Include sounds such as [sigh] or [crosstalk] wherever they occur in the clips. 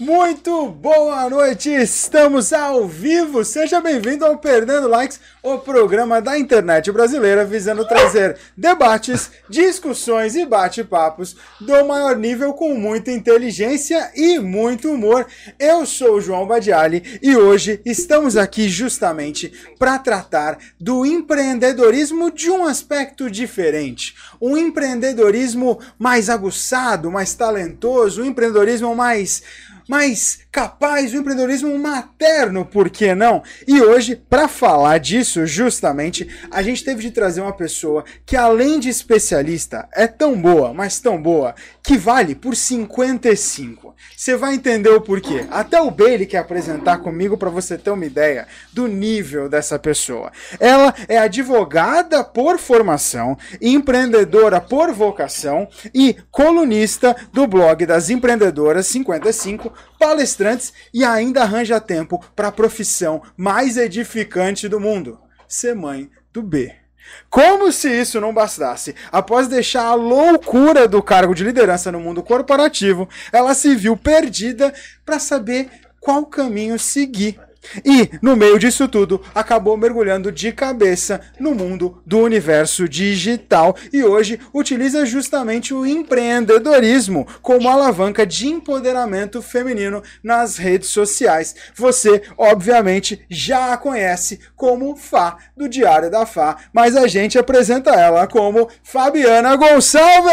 Muito boa noite, estamos ao vivo. Seja bem-vindo ao Perdendo Likes, o programa da internet brasileira visando trazer debates, discussões e bate-papos do maior nível com muita inteligência e muito humor. Eu sou o João Badiali e hoje estamos aqui justamente para tratar do empreendedorismo de um aspecto diferente. Um empreendedorismo mais aguçado, mais talentoso, um empreendedorismo mais mais capaz, o empreendedorismo materno, por que não? E hoje, para falar disso, justamente, a gente teve de trazer uma pessoa que, além de especialista, é tão boa, mas tão boa, que vale por 55. Você vai entender o porquê. Até o Bailey quer apresentar comigo para você ter uma ideia do nível dessa pessoa. Ela é advogada por formação, empreendedora por vocação e colunista do blog das Empreendedoras 55 palestrantes e ainda arranja tempo para a profissão mais edificante do mundo: ser mãe do B. Como se isso não bastasse, após deixar a loucura do cargo de liderança no mundo corporativo, ela se viu perdida para saber qual caminho seguir. E, no meio disso tudo, acabou mergulhando de cabeça no mundo do universo digital e hoje utiliza justamente o empreendedorismo como alavanca de empoderamento feminino nas redes sociais. Você, obviamente, já a conhece como Fá do Diário da Fá, mas a gente apresenta ela como Fabiana Gonçalves!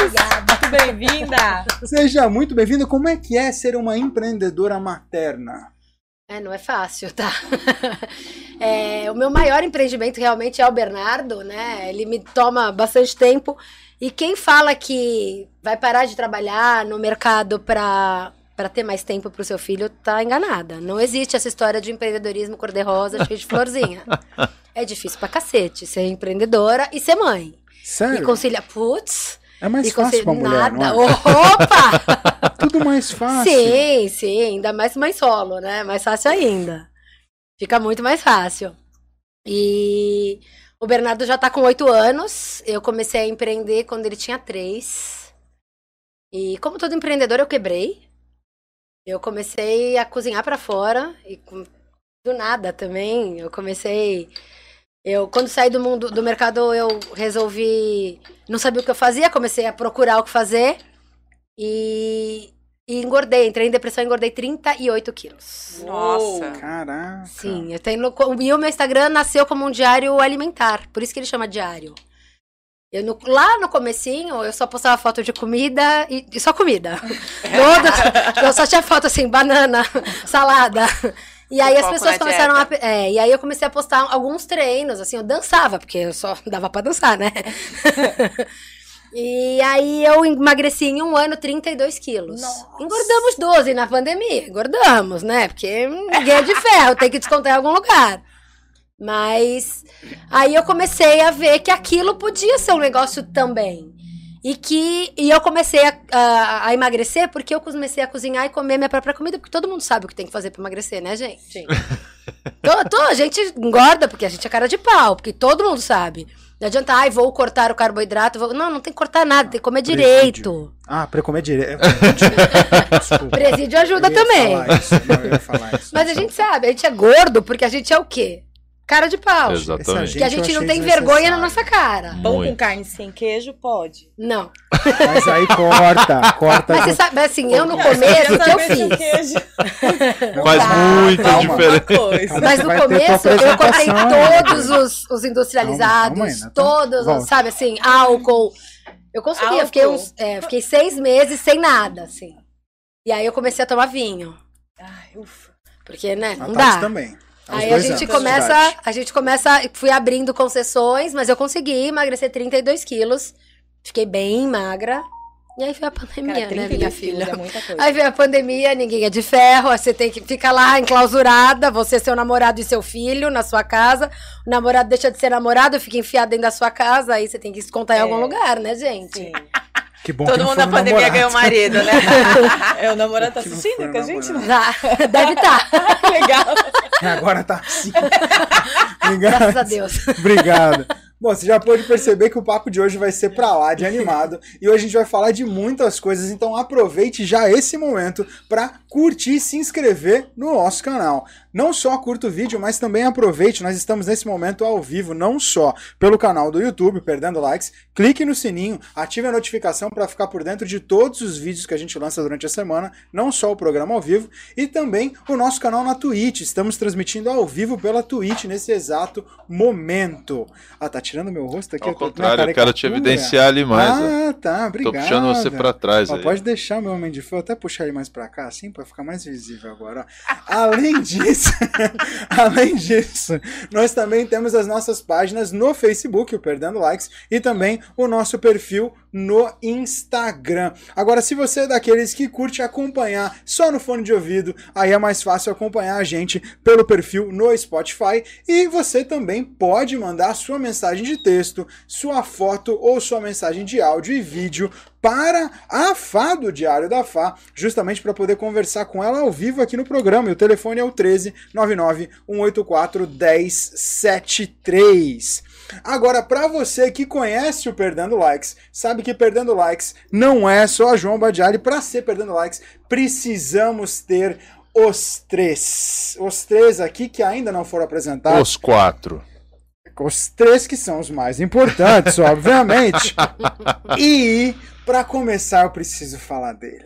muito bem-vinda! Seja muito bem-vinda. Como é que é ser uma empreendedora materna? É, não é fácil, tá? [laughs] É, o meu maior empreendimento realmente é o Bernardo, né? Ele me toma bastante tempo. E quem fala que vai parar de trabalhar no mercado para para ter mais tempo para o seu filho, tá enganada. Não existe essa história de empreendedorismo cor-de-rosa, cheio de florzinha. [laughs] É difícil pra cacete ser empreendedora e ser mãe. Sério? E conciliar. Putz, É mais e fácil pra mulher, nada. não é? Opa! [laughs] Tudo mais fácil. sim, sim, ainda mais mãe solo, né? Mais fácil ainda. Fica muito mais fácil. E o Bernardo já tá com oito anos. Eu comecei a empreender quando ele tinha três. E como todo empreendedor, eu quebrei. Eu comecei a cozinhar pra fora e do nada também. Eu comecei eu quando saí do mundo do mercado eu resolvi não sabia o que eu fazia, comecei a procurar o que fazer e, e engordei, entrei em depressão, engordei 38 quilos. Nossa. Caraca. Sim, eu tenho no- e o meu Instagram nasceu como um diário alimentar, por isso que ele chama diário. Eu no- lá no comecinho, eu só postava foto de comida e, e só comida. [laughs] Toda, eu só tinha foto assim, banana, salada. E aí as pessoas começaram a. É, e aí eu comecei a postar alguns treinos, assim, eu dançava, porque eu só [laughs] dava pra dançar, né? [laughs] e aí eu emagreci em um ano 32 quilos. Engordamos 12 na pandemia, engordamos, né? Porque ninguém é de ferro, tem que descontar em algum lugar. Mas aí eu comecei a ver que aquilo podia ser um negócio também. E que e eu comecei a, a, a emagrecer porque eu comecei a cozinhar e comer minha própria comida, porque todo mundo sabe o que tem que fazer pra emagrecer, né, gente? Sim. [laughs] a gente engorda porque a gente é cara de pau, porque todo mundo sabe. Não adianta, ai, vou cortar o carboidrato. Vou... Não, não tem que cortar nada, tem que comer direito. Ah, pra comer direito. [laughs] Desculpa. Presídio ajuda Eu ia também. falar isso, não, eu ia falar isso. Mas a gente sabe, a gente é gordo porque a gente é o quê? Cara de pau. Exatamente. Que a gente não tem vergonha na nossa cara. Pão Muito. com carne sem queijo pode. Não. Mas aí corta, corta. Mas você sabe, assim, eu no começo, o que eu fiz? [laughs] queijo. Faz muita calma. diferença. Mas no começo eu cortei todos os, os industrializados, Calma, calma aí, né? todos, Volta. os, sabe assim, álcool. Eu consegui, eu fiquei, uns, é, fiquei seis meses sem nada, assim. E aí eu comecei a tomar vinho. Ai, ufa. Porque, né, não dá. também. Aos Aí a gente anos começa, a gente começa, fui abrindo concessões, mas eu consegui emagrecer 32 quilos. Fiquei bem magra. E aí veio a pandemia, Cara, né, 32 minha filha? é muita coisa. Aí veio a pandemia, ninguém é de ferro, aí você tem que ficar lá enclausurada, você, seu namorado e seu filho na sua casa. O namorado deixa de ser namorado, fica enfiado dentro da sua casa, aí você tem que se contar em É. algum lugar, né, gente? Sim. Que bom que Todo não mundo na pandemia namorado. ganhou marido, né? [laughs] é, o namorado tá Que não assistindo foi com a um gente? Tá, [laughs] deve estar, Legal. Agora tá assim. [laughs] Obrigado. graças a Deus. Obrigado. Bom, você já pode perceber que o papo de hoje vai ser pra lá de animado e hoje a gente vai falar de muitas coisas, então aproveite já esse momento para curtir e se inscrever no nosso canal. Não só curta o vídeo, mas também aproveite, nós estamos nesse momento ao vivo, não só pelo canal do YouTube, perdendo likes, clique no sininho, ative a notificação para ficar por dentro de todos os vídeos que a gente lança durante a semana, não só o programa ao vivo, e também o nosso canal na Twitch. Estamos transmitindo ao vivo pela Twitch nesse exato momento. Ah, tá tirando meu rosto aqui? Ao Eu tô- contrário, eu quero te evidenciar ali mais. ó. Ah, tá, Tô obrigado. puxando você pra trás Ó, aí. pode deixar meu homem de fio, até puxar ele mais pra cá, assim, pra ficar mais visível agora. Além [laughs] disso, [laughs] além disso, nós também temos as nossas páginas no Facebook, o Perdendo Likes, e também o nosso perfil no Instagram. Agora, se você é daqueles que curte acompanhar só no fone de ouvido, aí é mais fácil acompanhar a gente pelo perfil no Spotify e você também pode mandar sua mensagem de texto, sua foto ou sua mensagem de áudio e vídeo para a Fá do Diário da Fá, justamente para poder conversar com ela ao vivo aqui no programa. E o telefone é o 13 99 184 1073. Agora, para você que conhece o Perdendo Likes, sabe que Perdendo Likes não é só João Badiali. Para ser Perdendo Likes, precisamos ter os três. Os três aqui que ainda não foram apresentados. Os quatro. Os três que são os mais importantes, [laughs] obviamente. E, para começar, eu preciso falar dele.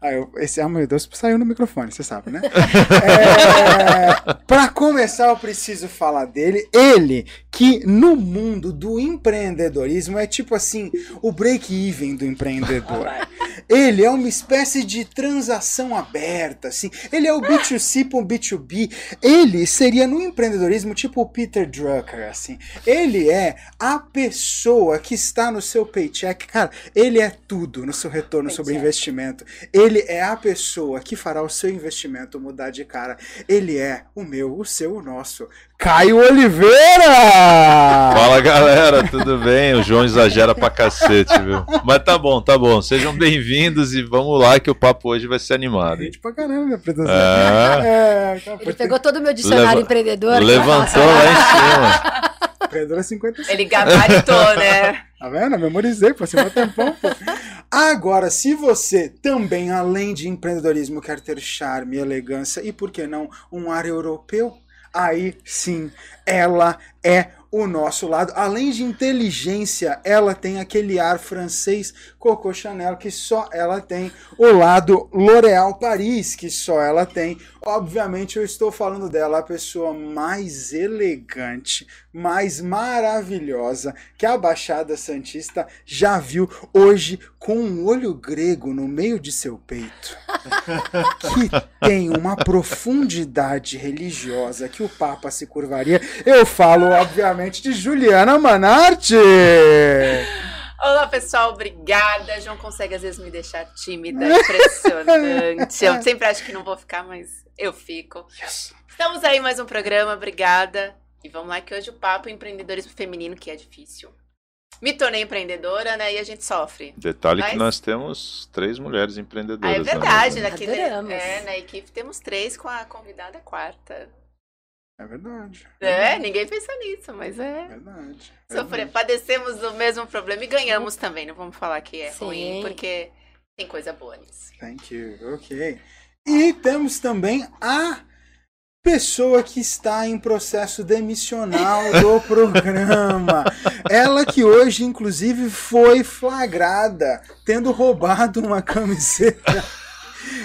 Ah, eu, esse, ah, meu Deus, saiu no microfone, você sabe, né? é, para começar, eu preciso falar dele. Ele, que no mundo do empreendedorismo é tipo assim, o break-even do empreendedor. Ele é uma espécie de transação aberta, assim. Ele é o B2C para o B2B. Ele seria no empreendedorismo tipo o Peter Drucker, assim. Ele é a pessoa que está no seu paycheck. Cara, ele é tudo no seu retorno sobre investimento. Ele é a pessoa que fará o seu investimento mudar de cara. Ele é o meu, o seu, o nosso. Caio Oliveira! Fala galera, tudo bem? O João exagera pra cacete, viu? Mas tá bom, tá bom. Sejam bem-vindos e vamos lá que o papo hoje vai ser animado. Gente pra caramba, minha produção. É. É, cara, Ele pegou todo o meu dicionário Leva- empreendedor. Levantou lá em cima. Empreendedora 55. Ele gabaritou, [laughs] né? Tá vendo? Memorizei, pô, você um tempão, pô. Agora, se você também, além de empreendedorismo, quer ter charme, elegância e, por que não, um ar europeu, aí sim, ela é o nosso lado. Além de inteligência, ela tem aquele ar francês Coco Chanel que só ela tem. O lado L'Oréal Paris que só ela tem. Obviamente, eu estou falando dela, a pessoa mais elegante, mais maravilhosa que a Baixada Santista já viu hoje com um olho grego no meio de seu peito. [laughs] Que tem uma profundidade religiosa que o Papa se curvaria. Eu falo, obviamente, de Juliana Manarte. Olá, pessoal, obrigada. João consegue às vezes me deixar tímida, impressionante. Eu [laughs] sempre acho que não vou ficar, mas eu fico. Estamos aí mais um programa, obrigada. E vamos lá que hoje o papo é empreendedorismo feminino, que é difícil. Me tornei empreendedora, né? E a gente sofre. Detalhe que Mas- nós temos três mulheres Ah, empreendedoras. é né? verdade, daqui Adoramos. é, na equipe temos três com a convidada quarta. É verdade. É, ninguém pensa nisso, mas é. Verdade. Sofrer, padecemos do mesmo problema e ganhamos também. Não vamos falar que é Sim. ruim, porque tem coisa boa nisso. Thank you. Ok. E temos também a pessoa que está em processo demissional do [laughs] programa. Ela que hoje, inclusive, foi flagrada tendo roubado uma camiseta.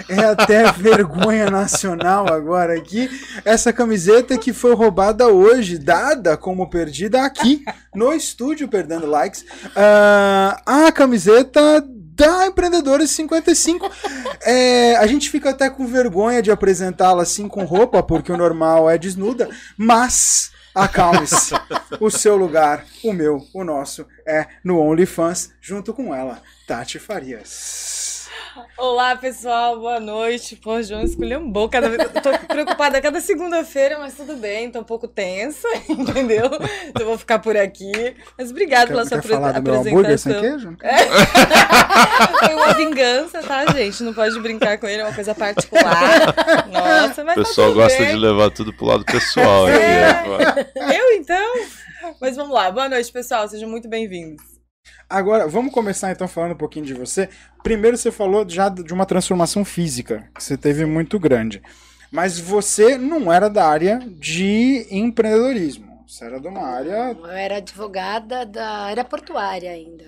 É até vergonha nacional agora aqui. Essa camiseta que foi roubada hoje, dada como perdida aqui no estúdio, perdendo likes. Ah, a camiseta da Empreendedores 55. [laughs] É, a gente fica até com vergonha de apresentá-la assim com roupa, porque o normal é desnuda, mas acalme-se. O seu lugar, o meu, o nosso, é no OnlyFans, junto com ela, Tati Farias. Olá, pessoal, boa noite. Pô, João escolheu um bom. Cada Tô preocupada a cada segunda-feira, mas tudo bem, tô um pouco tensa, [laughs] entendeu? Então eu vou ficar por aqui. Mas obrigada pela Quer, sua quer falar do meu hambúrguer sem apresentação. queijo? [laughs] Foi uma vingança, tá, gente? Não pode brincar com ele, é uma coisa particular. Nossa, mas O pessoal tá tudo gosta bem. de levar tudo pro lado pessoal. É. aqui, é. Eu, então? Mas vamos lá. Boa noite, pessoal. Sejam muito bem-vindos. Agora, vamos começar então falando um pouquinho de você. Primeiro, você falou já de uma transformação física que você teve muito grande. Mas você não era da área de empreendedorismo. Você era de uma área. Eu era advogada da área portuária ainda.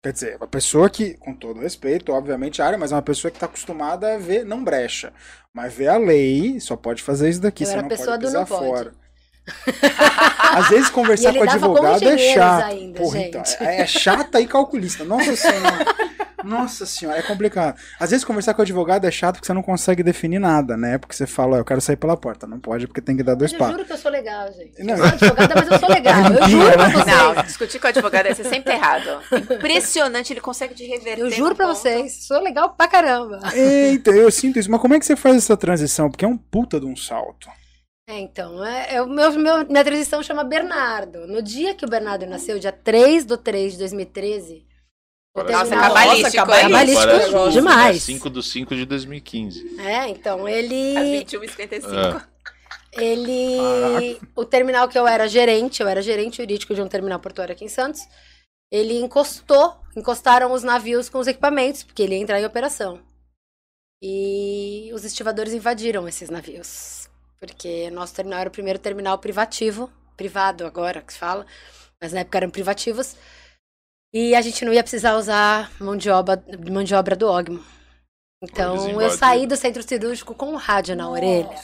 Quer dizer, uma pessoa que, com todo respeito, obviamente, a área, mas é uma pessoa que está acostumada a ver, não brecha. Mas vê a lei, só pode fazer isso daqui, Eu você era não pessoa pode do pisar pode. Às vezes conversar com advogado é chato. ainda, Porra, gente. então, é, é chata e calculista. Nossa senhora. Nossa senhora, é complicado. Às vezes conversar com advogado é chato porque você não consegue definir nada, né? Porque você fala, "Ó, eu quero sair pela porta. Não pode porque tem que dar dois Mas eu passos. juro que eu sou legal, gente. Não. Eu sou advogada, mas eu sou legal. Eu juro pra né? vocês. Não, discutir com o advogado é ser sempre errado. Impressionante, ele consegue te reverter. Eu juro pra ponto. vocês. Sou legal pra caramba. Eita, eu sinto isso. Mas como é que você faz essa transição? Porque é um puta de um salto. É, então, é, é o meu, meu- minha transição chama Bernardo. No dia que o Bernardo nasceu, dia 3 de 3 de 2013, o Parece- Nossa, terminal- cabalístico, cabalístico. Cabalístico o demais. dia 5 do 5 de 2015. É, então, Às ele. 21h55. Ele. O terminal que eu era gerente, eu era gerente jurídico de um terminal portuário aqui em Santos. Ele encostou, encostaram os navios com os equipamentos, porque ele ia entrar em operação. E os estivadores invadiram esses navios. Porque nosso terminal era o primeiro terminal privativo, privado agora que se fala, mas na época eram privativos. E a gente não ia precisar usar mão de obra, mão de obra do Ogmo. Então eu saí do centro cirúrgico com um rádio na orelha.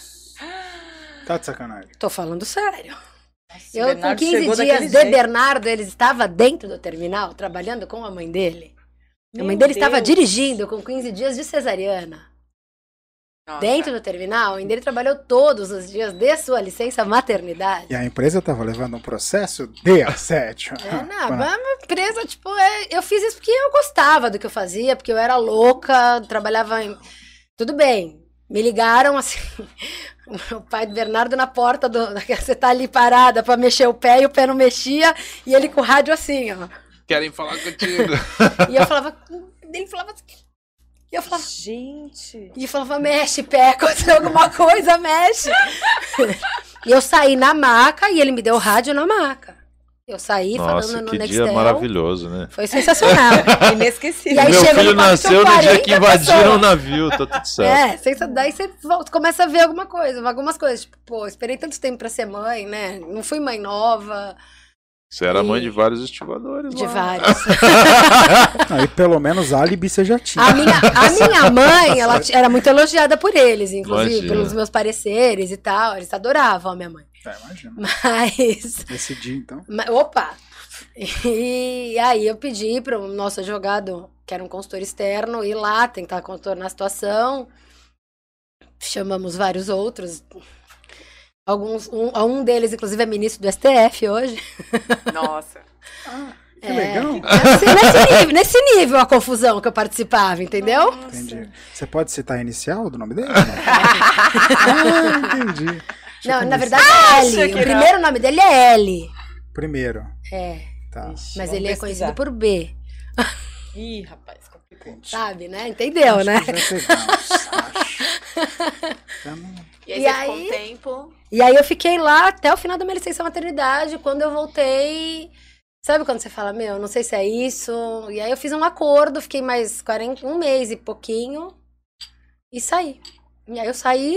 Tá de sacanagem. Tô falando sério. Nossa, Eu, com Bernardo 15 chegou dias daquele de jeito. Bernardo, ele estava dentro do terminal, trabalhando com a mãe dele. a Meu mãe dele estava Deus. dirigindo com 15 dias de cesariana. Nossa. Dentro do terminal, ainda ele trabalhou todos os dias de sua licença maternidade. E a empresa tava levando um processo de assédio. É, não, Para- mas uma empresa, tipo, é, eu fiz isso porque eu gostava do que eu fazia, porque eu era louca, trabalhava em. Tudo bem. Me ligaram assim, [laughs] o pai do Bernardo na porta do. [laughs] Você tá ali parada pra mexer o pé e o pé não mexia, e ele com o rádio assim, ó. Querem falar contigo. [laughs] E eu falava. Ele falava assim. E eu falava. Gente. E eu falava, mexe, pé, aconteceu [laughs] alguma coisa, mexe. e eu saí na maca e ele me deu o rádio na maca. Eu saí Nossa, falando no que Nextel. dia maravilhoso, né? Foi sensacional. [laughs] Inesquecível. E aí Meu filho nasceu no dia que 40 invadiram pessoas. o navio, tá tudo certo. É, daí você volta, começa a ver alguma coisa, algumas coisas. Tipo, pô, esperei tanto tempo pra ser mãe, né? Não fui mãe nova, Você era mãe E- de vários estivadores de lá. vários. [laughs] Aí pelo menos álibi você já tinha. A minha, a [laughs] minha mãe, ela era muito elogiada por eles, inclusive, Imagina. pelos meus pareceres e tal. Eles adoravam a minha mãe. É, imagina. Mas. [laughs] Esse dia, então. Mas- opa! E aí eu pedi para o nosso advogado, que era um consultor externo, ir lá tentar contornar a situação. Chamamos vários outros. Alguns, um, um deles, inclusive, é ministro do STF hoje. Nossa. Que legal. Assim, nesse, nível, nesse nível a confusão que eu participava, entendeu? Entendi. Você pode citar a inicial do nome dele? [laughs] Ah, entendi. Deixa Não, na verdade é L. O não. primeiro nome dele é L. Primeiro. É, Tá. Ixi, mas ele é pesquisar. conhecido por B, Ih, rapaz, complicou. Sabe, né? Entendeu, Acho né? que já pegamos, acho. [laughs] No- E aí E você aí- ficou um tempo. E aí eu fiquei lá até o final da minha licença maternidade. Quando eu voltei, sabe quando você fala, meu, não sei se é isso. E aí eu fiz um acordo, fiquei mais 40, um mês e pouquinho e saí. E aí eu saí.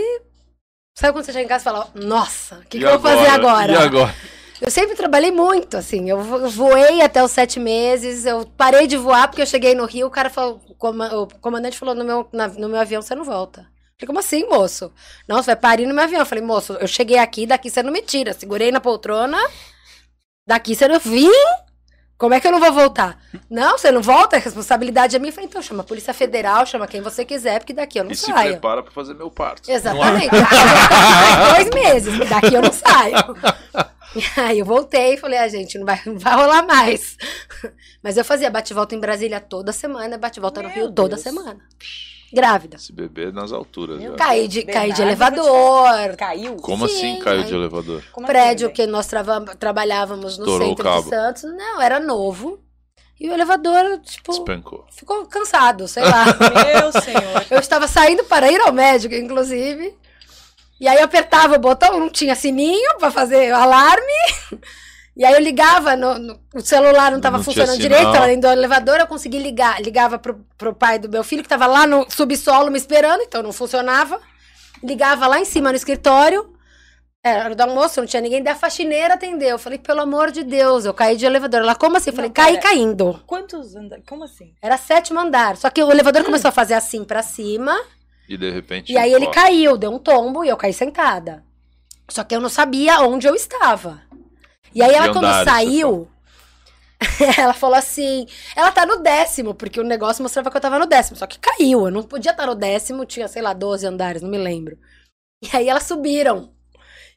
Sabe quando você chega em casa e fala, nossa, o que, que eu vou fazer agora? E agora? Eu sempre trabalhei muito, assim. Eu vo- voei até os sete meses. Eu parei de voar porque eu cheguei no Rio. O cara falou, o comandante falou: no meu, na- no meu avião você não volta. Falei, como assim, moço? Não, você vai parir no meu avião. Eu falei, moço, eu cheguei aqui, daqui você não me tira. Segurei na poltrona, daqui você não vim. Como é que eu não vou voltar? Não, você não volta, a responsabilidade é minha. Eu falei, então chama a Polícia Federal, chama quem você quiser, porque daqui eu não E se saio. prepara pra fazer meu parto. Exatamente. [laughs] Dois meses, daqui eu não saio. E [laughs] aí eu voltei e falei, ah, gente, não vai, não vai rolar mais. [laughs] Mas eu fazia bate-volta em Brasília toda semana, bate-volta no Rio toda Deus. semana. Grávida. Esse bebê nas alturas. já. Caí de, caí de elevador. Caiu? Como Sim, assim caiu aí- de elevador? Como prédio assim, que nós trava- trabalhávamos no Estourou o centro de Santos. Não, era novo. E o elevador, tipo, Despencou. ficou cansado, sei lá. [laughs] Meu [laughs] senhor. Eu estava saindo para ir ao médico, inclusive. E aí eu apertava o botão, não tinha sininho para fazer alarme. E aí eu ligava, no, no- o celular não tava Não tinha funcionando sinal. direito, ela dentro do elevador, eu consegui ligar. Ligava pro, pro pai do meu filho, que tava lá no subsolo me esperando, então não funcionava. Ligava lá em cima no escritório, era hora do almoço, não tinha ninguém, da faxineira atendeu. Eu falei, pelo amor de Deus, eu caí de elevador. Ela, como assim? Eu falei, Não, caí pera. caindo. Quantos andares? Como assim? Era sétimo andar. Só que o elevador começou a fazer assim pra cima. E de repente. E aí ele ó, caiu, deu um tombo e eu caí sentada. Só que eu não sabia onde eu estava. E aí ela, quando saiu, [laughs] ela falou assim: ela tá no décimo, porque o negócio mostrava que eu tava no décimo. Só que caiu, eu não podia estar no décimo, tinha, sei lá, 12 andares, não me lembro. E aí elas subiram.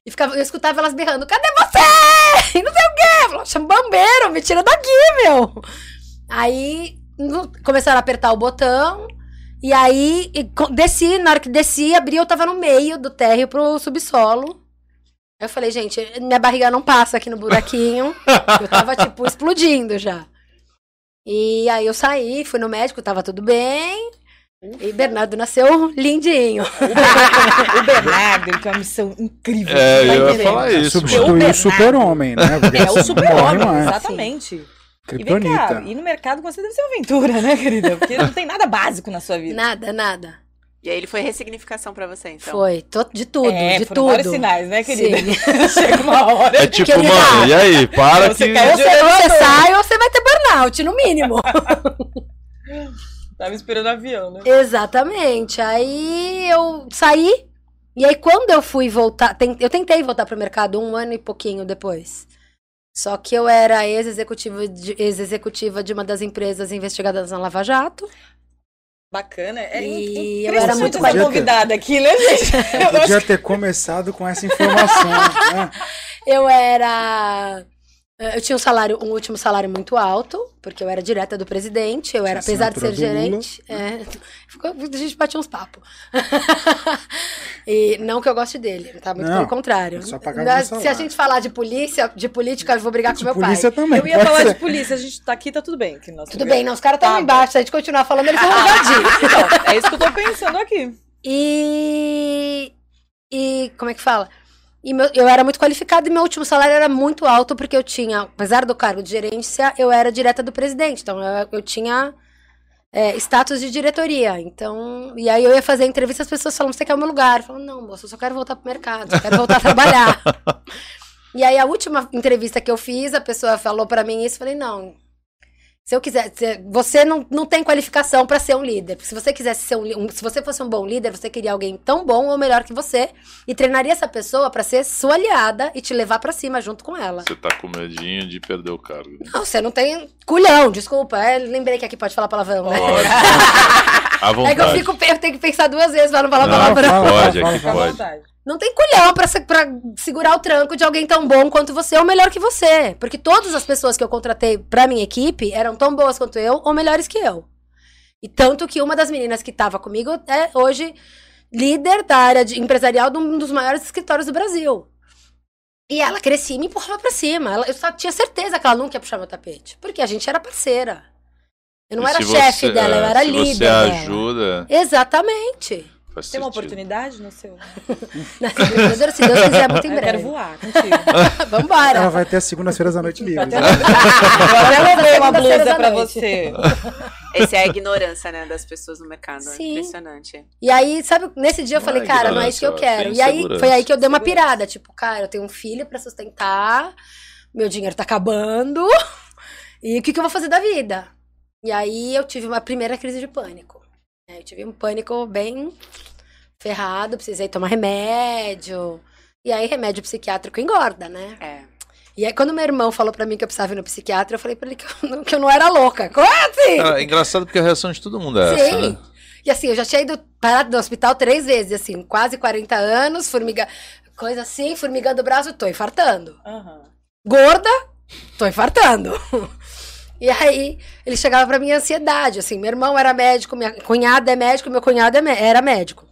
E ficava, eu escutava elas berrando: cadê você? [laughs] E não sei o quê. Chama bombeiro, me tira daqui, meu. Aí começaram a apertar o botão. E aí, desci, na hora que desci, abri, eu tava no meio do térreo pro subsolo. Aí eu falei, gente, minha barriga não passa aqui no buraquinho. eu tava, tipo, explodindo já. E aí eu saí, fui no médico, tava tudo bem. E Bernardo nasceu lindinho. [laughs] O Bernardo, ele tem uma missão incrível. É, tá eu ia falar isso. O Substituir o super-homem, né? Porque É o super-homem, exatamente. E vem cá, ir no mercado com você deve ser uma aventura, né, querida? Porque não tem nada básico na sua vida. Nada, nada. E aí ele foi ressignificação pra você, então. Foi, de tudo, é, de tudo. vários sinais, né, querida? Sim. [laughs] Chega uma hora. É tipo, Querida. mano, e aí? Para Você que. Ou você, você sai ou você vai ter burnout, no mínimo. Tava esperando o avião, né? Exatamente. Aí eu saí. E aí, quando eu fui voltar. Eu tentei voltar pro mercado um ano e pouquinho depois. Só que eu era ex-executiva de, ex-executiva de uma das empresas investigadas na Lava Jato. Bacana. É E eu era muito qualificada. convidada aqui, né, gente? Eu Podia ter começado com essa informação. né? Eu era. Eu tinha um salário, um último salário muito alto, porque eu era direta do presidente, eu era, apesar de ser gerente, é, [laughs] ficou- a gente batia uns papos. [laughs] e não que eu goste dele, tá? Muito Não, pelo contrário. só meu Se a gente falar de polícia, de política, eu vou brigar com De meu polícia pai. também. Eu ia falar ser. de polícia, a gente tá aqui, tá tudo bem. Que Tudo lugar. bem, não, os caras estão Tá embaixo, se a gente continuar falando, eles vão invadir. [laughs] Então, é isso que eu tô pensando aqui. E. E. Como é que fala? E meu- eu era muito qualificada e meu último salário era muito alto, porque eu tinha, apesar do cargo de gerência, eu era direta do presidente. Então eu, eu tinha é, status de diretoria. Então. E aí eu ia fazer entrevista, as pessoas falavam, você quer o meu lugar? Eu falava, não, moço, eu só quero voltar pro mercado, só quero voltar a trabalhar. [laughs] e aí a última entrevista que eu fiz, a pessoa falou pra mim isso, eu falei, não. Se eu quiser, se- você não, não tem qualificação pra ser um líder. Porque se você quisesse ser um, um- se você fosse um bom líder, você queria alguém tão bom ou melhor que você e treinaria essa pessoa pra ser sua aliada e te levar pra cima junto com ela. Você tá com medinho de perder o cargo. Não, você não tem culhão, desculpa. É, lembrei que aqui pode falar palavrão, né? Pode. À vontade. É que eu fico, eu tenho que pensar duas vezes pra não falar Não, palavrão. pode, aqui pode. Não tem culhão pra, pra segurar o tranco de alguém tão bom quanto você ou melhor que você. Porque todas as pessoas que eu contratei pra minha equipe eram tão boas quanto eu ou melhores que eu. E tanto que uma das meninas que tava comigo é hoje líder da área de- empresarial de um dos maiores escritórios do Brasil. E ela crescia e me empurrava pra cima. Ela- eu só tinha certeza que ela nunca ia puxar meu tapete. Porque a gente era parceira. Eu não E era chefe dela, eu é, era se líder você dela. ajuda, Exatamente. Faz Tem uma sentido. oportunidade no seu? [laughs] Nessa brincadeira, se Deus quiser, muito em Eu quero breve. voar contigo. [laughs] [laughs] Vambora. Ela vai ter as segundas-feiras à noite livre. Até Eu até roubei uma Segunda-feira blusa da pra noite. você. Essa é a ignorância, né, das pessoas no mercado. É Sim. Impressionante. E aí, sabe, nesse dia eu Não falei, é cara, não é isso que eu quero. E aí, segurança. foi aí que eu dei uma pirada. Tipo, cara, eu tenho um filho pra sustentar, meu dinheiro tá acabando, e o que, que eu vou fazer da vida? E aí eu tive uma primeira crise de pânico. É, Eu tive um pânico bem ferrado, precisei tomar remédio. E aí, remédio psiquiátrico engorda, né? É. E aí, quando meu irmão falou pra mim que eu precisava ir no psiquiatra, eu falei pra ele que eu [laughs] não, que eu não era louca. Como assim? Cara, é engraçado porque a reação de todo mundo é essa, Sim. né? E assim, eu já tinha ido parado no hospital três vezes, assim, quase 40 anos, formiga... coisa assim, formigando o braço, tô infartando. Aham. Gorda, tô infartando. [laughs] E aí, ele chegava pra mim ansiedade, assim, meu irmão era médico, minha cunhada é médico, meu cunhado é era médico.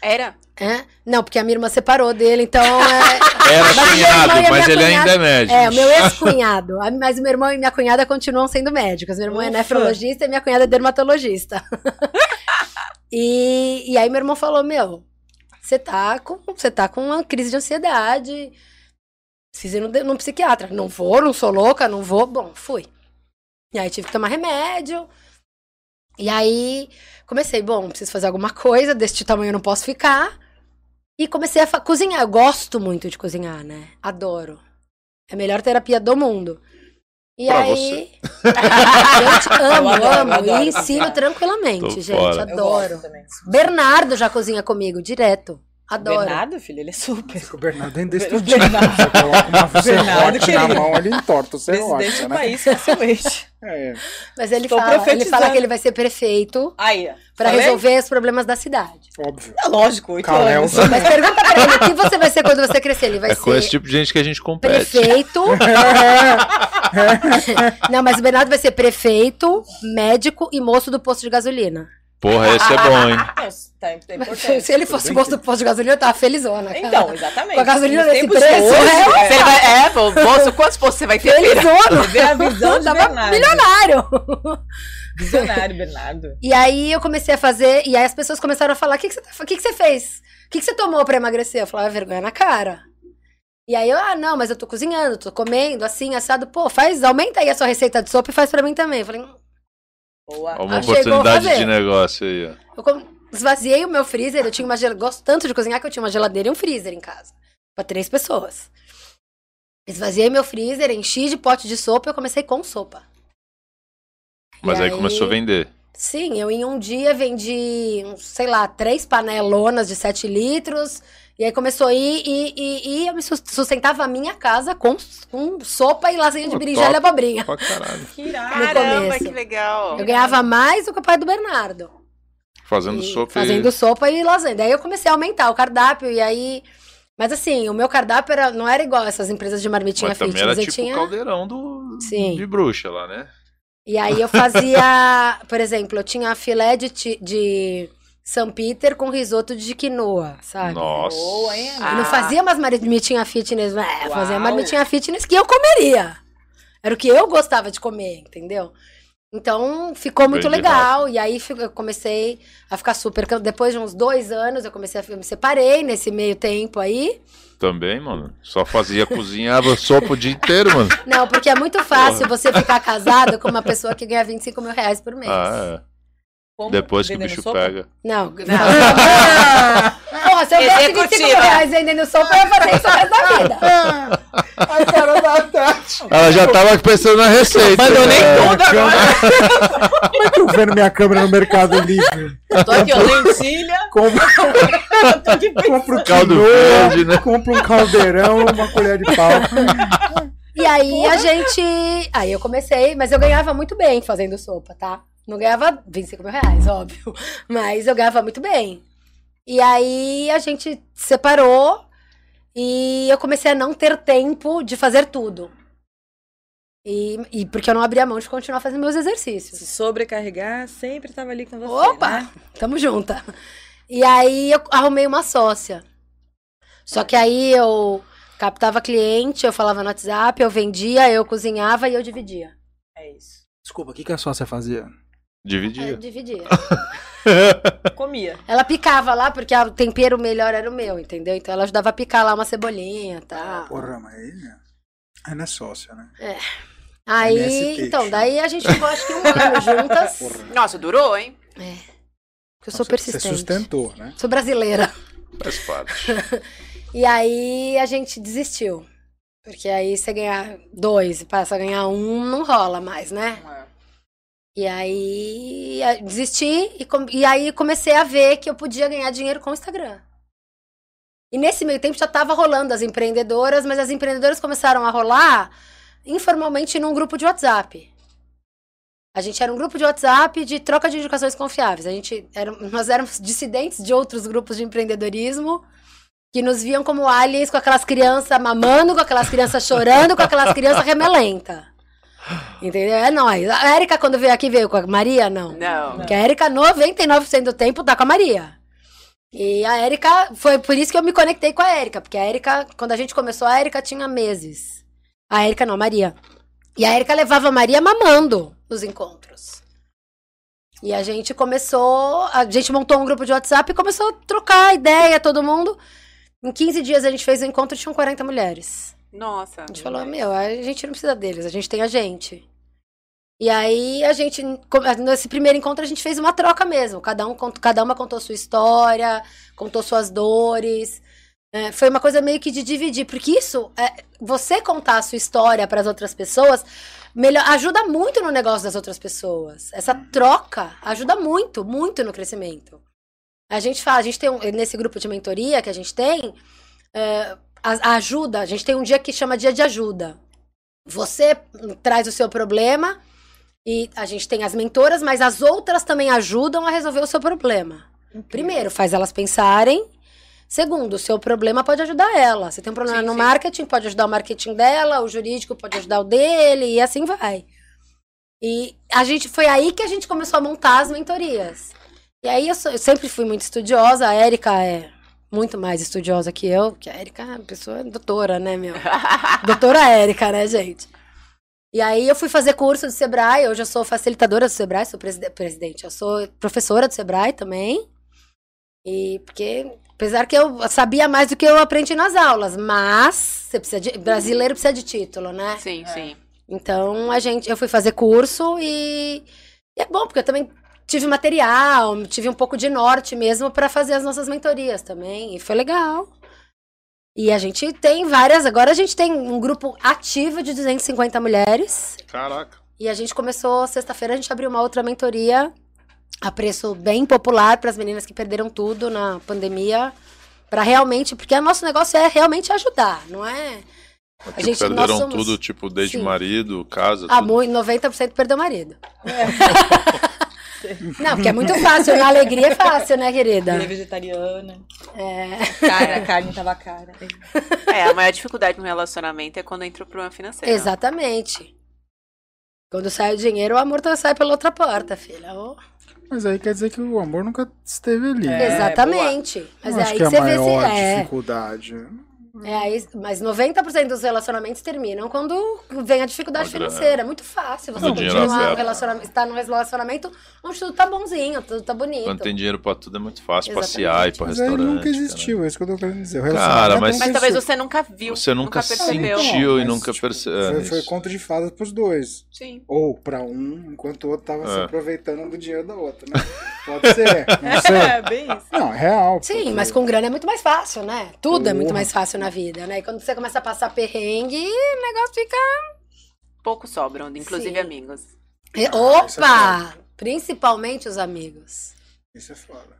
Era? É? Não, porque a minha irmã separou dele, então é... [laughs] Era Mas cunhado, mas minha ele cunhada- ainda é médico. É, o meu ex-cunhado. A- Mas o meu irmão e minha cunhada continuam sendo médicos. Meu irmão é Ufa. nefrologista e minha cunhada é dermatologista. [laughs] e, e aí meu irmão falou, meu, você tá com, você tá com uma crise de ansiedade. preciso ir num, num psiquiatra. Não vou, não sou louca, não vou. Bom, fui. E aí tive que tomar remédio. E aí comecei, bom, preciso fazer alguma coisa, deste tamanho eu não posso ficar. E comecei a cozinhar. Eu gosto muito de cozinhar, né? Adoro. É a melhor terapia do mundo. E Pra aí. Gente, [laughs] amo, Eu adoro, amo. adoro e ensino tranquilamente, Tô gente. fora. Adoro. Bernardo já cozinha comigo, direto. Adoro. Bernardo, filho, ele é super. O Bernardo é O indestrutível. Bernardo. Você coloca uma Bernardo, serrote na mão, ele entorta o Presidente serrote, do né? país, facilmente. É. Mas ele Estou fala, ele fala que ele vai ser prefeito pra Falei? resolver os problemas da cidade. Óbvio. É lógico, oito anos. Mas pergunta pra ele, o que você vai ser quando você crescer? Ele vai É com esse ser tipo de gente que a gente compete. prefeito. [laughs] Não, mas o Bernardo vai ser prefeito, médico e moço do posto de gasolina. Porra, esse é bom, hein? [laughs] É. Se ele fosse moço do posto de gasolina, eu tava felizona. cara. Então, exatamente. Com a gasolina nesse tempos preço, de hoje, é. Vai, é, [laughs] pô, moço, quantos postos você vai ter? felizona. Vê a visão de [laughs] Tava Bernardo. milionário. Visionário, Bernardo. E aí eu comecei a fazer, e aí as pessoas começaram a falar: o que, que, você, tá- o que, que você fez? O que, que você tomou pra emagrecer? Eu falava, vergonha na cara. E aí eu, ah, não, mas eu tô cozinhando, tô comendo, assim, assado. Pô, faz, aumenta aí a sua receita de sopa e faz pra mim também. Eu falei, hum, Boa. Uma Ah, oportunidade de negócio aí, ó. eu esvaziei o meu freezer, eu tinha uma geladeira, gosto tanto de cozinhar que eu tinha uma geladeira e um freezer em casa. Pra três pessoas. Esvaziei meu freezer, enchi de pote de sopa e eu comecei com sopa. Mas E aí começou a vender. Sim, eu em um dia vendi, sei lá, três panelonas de 7 litros. E aí começou a ir e, e, e eu me sus- sustentava a minha casa com, com sopa e lasanha de berinjela e abobrinha. Pra caralho. Que. Caramba, começo. que legal. Eu ganhava mais do que o pai do Bernardo. Fazendo E sopa Fazendo e... sopa e lasanha. Daí eu comecei a aumentar o cardápio e aí... Mas assim, o meu cardápio era, não era igual essas empresas de marmitinha Mas fitness. era eu tipo tinha... o caldeirão do... Sim. de bruxa lá, né? E aí eu fazia, [laughs] por exemplo, eu tinha filé de, ti- de São Peter com risoto de quinoa, sabe? Nossa. Boa, hein, Eu amiga? não fazia umas marmitinha fitness, é, eu fazia Uau. marmitinha fitness que eu comeria. Era o que eu gostava de comer, entendeu? Então ficou muito Bem de legal. E aí eu comecei a ficar super. Depois de uns dois anos, eu comecei a eu me separei nesse meio tempo aí. Também, mano. Só fazia [laughs] cozinhava sopa o dia inteiro, mano. Não, porque é muito fácil você ficar casado com uma pessoa que ganha 25 mil reais por mês. Ah, é. Como? Depois que o bicho sopa? pega. Não. [laughs] Porra, se eu ganhasse 25 mil Executiva. reais vendendo sopa, eu ia fazer isso o resto da vida. [laughs] A cara da Tati. Ela já tava pensando na receita. Abandonei né? tudo agora. Como é que eu vendo minha câmera no Mercado Livre? Tô aqui, ó, lentilha. Compro, Eu tô aqui pensando. compro Caldo verde, né? compro um caldeirão, uma colher de pau. E aí a gente. Aí eu comecei, mas eu ganhava muito bem fazendo sopa, tá? Não ganhava 25 mil reais, [laughs] óbvio. Mas eu ganhava muito bem. E aí a gente separou e eu comecei a não ter tempo de fazer tudo. E, e porque eu não abria mão de continuar fazendo meus exercícios. Se sobrecarregar, sempre tava ali com você, Opa! né? Tamo junta. E aí eu arrumei uma sócia. Só que aí eu captava cliente, eu falava no WhatsApp, eu vendia, eu cozinhava e eu dividia. É isso. Desculpa, o que, que a sócia fazia? Dividia. dividia. [laughs] Comia. Ela picava lá, porque a- o tempero melhor era o meu, entendeu? Então ela ajudava a picar lá uma cebolinha, tá? Porra, mas aí, né? Não é sócia, né? Aí, MST, então, daí a gente ficou acho que um ano [laughs] juntas. Nossa, durou, hein? Porque eu sou Você persistente. sustentou, né? Sou brasileira. Faz parte. [laughs] E aí a gente desistiu. Porque aí você ganhar dois e passa a ganhar um, não rola mais, né? E aí desisti e, e aí comecei a ver que eu podia ganhar dinheiro com o Instagram. E nesse meio tempo já tava rolando as empreendedoras, mas as empreendedoras começaram a rolar informalmente num grupo de WhatsApp. A gente era um grupo de WhatsApp de troca de indicações confiáveis. A gente era, nós éramos dissidentes de outros grupos de empreendedorismo que nos viam como aliens com aquelas crianças mamando, com aquelas crianças chorando, com aquelas crianças remelenta. Entendeu? É nóis. A Érica, quando veio aqui, veio com a Maria? Não. Não. Porque a Érica, 99% do tempo, tá com a Maria. E a Érica, foi por isso que eu me conectei com a Érica. Porque a Érica, quando a gente começou, a Érica tinha meses. A Érica não, a Maria. E a Érica levava a Maria mamando nos encontros. E a gente começou, a gente montou um grupo de WhatsApp e começou a trocar ideia, todo mundo. Em 15 dias a gente fez o encontro e tinham 40 mulheres. Nossa. A gente falou, meu, a gente não precisa deles, a gente tem a gente. E aí a gente, nesse primeiro encontro, a gente fez uma troca mesmo. Cada, um, cada uma contou sua história, contou suas dores. É, foi uma coisa meio que de dividir, porque isso, é, você contar a sua história para as outras pessoas, melhor, ajuda muito no negócio das outras pessoas. Essa troca ajuda muito, muito no crescimento. A gente fala, a gente tem um, nesse grupo de mentoria que a gente tem, é, a, a ajuda, a gente tem um dia que chama dia de ajuda. Você traz o seu problema e a gente tem as mentoras, mas as outras também ajudam a resolver o seu problema. Primeiro, faz elas pensarem Segundo, o seu problema pode ajudar ela. Você tem um problema sim, no sim. marketing, pode ajudar o marketing dela, o jurídico pode ajudar o dele, e assim vai. E a gente foi aí que a gente começou a montar as mentorias. E aí eu, sou, eu sempre fui muito estudiosa, a Érica é muito mais estudiosa que eu, que a Érica é uma pessoa doutora, né, meu? [laughs] doutora Érica, né, gente? E aí eu fui fazer curso do Sebrae, hoje eu sou facilitadora do Sebrae, sou presidente, eu sou professora do Sebrae também. E porque Apesar que eu sabia mais do que eu aprendi nas aulas, mas você precisa de, brasileiro precisa de título, né? Sim, é. sim. Então a gente, eu fui fazer curso e, e é bom porque eu também tive material, tive um pouco de norte mesmo para fazer as nossas mentorias também e foi legal. E a gente tem várias, agora a gente tem um grupo ativo de 250 mulheres. Caraca. E a gente começou sexta-feira a gente abriu uma outra mentoria a preço bem popular para as meninas que perderam tudo na pandemia, para realmente, porque o nosso negócio é realmente ajudar, não é? A gente, perderam somos... tudo, tipo, desde Sim. marido, casa, ah, tudo. 90% perdeu marido. É. [laughs] [laughs] Não, porque é muito fácil. Na alegria é fácil, né, querida? Ele é vegetariana. É. Cara, a carne tava cara. É, a maior dificuldade no relacionamento é quando entra o problema financeiro. Exatamente. Quando sai o dinheiro, o amor tá, sai pela outra porta, filha. Oh. Mas aí quer dizer que o amor nunca esteve ali. É, Exatamente. Boa. Mas é aí que, que você vê se é. dificuldade. É, aí, mas 90% dos relacionamentos terminam quando vem a dificuldade financeira. É muito fácil você continuar um relacionamento, estar num relacionamento onde tudo tá bonzinho, tudo tá bonito. Quando tem dinheiro pra tudo é muito fácil Exatamente. passear, ir pra mas restaurante. Mas nunca existiu, cara. é isso que eu tô querendo dizer. Cara, mas, mas talvez você nunca viu. Você nunca, nunca percebeu. sentiu não, e nunca tipo, percebeu. Foi, foi conta de fadas pros dois. Sim. Ou pra um, enquanto o outro tava é. se aproveitando do dinheiro da outra, né? Pode ser, [laughs] não sei. É, bem isso. Não, é real. Sim, porque... mas com grana é muito mais fácil, né? Tudo Porra. é muito mais fácil na vida, né? E quando você começa a passar perrengue, o negócio fica. Pouco sobram, inclusive Sim. amigos. E, ah, opa! É Principalmente os amigos. Isso é foda.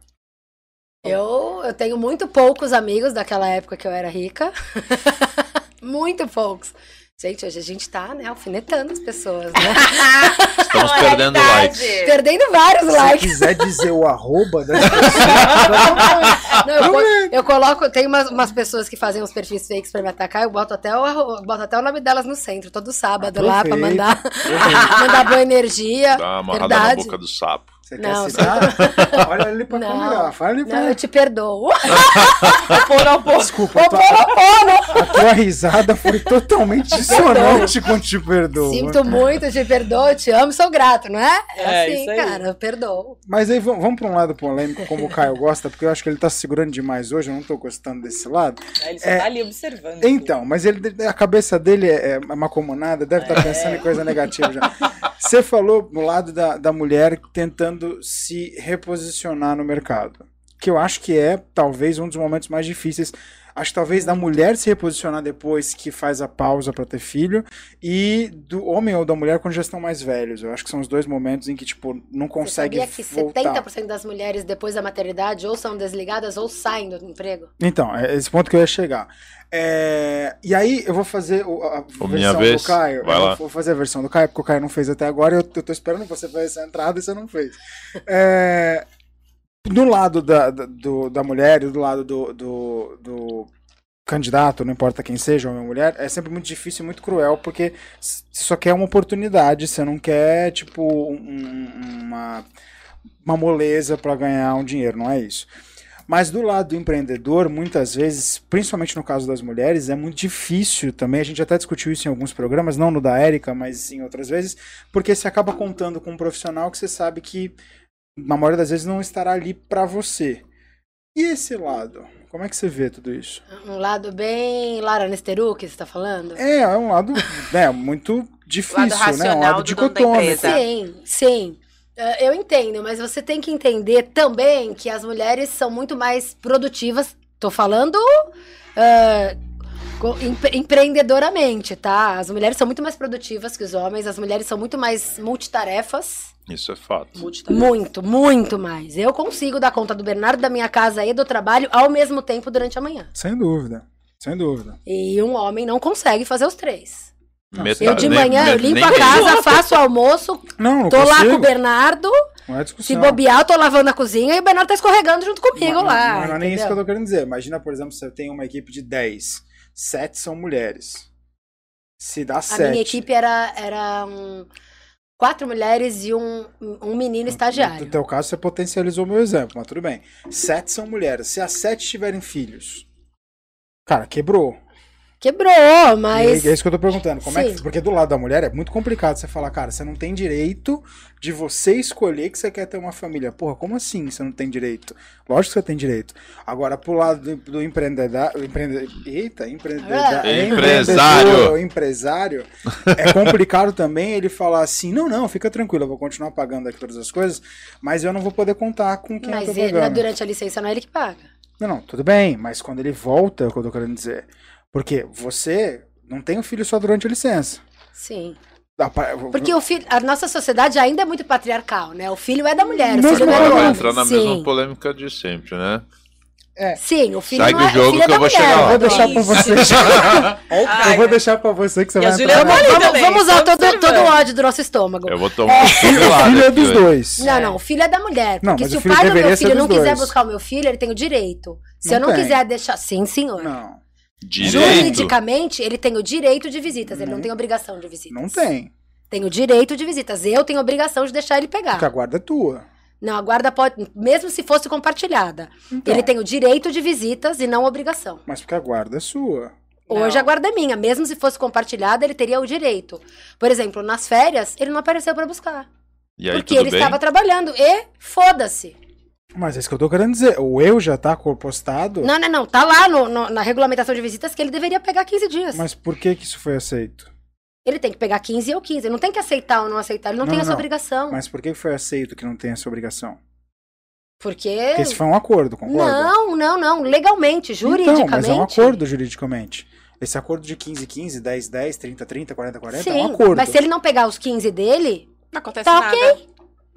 Eu, eu tenho muito poucos amigos daquela época que eu era rica. [laughs] muito poucos. Gente, hoje a gente tá, né, alfinetando as pessoas, né? [laughs] Estamos perdendo likes. Perdendo vários Se likes. Se quiser dizer o arroba das pessoas. Não, eu, eu, coloco, tem umas, umas, pessoas que fazem uns perfis fakes pra me atacar, eu boto até o, boto até o nome delas no centro, todo sábado lá pra mandar, [laughs] mandar boa energia. Dá uma amarrada verdade. na boca do sapo. Você não, quer citar? [laughs] Olha ali pra não, câmera, fala ali pra Não, eu te perdoo. [laughs] Desculpa, a tua, a tua risada foi totalmente dissonante com te perdoo. Sinto muito, te perdoo, te amo, sou grato, não é? É, é assim, cara, eu perdoo. Mas aí vamos pra um lado polêmico, como o Caio gosta, porque eu acho que ele tá segurando demais hoje, eu não tô gostando desse lado. É, ele só é, tá ali observando. Então, mas ele, a cabeça dele é, é macomunada, deve estar tá pensando em coisa negativa já. Você falou no lado da, da mulher tentando tentando se reposicionar no mercado. Que eu acho que é talvez um dos momentos mais difíceis. Acho que talvez da mulher se reposicionar depois que faz a pausa para ter filho e do homem ou da mulher quando já estão mais velhos. Eu acho que são os dois momentos em que tipo não consegue Você sabia que voltar. 70% das mulheres depois da maternidade ou são desligadas ou saem do emprego? Então, é esse ponto que eu ia chegar. É, e aí eu vou fazer a, versão vez. do Caio. Vai lá. Vou fazer a versão do Caio, porque o Caio não fez até agora. Eu, eu tô esperando você fazer essa entrada e você não fez. É, do lado da, da, do, da mulher e do lado do, do, do, candidato, não importa quem seja, homem ou mulher, é sempre muito difícil e muito cruel, porque você só quer uma oportunidade, você não quer, tipo, um, uma, uma moleza para ganhar um dinheiro, não é isso. Mas do lado do empreendedor, muitas vezes, principalmente no caso das mulheres, é muito difícil também. A gente até discutiu isso em alguns programas, não no da Érica, mas em outras vezes, porque você acaba contando com um profissional que você sabe que, na maioria das vezes, não estará ali para você. E esse lado? Como é que você vê tudo isso? Um lado bem Lara Nesteru, que você tá falando? É, é um lado né, muito [laughs] difícil, né? Um lado dicotômico. Sim, sim. Eh, Eu entendo, mas você tem que entender também que as mulheres são muito mais produtivas. Tô falando empre- empreendedoramente, tá? As mulheres são muito mais produtivas que os homens, as mulheres são muito mais multitarefas. Isso é fato. Muito, muito mais. Eu consigo dar conta do Bernardo, da minha casa e do trabalho ao mesmo tempo durante a manhã. Sem dúvida, sem dúvida. E um homem não consegue fazer os três. Metade- Eu de nem- manhã, eu nem- limpo nem a casa, faço o almoço, Não, não tô lá consigo. com o Bernardo. Não é Se bobear, eu tô lavando a cozinha e o Bernardo tá escorregando junto comigo Mas- lá. Mas não é nem isso que eu tô querendo dizer. Imagina, por exemplo, você tem uma equipe de 10. 7 são mulheres. Se dá A 7. minha equipe era, era um, quatro mulheres e um, um menino No estagiário. teu caso, você potencializou o meu exemplo, mas tudo bem. Sete são mulheres. Se as sete tiverem filhos, cara, quebrou. Quebrou, mas. E é isso que eu tô perguntando. Como é que, porque do lado da mulher é muito complicado você falar, cara, você não tem direito de você escolher que você quer ter uma família. Porra, como assim você não tem direito? Lógico que você tem direito. Agora, pro lado do, do empreendedor. Empreende, eita, empreendedor. É. Empresário. empresário. É complicado também ele falar assim: não, não, fica tranquilo, eu vou continuar pagando aqui todas as coisas, mas eu não vou poder contar com quem Mas eu tô ele- pagando. durante a licença não é ele que paga. Não, não, tudo bem, mas quando ele volta, é o que eu tô querendo dizer. Porque você não tem o filho só durante a licença. Sim. Porque o filho, a nossa sociedade ainda é muito patriarcal, né? O filho é da mulher, o Mesmo filho não é agora do Vai entrar na Sim. mesma polêmica de sempre, né? Sim, o filho Segue não é, o jogo filho é que da eu vou mulher. chegar lá. Eu vou deixar pra você. [laughs] Eu vou deixar pra você que você E vai entrar. ali Vamos, também, vamos usar todo, todo o ódio do nosso estômago. Eu vou tomar um O filho é dos dois. Não, não, o filho é da mulher. Não, Porque mas se o o pai do meu filho não quiser buscar o meu filho, ele tem o direito. Se Não eu não tem. quiser deixar. Sim, senhor. Não, Direito. Juridicamente, ele tem o direito de visitas, ele não tem obrigação de visitas. não tem. Tem o direito de visitas. Eu tenho obrigação de deixar ele pegar. Porque a guarda é tua. Não, a guarda pode, mesmo se fosse compartilhada. Então, Ele tem o direito de visitas e não obrigação. Mas porque a guarda é sua. Hoje Não. a guarda é minha, mesmo se fosse compartilhada, ele teria o direito. Por exemplo, nas férias, ele não apareceu pra buscar, E aí, porque tudo ele bem? estava trabalhando e foda-se. Mas é isso que eu tô querendo dizer. O eu já tá postado. Não, não, não, tá lá no- no- na regulamentação de visitas que ele deveria pegar 15 dias. Mas por que que isso foi aceito? Ele tem que pegar 15 ou 15, ele não tem que aceitar ou não aceitar, ele não, Não, tem essa não. obrigação. Mas por que que foi aceito que não tem essa obrigação? Porque Porque esse foi um acordo, concorda? Não, não, não, legalmente, juridicamente. Então, mas é um acordo juridicamente. Esse acordo de 15, 15, 10, 10, 30, 30, 40, 40 Sim, é um acordo. mas se ele não pegar os 15 dele, Não acontece Tá nada. ok.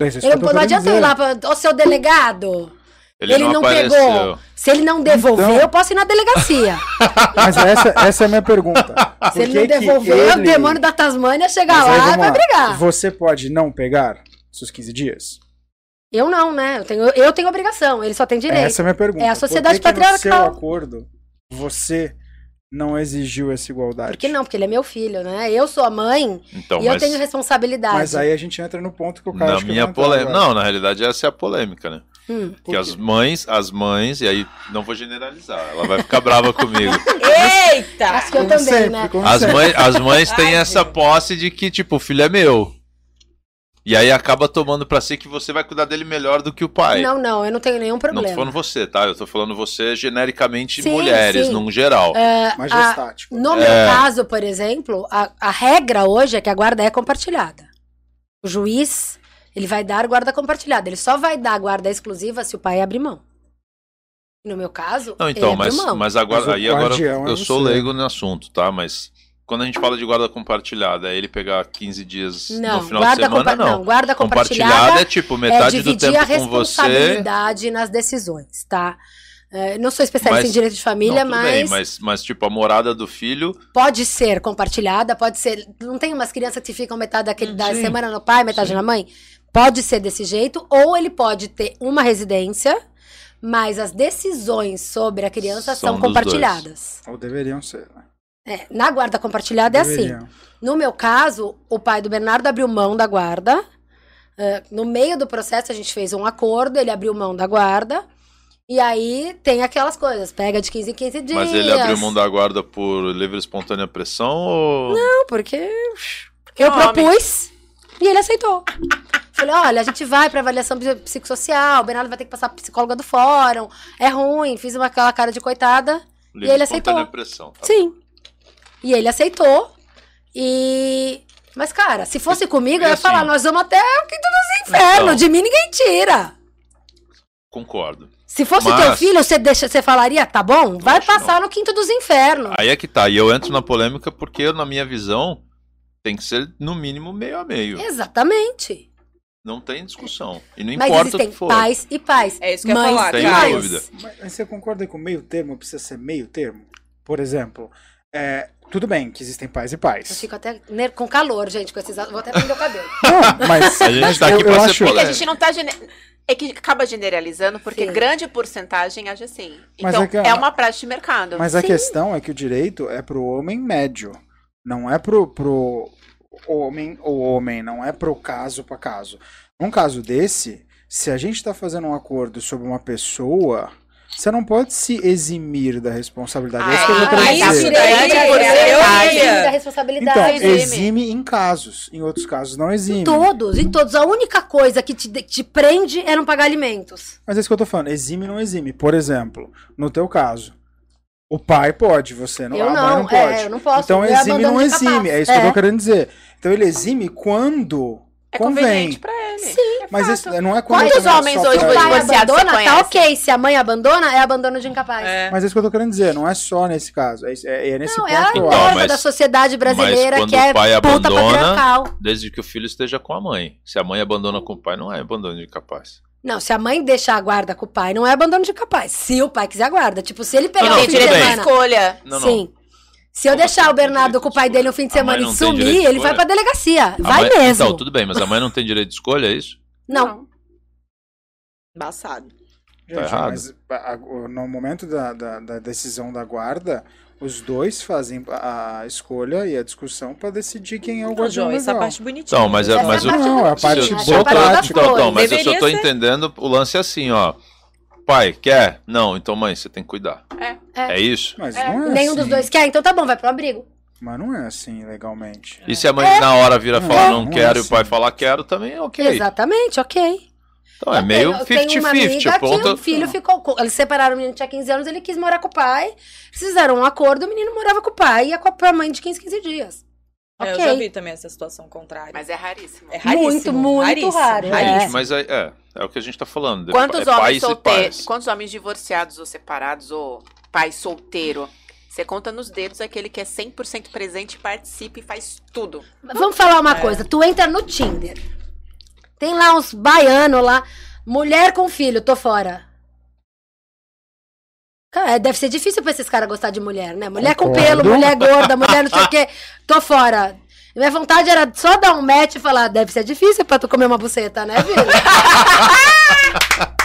Ele, eu não adianta eu ir lá pra. Ô, seu delegado! Ele, Ele, não, não, pegou. Se ele não devolver, Então. eu posso ir na delegacia. [laughs] Mas essa, essa é a minha pergunta. Se Por ele que não devolver, ele- o demônio da Tasmânia chega Mas lá e vai brigar. Você pode não pegar seus 15 dias? Eu não, né? Eu tenho, eu tenho obrigação, ele só tem direito. Essa é a minha pergunta. É a sociedade Por que que no seu patriarcal. acordo você não exigiu essa igualdade? Por que não? Porque ele é meu filho, né? Eu sou a mãe Então, e eu mas tenho responsabilidade. Mas aí a gente entra no ponto que o cara na acho que minha polêmica. Não, na realidade essa é a polêmica, né? Hum. Que as mães, as mães, e aí não vou generalizar, ela vai ficar brava [laughs] comigo. Eita! Acho que eu Como também, sempre, né? As mães, as mães têm Ai, essa posse de que, tipo, o filho é meu. E aí acaba tomando pra si que você vai cuidar dele melhor do que o pai. Não, não, eu não tenho nenhum Não problema. tô falando você, tá? Eu tô falando você genericamente Sim, mulheres, sim. num geral. É, Mais a- estático. no meu caso, por exemplo, a, a regra hoje é que a guarda é compartilhada. O juiz, ele vai dar guarda compartilhada. Ele só vai dar guarda exclusiva se o pai abrir mão. No meu caso, Não, então, ele mas, mas agora, Mas aí agora guardião é eu sou leigo no assunto, tá? Mas quando a gente fala de guarda compartilhada, é ele pegar 15 dias não, no final de semana, compa- não. guarda Compartilhada compartilhada é tipo é metade do dividir tempo a com você. responsabilidade nas decisões, tá? É, não sou especialista Mas- em direito de família, não, tudo mas, bem, mas, mas tipo a morada do filho, pode ser compartilhada, pode ser. Não tem umas crianças que ficam metade daquele, da Sim. semana no pai, metade na mãe? Pode ser desse jeito, ou ele pode ter uma residência, mas as decisões sobre a criança São são, compartilhadas. Ou deveriam ser, né? É, na guarda compartilhada é assim. No meu caso, o pai do Bernardo abriu mão da guarda. É, no meio do processo, a gente fez um acordo, ele abriu mão da guarda. E aí tem aquelas coisas, pega de 15 em 15 dias. mas ele abriu mão da guarda por livre e espontânea pressão ou. Não, porque eu homem. propus e ele aceitou. [laughs] Falei, olha, a gente vai pra avaliação psi- psicossocial, o Bernardo vai ter que passar pra psicóloga do fórum, é ruim. Fiz uma, aquela cara de coitada. Livre ele de aceitou. espontânea pressão, tá? Sim. E ele aceitou. E. Mas, cara, se fosse comigo, eu ia assim- falar, nós vamos até o quinto dos infernos. Então. De mim ninguém tira. Concordo. Se fosse Mas- teu filho, você, deixa, você falaria, tá bom? Vai que passar no quinto dos infernos. Aí é que tá. E eu entro na polêmica porque, na minha visão, tem que ser no mínimo meio a meio. Exatamente. Não tem discussão. E não Mas importa o que for. pais e pais. É isso que eu ia falar, mães. dúvida. Mas mas você concorda com meio termo? Precisa ser meio termo? Por exemplo, é, tudo bem que existem pais e Eu pais. fico até com calor, gente, com esses. Vou até prender o cabelo. [laughs] Não, mas, A gente tá aqui eu, pra eu ser acho, É que a gente não tá. gene- É que acaba generalizando, porque Sim. grande porcentagem age assim. Mas Então, é que é, a- uma prática de mercado. Mas a Sim. questão é que o direito é pro homem médio. Não é pro, pro homem ou homem, não é pro caso para caso. Num caso desse, se a gente está fazendo um acordo sobre uma pessoa, você não pode se eximir da responsabilidade. é isso que eu Ah, querendo mas dizer. isso daí é da Então, responsabilidade. exime. exime em casos, em outros casos não exime. Em todos, em todos. A única coisa que te, te prende é não pagar alimentos. Mas é isso que eu tô falando, exime não exime. Por exemplo, no teu caso, o pai pode, você não, Eu a mãe não, não pode. é, eu não posso, Então exime não exime, é isso que eu É. tô querendo dizer. Então ele exime quando É convém. conveniente pra ele. Sim. É Mas isso não é quando Quantos é homens hoje pra o pai divorciados abandona, se tá ok. Se a mãe abandona, é abandono de incapaz. É. Mas é isso que eu tô querendo dizer, não é só nesse caso. É, é- é nesse Não, é ponto a que eu Então, mas- da sociedade brasileira que é o pai puta abandona- patriarcal. Desde que o filho esteja com a mãe. Se a mãe abandona com o pai, não é abandono de capaz. Não, se a mãe deixar a guarda com o pai, não é abandono de capaz. Se o pai quiser a guarda. Tipo, se ele pegar Não, o não, fim Tem de semana. escolha. Não, não. Sim. Se eu deixar o Bernardo com o pai dele no fim de semana e não sumir, de ele vai pra delegacia. A vai mãe- mesmo. Então, tudo bem, mas a mãe não tem direito de escolha, é isso? Não. Embaçado. Gente, Tá errado. mas no momento da, da, da decisão da guarda, os dois fazem a escolha e a discussão pra decidir quem é o Não, guardião João, essa legal. parte bonitinha. Então, mas é- mas é a o- parte Não, é a parte essa é a burocrática. parte das Então, então, mas eu só tô ser. entendendo o lance assim, ó. Pai, quer? Não, então mãe, você tem que cuidar. É. É, isso? Mas É, não é Nenhum assim. dos dois quer, então tá bom, vai pro abrigo. Mas não é assim legalmente. E se a mãe na hora vira e fala É, não não é quero e o assim. pai falar quero, também é ok. Exatamente, ok. Então é Eu meio tenho uma 50-50. amiga ponto. que o filho ficou. com- Eles separaram, o menino tinha 15 anos, ele quis morar com o pai. Fizeram um acordo, o menino morava com o pai e ia com a mãe de 15, 15 dias. É, Ok. Eu já vi também essa situação contrária. Mas é raríssimo. É raríssimo. Muito, muito raríssimo, raro, é. raríssimo. Mas é, é, é o que a gente tá falando. de- Quantos é homens solteiros, quantos homens divorciados ou separados ou pai solteiro? Você conta nos dedos aquele que é 100% presente, participa e faz tudo. Mas Vamos falar uma coisa, tu entra no Tinder. Tem lá uns baianos lá, mulher com filho, tô fora. Cara, deve ser difícil pra esses caras gostar de mulher, né? Mulher com Concordo. pelo, mulher gorda, mulher não sei o quê. Tô fora. Minha vontade era só dar um match e falar, deve ser difícil pra tu comer uma buceta, né, filho? [laughs]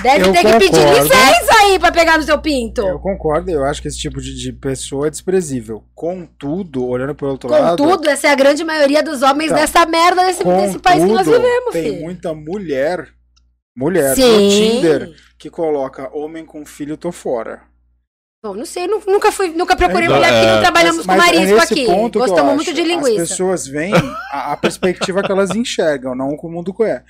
Deve Eu ter que pedir concordo. licença aí pra pegar no seu pinto. Eu concordo, eu acho que esse tipo de, de pessoa é desprezível. Contudo, olhando pelo outro lado. Contudo, essa é a grande maioria dos homens Então, dessa merda desse, desse país que nós contudo, vivemos, tem filho. muita mulher, mulher no Sim. Tinder que coloca homem com filho tô fora. Bom, não sei, nu- nunca fui, nunca procurei Então, mulher porque é, não trabalhamos Mas com é marisco aqui. ponto Gostamos acho. muito de As linguiça. pessoas veem a, a perspectiva que elas enxergam, não o mundo que é.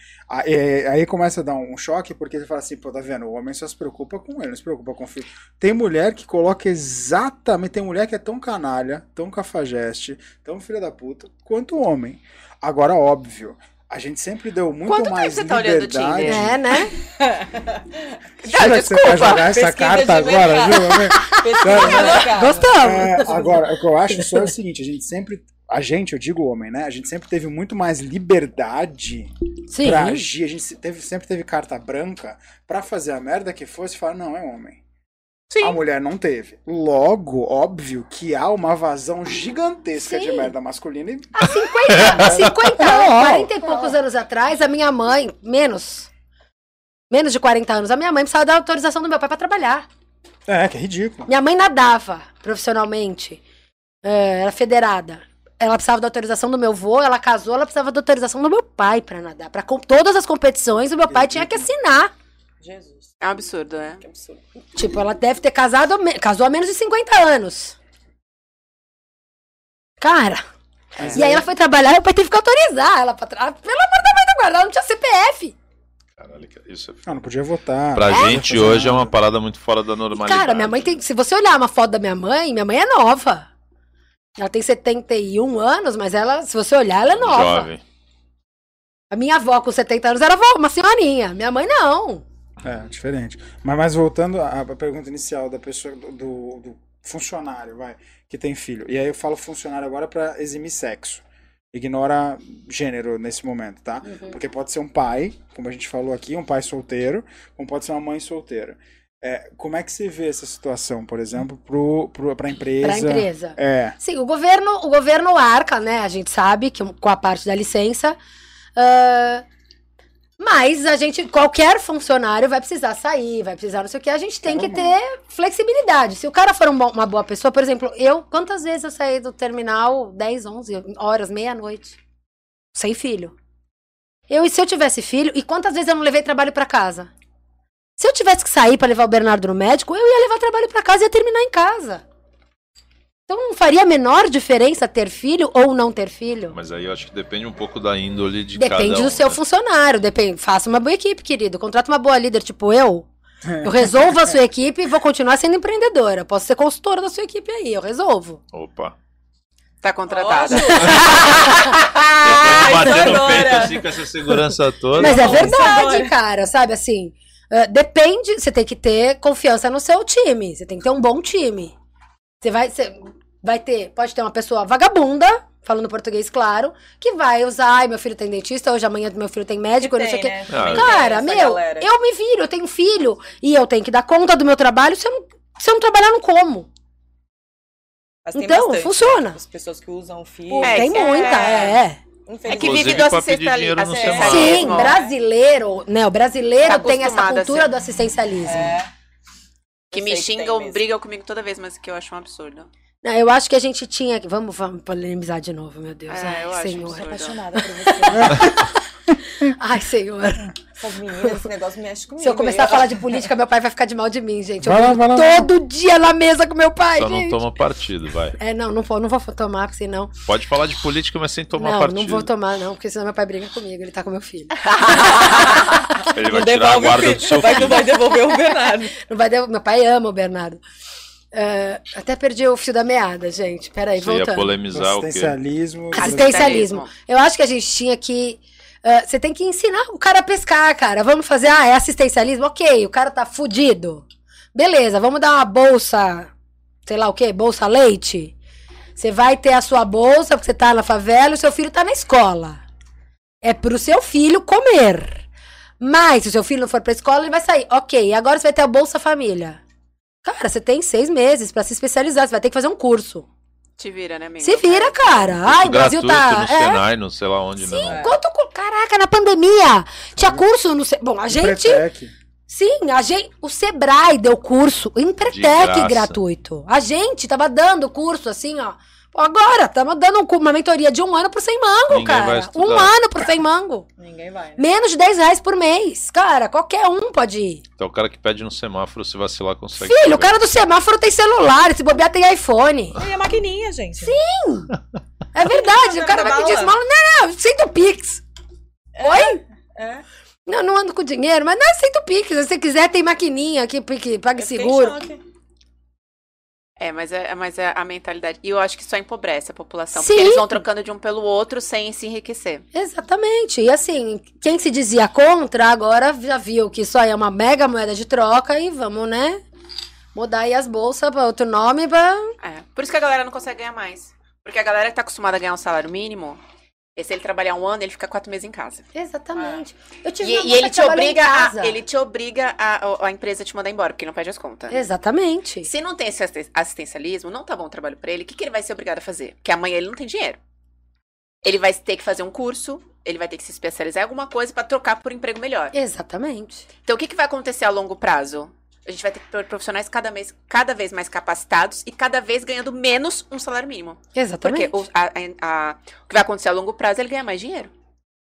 É, Aí começa a dar um choque, porque você fala assim, pô, tá vendo? O homem só se preocupa com ele, não se preocupa com o filho. Tem mulher que coloca exatamente. Tem mulher que é tão canalha, tão cafajeste, tão filha da puta, quanto o homem. Agora, óbvio. A gente sempre deu muito Quanto tempo mais você tá olhando o liberdade. Tinder? É, né? [laughs] Jura que você quer jogar essa Pesquisa carta agora, jura? [laughs] né? Gostamos. É, agora, o que eu acho só é o seguinte, a gente sempre. A gente, eu digo homem, né? A gente sempre teve muito mais liberdade Sim. pra agir. A gente teve, sempre teve carta branca pra fazer a merda que fosse e falar, não, é homem. Sim. A mulher não teve. Logo, óbvio que há uma vazão gigantesca de Sim. merda masculina e Há 50, 50 anos, [laughs] Não. 40 e poucos anos atrás, a minha mãe, menos, menos de 40 anos, a minha mãe precisava da autorização do meu pai pra trabalhar. É, que é ridículo. Minha mãe nadava profissionalmente, é, era federada. Ela precisava da autorização do meu avô, ela casou, ela precisava da autorização do meu pai pra nadar. Com todas as competições, o meu pai tinha que assinar. Jesus, É um absurdo, né? que absurdo. Tipo, ela deve ter casado, me- casou há menos de 50 anos. Cara, Mas e aí ela foi trabalhar e o pai teve que autorizar ela pra tra... Pelo amor da mãe da ela não tinha CPF. Caralho, cara, isso é... Ah, não podia votar. Pra podia gente hoje é nada. uma parada muito fora da E, normalidade. cara, minha mãe tem. Se você olhar uma foto da minha mãe, minha mãe é nova. Ela tem 71 anos, mas ela, se você olhar, ela é nova. Jovem. A minha avó com 70 anos era avó, uma senhorinha. Minha mãe não. É, diferente. Mas, mas voltando à à pergunta inicial da pessoa, do, do- do funcionário, vai, que tem filho. E aí eu falo funcionário agora pra eximir sexo. Ignora gênero nesse momento, tá? Porque pode ser um pai, como a gente falou aqui, um pai solteiro, como pode ser uma mãe solteira. É, como é que você vê essa situação, por exemplo, pro, pro, pra empresa? Pra empresa. É. Sim, o governo, o governo arca, né? A gente sabe que com a parte da licença. ah, mas a gente, qualquer funcionário vai precisar sair, vai precisar não sei o que. A gente tem que ter flexibilidade. Se o cara for um bom- uma boa pessoa, por exemplo, eu, quantas vezes eu saí do terminal 10, 11 horas, meia-noite, sem filho? Eu, e se eu tivesse filho, e quantas vezes eu não levei trabalho pra casa? Se eu tivesse que sair pra levar o Bernardo no médico, eu ia levar trabalho pra casa e ia terminar em casa. Então não faria a menor diferença ter filho ou não ter filho? Mas aí eu acho que depende um pouco da índole de Depende cada um, do seu né? funcionário, depende. Faça uma boa equipe, querido. Contrata uma boa líder, tipo eu. Eu resolvo a sua equipe e vou continuar sendo empreendedora. Posso ser consultora da sua equipe aí, eu resolvo. Opa. Tá contratada. Bater no agora. peito assim com essa segurança toda. Mas é verdade, cara, sabe assim? ah, depende, você tem que ter confiança no seu time. Você tem que ter um bom time. Você vai, você vai ter, pode ter uma pessoa vagabunda, falando português claro, que vai usar, ai, meu filho tem dentista, hoje amanhã meu filho tem médico, não sei o quê. né? Ah, Também Cara, tem meu, galera. eu me viro, eu tenho filho e eu tenho que dar conta do meu trabalho. Se eu não, se eu não trabalhar, eu não como. Mas tem Então, bastante, funciona. né? As pessoas que usam filho. É, tem que é- muita, é. É que Inclusive vive do assistencialismo. Sim, brasileiro, né? O brasileiro Tá tem essa cultura ser. do assistencialismo. É. Que me que xingam, mesmo. brigam comigo toda vez, mas que eu acho um absurdo. Não, eu acho que a gente tinha que. Vamos, vamos polemizar de novo, meu Deus. É, Ai, eu acho senhor. Absurdo. apaixonada por você. [laughs] [laughs] Ai, senhor. Essas meninas, esse negócio mexe comigo. Se eu começar a hein? falar de política, meu pai vai ficar de mal de mim, gente. Eu Vai lá, vai lá, vai lá. todo dia na mesa com meu pai, Só não gente. toma partido, vai. É, não, não vou, não vou tomar, porque senão. Pode falar de política, mas sem tomar não, partido. não vou tomar, não, porque senão meu pai briga comigo, ele tá com meu filho. [laughs] Ele Não vai tirar a guarda do seu Vai, filho. vai devolver o Bernardo. [laughs] Não vai devo- Meu pai ama o Bernardo. É, até perdi o fio da meada, gente. Peraí, Você ia voltando. polemizar o quê? Assistencialismo. Assistencialismo. Eu acho que a gente tinha que. Ah, você tem que ensinar o cara a pescar, cara. Vamos fazer. Ah, é assistencialismo? Ok, o cara tá fudido. Beleza, vamos dar uma bolsa. Sei lá o quê? Bolsa leite? Você vai ter a sua bolsa, porque você tá na favela e o seu filho tá na escola. É pro seu filho comer. Mas se o seu filho não for pra escola, ele vai sair. Ok, agora você vai ter a Bolsa Família. Cara, você tem seis meses pra se especializar. Você vai ter que fazer um curso. Te vira, né, amigo? Se vira, cara. Ai, o Brasil tá. no é. Senai, não sei lá onde, Sim, não. quanto. Caraca, na pandemia. Tinha curso no. Bom, a gente. Empretec. Sim, a gente. O Sebrae deu curso. Empretec gratuito. A gente tava dando curso assim, ó. Agora, tava dando um uma mentoria de um ano por sem mango, Ninguém cara. Um ano por sem mango. [laughs] Ninguém vai. né? Menos de 10 reais por mês. Cara, qualquer um pode ir. Então o cara que pede no semáforo, se vacilar, consegue. Filho, o pegar. cara do semáforo tem celular. Se bobear, tem iPhone. E a maquininha, gente. Sim. [laughs] É verdade. o cara vai pedir esmola. Não, não, sem do Pix. Oi? É. Não, não ando com dinheiro, mas não aceito Pix. Se você quiser, tem maquininha que que pague seguro. choque. É, mas é, mas é a mentalidade. E eu acho que só empobrece a população. Sim. Porque eles vão trocando de um pelo outro sem se enriquecer. Exatamente. E assim, quem se dizia contra, agora já viu que isso aí é uma mega moeda de troca e vamos, né? Mudar aí as bolsas para outro nome pra... É. Por isso que a galera não consegue ganhar mais. Porque a galera que tá acostumada a ganhar um salário mínimo, e se ele trabalhar um ano, ele fica quatro meses em casa. Exatamente. Eu E, tive e moça ele te obriga, a, ele te obriga a, a empresa te mandar embora, porque ele não pede as contas. Exatamente. Se não tem esse assisten- assistencialismo, não tá bom o trabalho pra ele, o que, que ele vai ser obrigado a fazer? Porque amanhã ele não tem dinheiro. Ele vai ter que fazer um curso, ele vai ter que se especializar em alguma coisa pra trocar por um emprego melhor. Exatamente. Então, o que, que vai acontecer a longo prazo? A gente vai ter profissionais cada, mês, cada vez mais capacitados e cada vez ganhando menos um salário mínimo. Porque Exatamente. o, a- a- a- o que vai acontecer a longo prazo é ele ganhar mais dinheiro.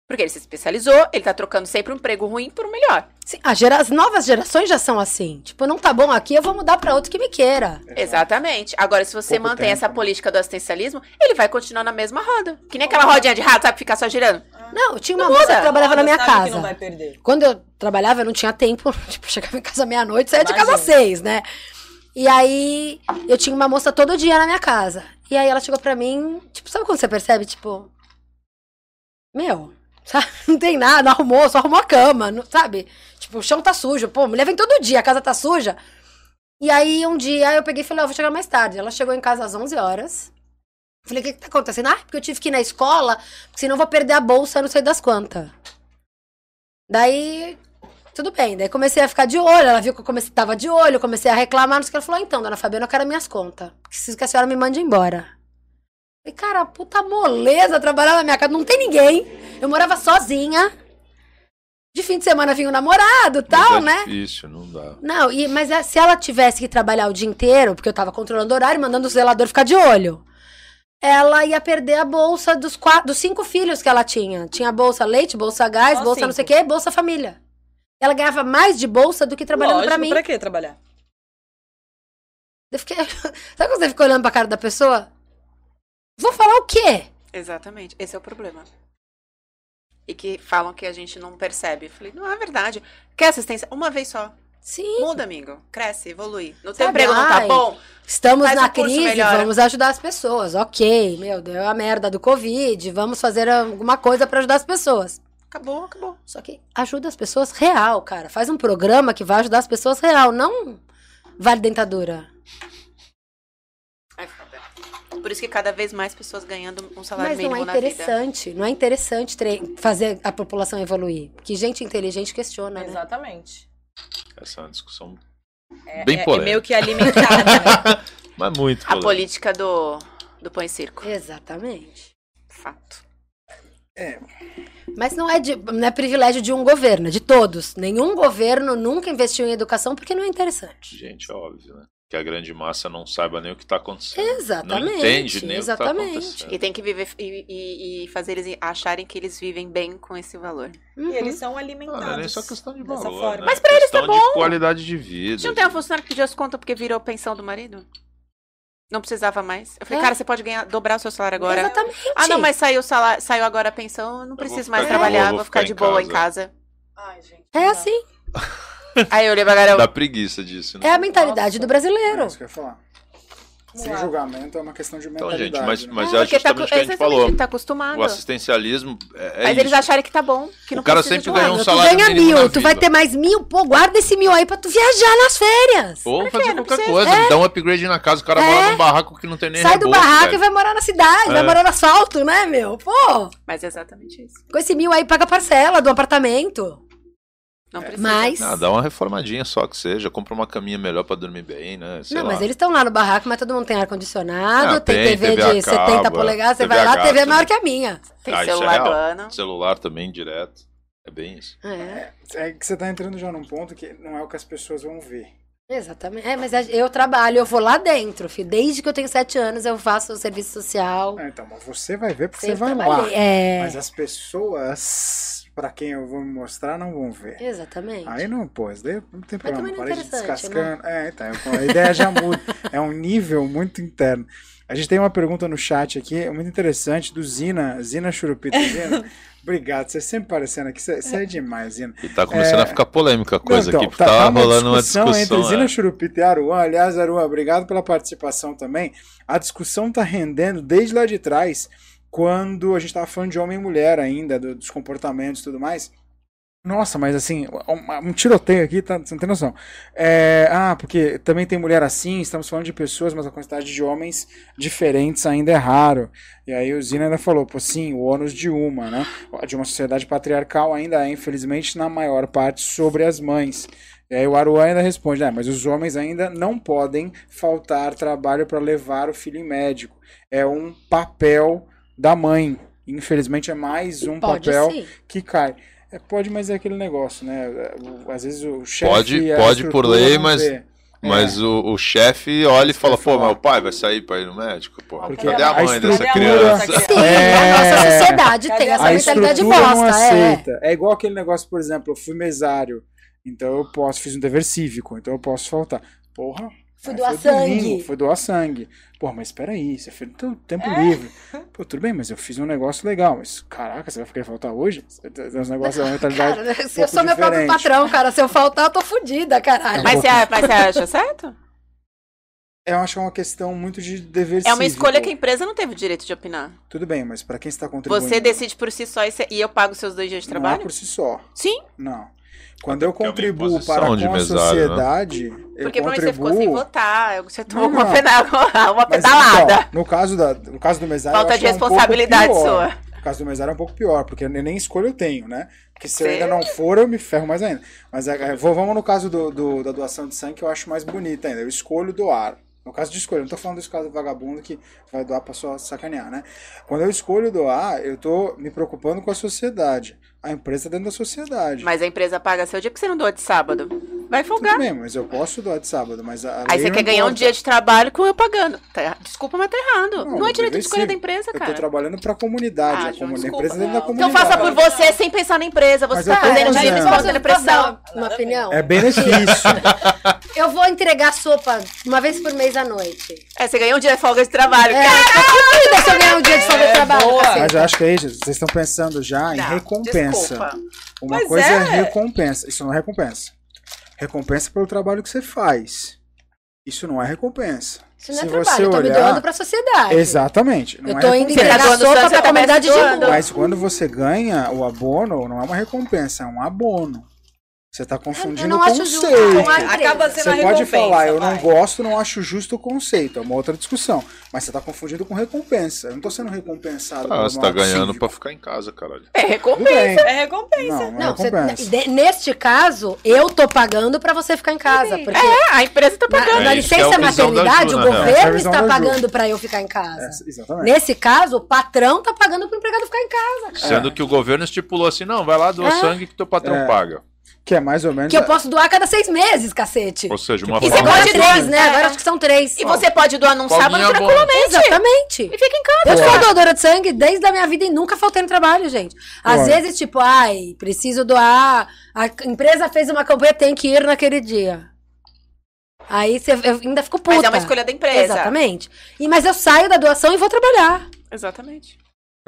Porque ele se especializou, ele tá trocando sempre um emprego ruim por um melhor. Sim, gera- as novas gerações já são assim. Tipo, não tá bom aqui, eu vou mudar pra outro que me queira. Exatamente. Agora, se você Pouco mantém tempo, essa política do assistencialismo, ele vai continuar na mesma roda. Que nem aquela rodinha de rato, sabe? Ficar só girando. Não, eu tinha uma moça que trabalhava na minha sabe que não casa. vai perder. Quando eu trabalhava, eu não tinha tempo. [laughs] Tipo, chegava em casa meia-noite, saía de casa às seis, né? E aí, eu tinha uma moça todo dia na minha casa. E aí ela chegou pra mim, tipo, sabe quando você percebe, tipo... Meu, sabe? [laughs] Não tem nada, arrumou, só arrumou a cama, não- sabe? Tipo, o chão tá sujo. Pô, mulher vem todo dia, a casa tá suja. E aí, um dia, eu peguei e falei, ó, vou chegar mais tarde. Ela chegou em casa às 11 horas. Falei, o que que tá acontecendo? Ah, porque eu tive que ir na escola, porque senão vou perder a bolsa, não sei das quantas. Daí, tudo bem. Daí comecei a ficar de olho. Ela viu que eu comecei, tava de olho, comecei a reclamar. Não sei o que. Ela falou: então, dona Fabiana, eu quero minhas contas. Preciso que a senhora me mande embora. Falei, cara, puta moleza trabalhar na minha casa. Não tem ninguém. Eu morava sozinha. De fim de semana vinha o namorado tal, Mas é né? difícil, não dá. Não, e, mas é- se ela tivesse que trabalhar o dia inteiro, porque eu tava controlando o horário, mandando o zelador ficar de olho, ela ia perder a bolsa dos, quatro, dos cinco filhos que ela tinha. Tinha bolsa leite, bolsa gás, Só bolsa não sei o cinco. quê, bolsa família. Ela ganhava mais de bolsa do que trabalhando Lógico, pra mim. pra que trabalhar? Eu fiquei... [laughs] Sabe quando você fica olhando pra cara da pessoa? Vou falar o quê? Exatamente. Esse é o problema. E que falam que a gente não percebe. Eu falei, não é verdade. Quer assistência? Uma vez só. Sim. Muda, amigo. Cresce, evolui. No teu emprego não tá bom? Estamos na um crise, vamos ajudar as pessoas. Ok, meu, deu a merda do Covid, vamos fazer alguma coisa pra ajudar as pessoas. Acabou, acabou. Só que ajuda as pessoas real, cara. Faz um programa que vai ajudar as pessoas real, não vale dentadura. Por isso que cada vez mais pessoas ganhando um salário Mas não é mínimo na vida. interessante. Não é interessante fazer a população evoluir. Que gente inteligente questiona, né? Exatamente. Essa é uma discussão É, Bem é- é polêmica. meio que alimentada, né? [laughs] mas muito A polêmica. política do, do põe circo. Exatamente. Fato. Mas não é, de- não é privilégio de um governo, é de todos. Nenhum governo nunca investiu em educação porque não é interessante. Gente, é óbvio, né? Que a grande massa não saiba nem o que tá acontecendo. Exatamente. Não entende nem exatamente. o que tá acontecendo. E tem que viver e, e- e fazer eles acharem que eles vivem bem com esse valor. Uhum. E eles são Não, alimentados. não é nem só questão de valor, forma. né? Mas pra eles tá questão de bom. qualidade de A vida. gente não tem um funcionário que pediu as contas porque virou pensão do marido? Não precisava mais. Eu falei, É. cara, você pode ganhar, dobrar o seu salário agora. Exatamente. Ah, não, mas saiu, salário, saiu agora a pensão, eu não vou preciso mais trabalhar, vou vou ficar de em boa em casa. casa. Ai, gente. É não assim. [laughs] Aí eu olhei pra galera, Dá preguiça disso, né? É a mentalidade Nossa. do É brasileiro. isso que eu ia falar. Sem lá. julgamento é uma questão de Então, mentalidade. gente, mas, né? mas É, é tá justamente o que a gente falou. tá acostumado. O assistencialismo é, é Mas isso. eles acharem que tá bom, que não O cara sempre um ganhou um Tu salário ganha mínimo mil, na tu vai ter mais mil, pô, guarda esse mil aí pra tu viajar nas férias. Ou Pra fazer quê? Não qualquer coisa, dá um upgrade na casa, o cara É. mora num barraco que não tem nem Sai do barraco velho. e vai morar na cidade, vai É. morar no asfalto, né, meu? Pô, Mas é exatamente isso. com esse mil aí paga parcela do apartamento. Não precisa. Mas. Ah, dá uma reformadinha só que seja, compra uma caminha melhor pra dormir bem, né? Sei não, lá. mas eles estão lá no barraco, mas todo mundo tem ar-condicionado, Ah, tem, tem, TV, TV de 70 cabo, polegadas, você TV vai lá, a TV é maior né? que a minha. Tem Ah, é celular do real. ano. Celular também, direto. É bem isso. É, É que você tá entrando já num ponto que não é o que as pessoas vão ver. exatamente. É, mas eu trabalho, eu vou lá dentro, filho. Desde que eu tenho sete anos, eu faço serviço social. É, então, mas você vai ver porque Sempre você vai lá. trabalhei. É, Mas as pessoas, pra quem eu vou me mostrar, não vão ver. exatamente. Aí não, pô, isso daí não tem problema. também não é Parede interessante, descascando. É, então, a ideia já muda. [laughs] É um nível muito interno. A gente tem uma pergunta no chat aqui, é muito interessante, do Zina, Zina Churupita. [laughs] Zina, obrigado, você sempre aparecendo aqui, você, você é demais, Zina. E tá começando É. a ficar polêmica a coisa Não, aqui, porque tá, rolando uma discussão. entre Zina é. Churupita e Aruan. Aliás, Aruan, obrigado pela participação também. A discussão tá rendendo desde lá de trás, quando a gente tava falando de homem e mulher ainda, do- dos comportamentos e tudo mais. Nossa, mas assim, um, um tiroteio aqui, tá, você não tem noção. É, ah, porque também tem mulher assim, estamos falando de pessoas, mas a quantidade de homens diferentes ainda é raro. E aí o Zina ainda falou, pô, sim, o ônus de uma, né? De uma sociedade patriarcal ainda é, infelizmente, na maior parte sobre as mães. E aí o Aruan ainda responde, né, mas os homens ainda não podem faltar trabalho para levar o filho em médico. É um papel da mãe. Infelizmente é mais um Pode papel sim. que cai. É, pode, mas é aquele negócio, né? O- Às vezes o chefe. Pode, a pode por lei, não mas vê. Mas o, o chefe olha e fala, pô, falar. meu pai vai sair pra ir no médico? Porra, Porque cadê a a mãe dessa criança? Sim, [laughs] É. a nossa sociedade Cadê tem essa a mentalidade estrutura não bosta. É. aceita. É. igual aquele negócio, por exemplo, eu fui mesário, então eu posso, fiz um dever cívico, então eu posso faltar. Porra. Fui aí doar foi domingo, sangue. Foi doar sangue. Porra, mas espera aí, você fez no teu tempo É. livre. Pô, tudo bem, mas eu fiz um negócio legal. Mas, caraca, você vai ficar faltar hoje? Uns negócios, uma mentalidade Cara, um se eu pouco sou meu próprio diferente. patrão, cara. Se eu faltar, eu tô fudida, caralho. Mas você, mas você acha certo? Eu acho que é uma questão muito de dever É uma cívico. escolha que a empresa não teve o direito de opinar. Tudo bem, mas pra quem está contribuindo... Você decide por si só e, eu pago seus dois dias de Não é trabalho? por si só. Sim, Não. Quando eu é contribuo para com a mesário, né? sociedade, eu porque provavelmente você ficou contribuo... sem votar. Você tomou Não, uma, pena- [laughs] uma Mas, pedalada. então, no caso da, no caso do mesário, Falta de é um responsabilidade pior. sua. No caso do mesário é um pouco pior, porque eu nem escolha eu tenho, né? Porque se eu ainda não for, eu me ferro mais ainda. Mas é, é, vamos no caso do, do- da doação de sangue, que eu acho mais bonita ainda. Eu escolho doar. No caso de escolha, eu não tô falando desse caso do vagabundo que vai doar pra só sacanear, né? Quando eu escolho doar, eu tô me preocupando com a sociedade. A empresa dentro da sociedade. Mas a empresa paga seu dia porque você não doa de sábado. Vai Tudo folgar. bem, mas eu posso doar de sábado, mas a, Aí você não quer ganhar um importa. dia de trabalho com eu pagando. Tá- Desculpa, mas tá errado. Não, é direito de escolha da reversível. empresa, Eu tô cara. trabalhando pra comunidade. Ah, a, João, comu- a desculpa. empresa dentro da Então comunidade. faça por você sem pensar na empresa. Você Mas tá fazendo Posso dar pressão. uma opinião? É benefício. [laughs] Eu vou entregar sopa uma vez por mês à noite. É, você ganhou um dia de folga de trabalho. É, Cara, tá fudida se eu ganhar um dia de folga de trabalho, boa. cacete. Mas eu acho que aí, gente, vocês estão pensando já em não, recompensa. desculpa. Uma Mas coisa é. é. recompensa. Isso não é recompensa. Recompensa pelo trabalho que você faz. Isso não é recompensa. Isso não é Se trabalho, você eu tô me olhar- doando pra sociedade. Exatamente. Não Eu é tô indo Você tá entregar sopa pra tá comunidade de rua. Mas quando você ganha o abono, não é uma recompensa, é um abono. Você está confundindo não o acho justo. conceito. Acaba sendo Você a pode falar, eu não vai. gosto, não acho justo o conceito. É uma outra discussão. Mas você está confundindo com recompensa. Eu não estou sendo recompensado. Ah, você tá ganhando pra ficar em casa, caralho. É recompensa. É recompensa. Não, não, é Não, você- recompensa. de- neste caso, eu tô pagando pra você ficar em casa. Porque É, a empresa tá na, pagando. na É é licença da maternidade, Ju, o na é governo está pagando pra eu ficar em casa. É, exatamente. Nesse caso, o patrão tá pagando pro empregado ficar em casa. Sendo que o governo estipulou assim, não, vai lá doar É. sangue que teu patrão É. paga. Que é mais ou menos. Que eu posso doar a cada seis meses, cacete. Ou seja, uma E você forma... Pode três, né? É. Agora acho que são três. E você pode doar num sábado bom. tranquilamente. Exatamente. E fica em casa. Eu sou doadora de sangue desde a minha vida e nunca faltei no trabalho, gente. Às Olha. vezes, tipo, ai, preciso doar. A empresa fez uma campanha, tem que ir naquele dia. Aí você, eu ainda fico puta. Mas é uma escolha da empresa. Exatamente. E, mas eu saio da doação e vou trabalhar. Exatamente.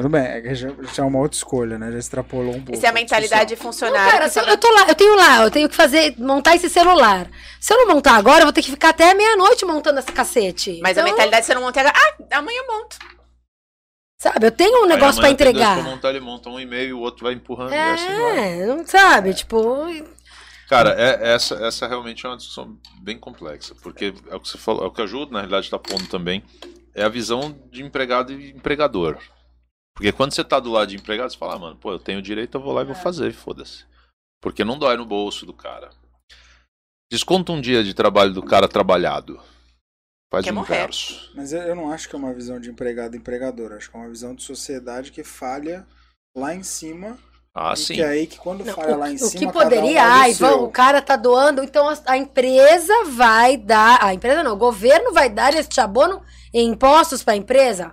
Tudo bem, é já, já é uma outra escolha, né? Já extrapolou um pouco. Isso é a mentalidade Não, funcionária. cara, se eu, eu tô lá, eu tenho lá, eu tenho que fazer, montar esse celular. Se eu não montar agora, eu vou ter que ficar até meia-noite montando esse cacete. Mas a Então, mentalidade você não monta. Ah, amanhã eu monto. Sabe, eu tenho um negócio dois entregar. pra montar, ele monta um e-mail e o outro vai empurrando. e assim. É, não sabe, tipo. Cara, é- essa, essa realmente é uma discussão bem complexa, porque é o que você falou, é o que a Ju, na realidade, está pondo também, é a visão de empregado e empregador. Porque quando você tá do lado de empregado, você fala, ah, mano, pô, eu tenho direito, eu vou lá e vou fazer, foda-se. Porque não dói no bolso do cara. Desconta um dia de trabalho do cara trabalhado. Faz Quer o morrer. inverso. Mas eu, não acho que é uma visão de empregado e empregador. Acho que é uma visão de sociedade que falha lá em cima. Ah, e sim. que é aí que quando Não, falha o, lá em o cima. que cada um poderia, o ai, vão, o cara tá doando, então a, a empresa vai dar, a empresa não, o governo vai dar este abono em impostos pra empresa?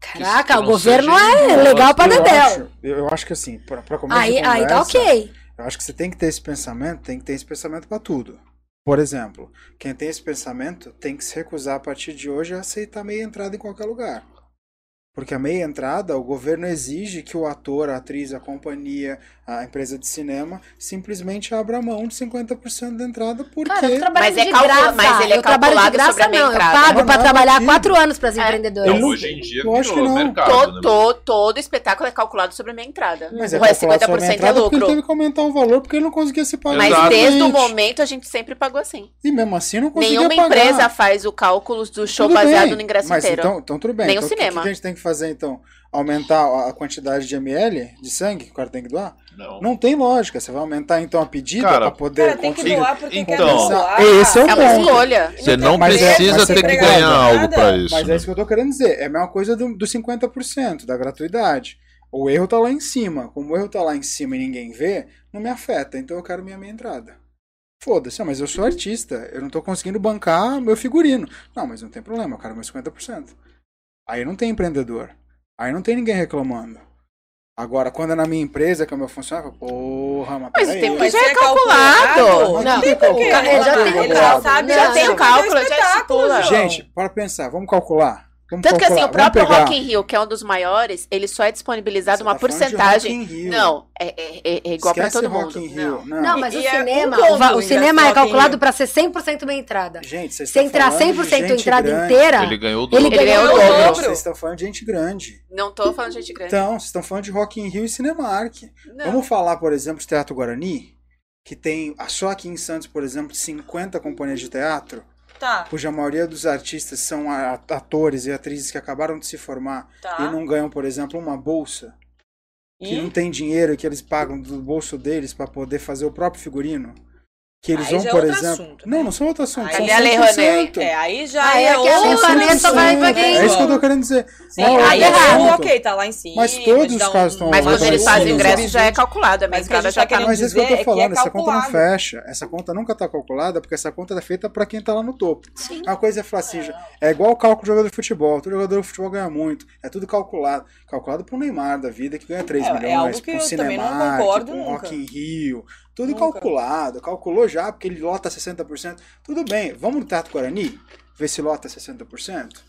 Caraca, que o governo seja é legal pra eu Dedéu. eu, eu acho que assim, pra, pra começo Aí, aí tá ok. Eu acho que você tem que ter esse pensamento, tem que ter esse pensamento pra tudo. Por exemplo, quem tem esse pensamento tem que se recusar a partir de hoje a aceitar meia entrada em qualquer lugar. Porque a meia entrada, o governo exige que o ator, a atriz, a companhia, a empresa de cinema simplesmente abra mão de 50% da entrada porque Cara, eu Mas é de calcula- graça. mas ele é eu trabalho de calculado graça, sobre a minha não. Eu entrada. pago pra não, trabalhar quatro anos pras É. empreendedoras. Não- hoje em dia eu acho que não. mercado, Todo, né? todo, todo espetáculo é calculado sobre a minha entrada. Mas o é resto calculado sobre a 50% é porque ele lucro. teve que aumentar o valor porque ele não conseguia se pagar. Mas Exatamente. desde o momento a gente sempre pagou assim. E mesmo assim não conseguia Nenhuma pagar. empresa faz o cálculo do show Tudo baseado bem, no ingresso mas inteiro. Então, então tudo bem. Nem o então, que- cinema. O que a gente tem que fazer então? Aumentar a quantidade de ml de sangue que o cara tem que doar? Não. Não tem lógica. Você vai aumentar então a pedida Cara, para poder Cara, tem que doar porque Então. quer doar. Esse é o É uma ponto. escolha. Você não Mas é- precisa você ter que ganhar nada. algo pra isso. Mas né? é isso que eu tô querendo dizer. É a mesma coisa do, do 50% da gratuidade. O erro tá lá em cima. Como o erro tá lá em cima e ninguém vê, não me afeta. Então eu quero minha meia entrada. Foda-se, ah, mas eu sou artista, eu não tô conseguindo bancar meu figurino. Não, mas não tem problema, eu quero meus 50%. Aí não tem empreendedor. Aí não tem ninguém reclamando. Agora, quando é na minha empresa, que é o meu funcionário, eu falo, porra, mas Mas peraí. tem Mas já é é calculado. calculado. Não, não tem é, já tem o Ele cálculo. sabe, Já tem o cálculo, já espetáculo, estipula. João. Gente, para pensar, vamos calcular. Vamos Tanto que assim, o próprio pegar. Rock in Rio, que é um dos maiores, ele só é disponibilizado Você uma tá porcentagem. Rock in Rio. Não, é, é- é- é igual pra Esquece todo Rock mundo. in Rio. Não. Não. Não, mas E o é cinema, um o, o cinema é calculado pra ser 100% minha entrada. Gente, vocês Se entrar falando de 100% gente entrada grande. inteira, Ele ganhou o ele dobro. ganhou ganhou o dobro. Vocês estão falando de gente grande. Não tô falando de gente grande. Então, vocês estão falando de Rock in Rio e Cinemark. Não. Vamos falar, por exemplo, de Teatro Guarani, que tem só aqui em Santos, por exemplo, 50 companhias de teatro, Tá, cuja maioria dos artistas são atores e atrizes que acabaram de se formar tá. e não ganham, por exemplo, uma bolsa, que E? não tem dinheiro que eles pagam do bolso deles para poder fazer o próprio figurino. Que eles Aí vão, já é por outro exemplo. assunto, não, né? não são outro assunto. Aí são é a Lei 100%. É, aí já Aí é aquela outro caneta vai pra quem- É isso que eu tô querendo dizer. Sim, Não, aí é é errado. ok, tá lá em cima. Mas todos os casos estão Mas quando vai eles fazem ingresso, já é calculado. A o que a gente já tá Mas é isso que eu tô é que é falando, essa conta não fecha. Essa conta nunca tá calculada, porque essa conta é feita pra quem tá lá no topo. Sim. Uma coisa é falar assim, é igual o cálculo de jogador de futebol. Todo jogador de futebol ganha muito. É tudo calculado. Calculado pro Neymar da vida, que ganha 3 É, é milhões, algo que pro eu também não Cinemark, concordo pro nunca. Rock in Rio. Tudo Nunca. calculado. Calculou já, porque ele lota 60%. Tudo bem, vamos no Teatro Guarani? Ver se lota 60%?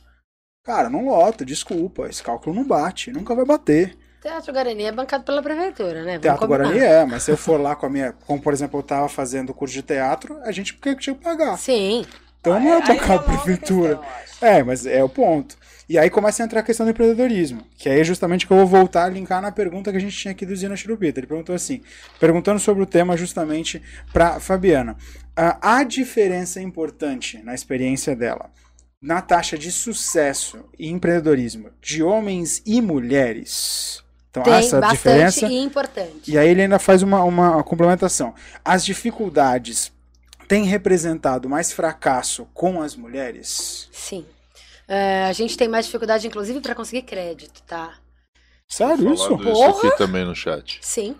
Cara, não lota, desculpa. Esse cálculo não bate, nunca vai bater. Teatro Guarani é bancado pela prefeitura, né? Vamos Teatro combinar. Guarani é, mas se eu for lá com a minha. Como por exemplo, eu tava fazendo curso de teatro, a gente tinha que pagar. Sim. Então não é Aí bancar já a uma outra prefeitura. questão. É, mas é o ponto. E aí começa a entrar a questão do empreendedorismo, que aí é justamente que eu vou voltar a linkar na pergunta que a gente tinha aqui do Zina Chirupita. Ele perguntou assim, perguntando sobre o tema justamente para Fabiana. Ah, há diferença importante na experiência dela na taxa de sucesso e empreendedorismo de homens e mulheres? Então Tem essa bastante diferença. e importante. E aí ele ainda faz uma, uma complementação. As dificuldades têm representado mais fracasso com as mulheres? Sim. É, a gente tem mais dificuldade, inclusive, para conseguir crédito, tá? Sério isso? Falado isso Porra! aqui também no chat. Sim.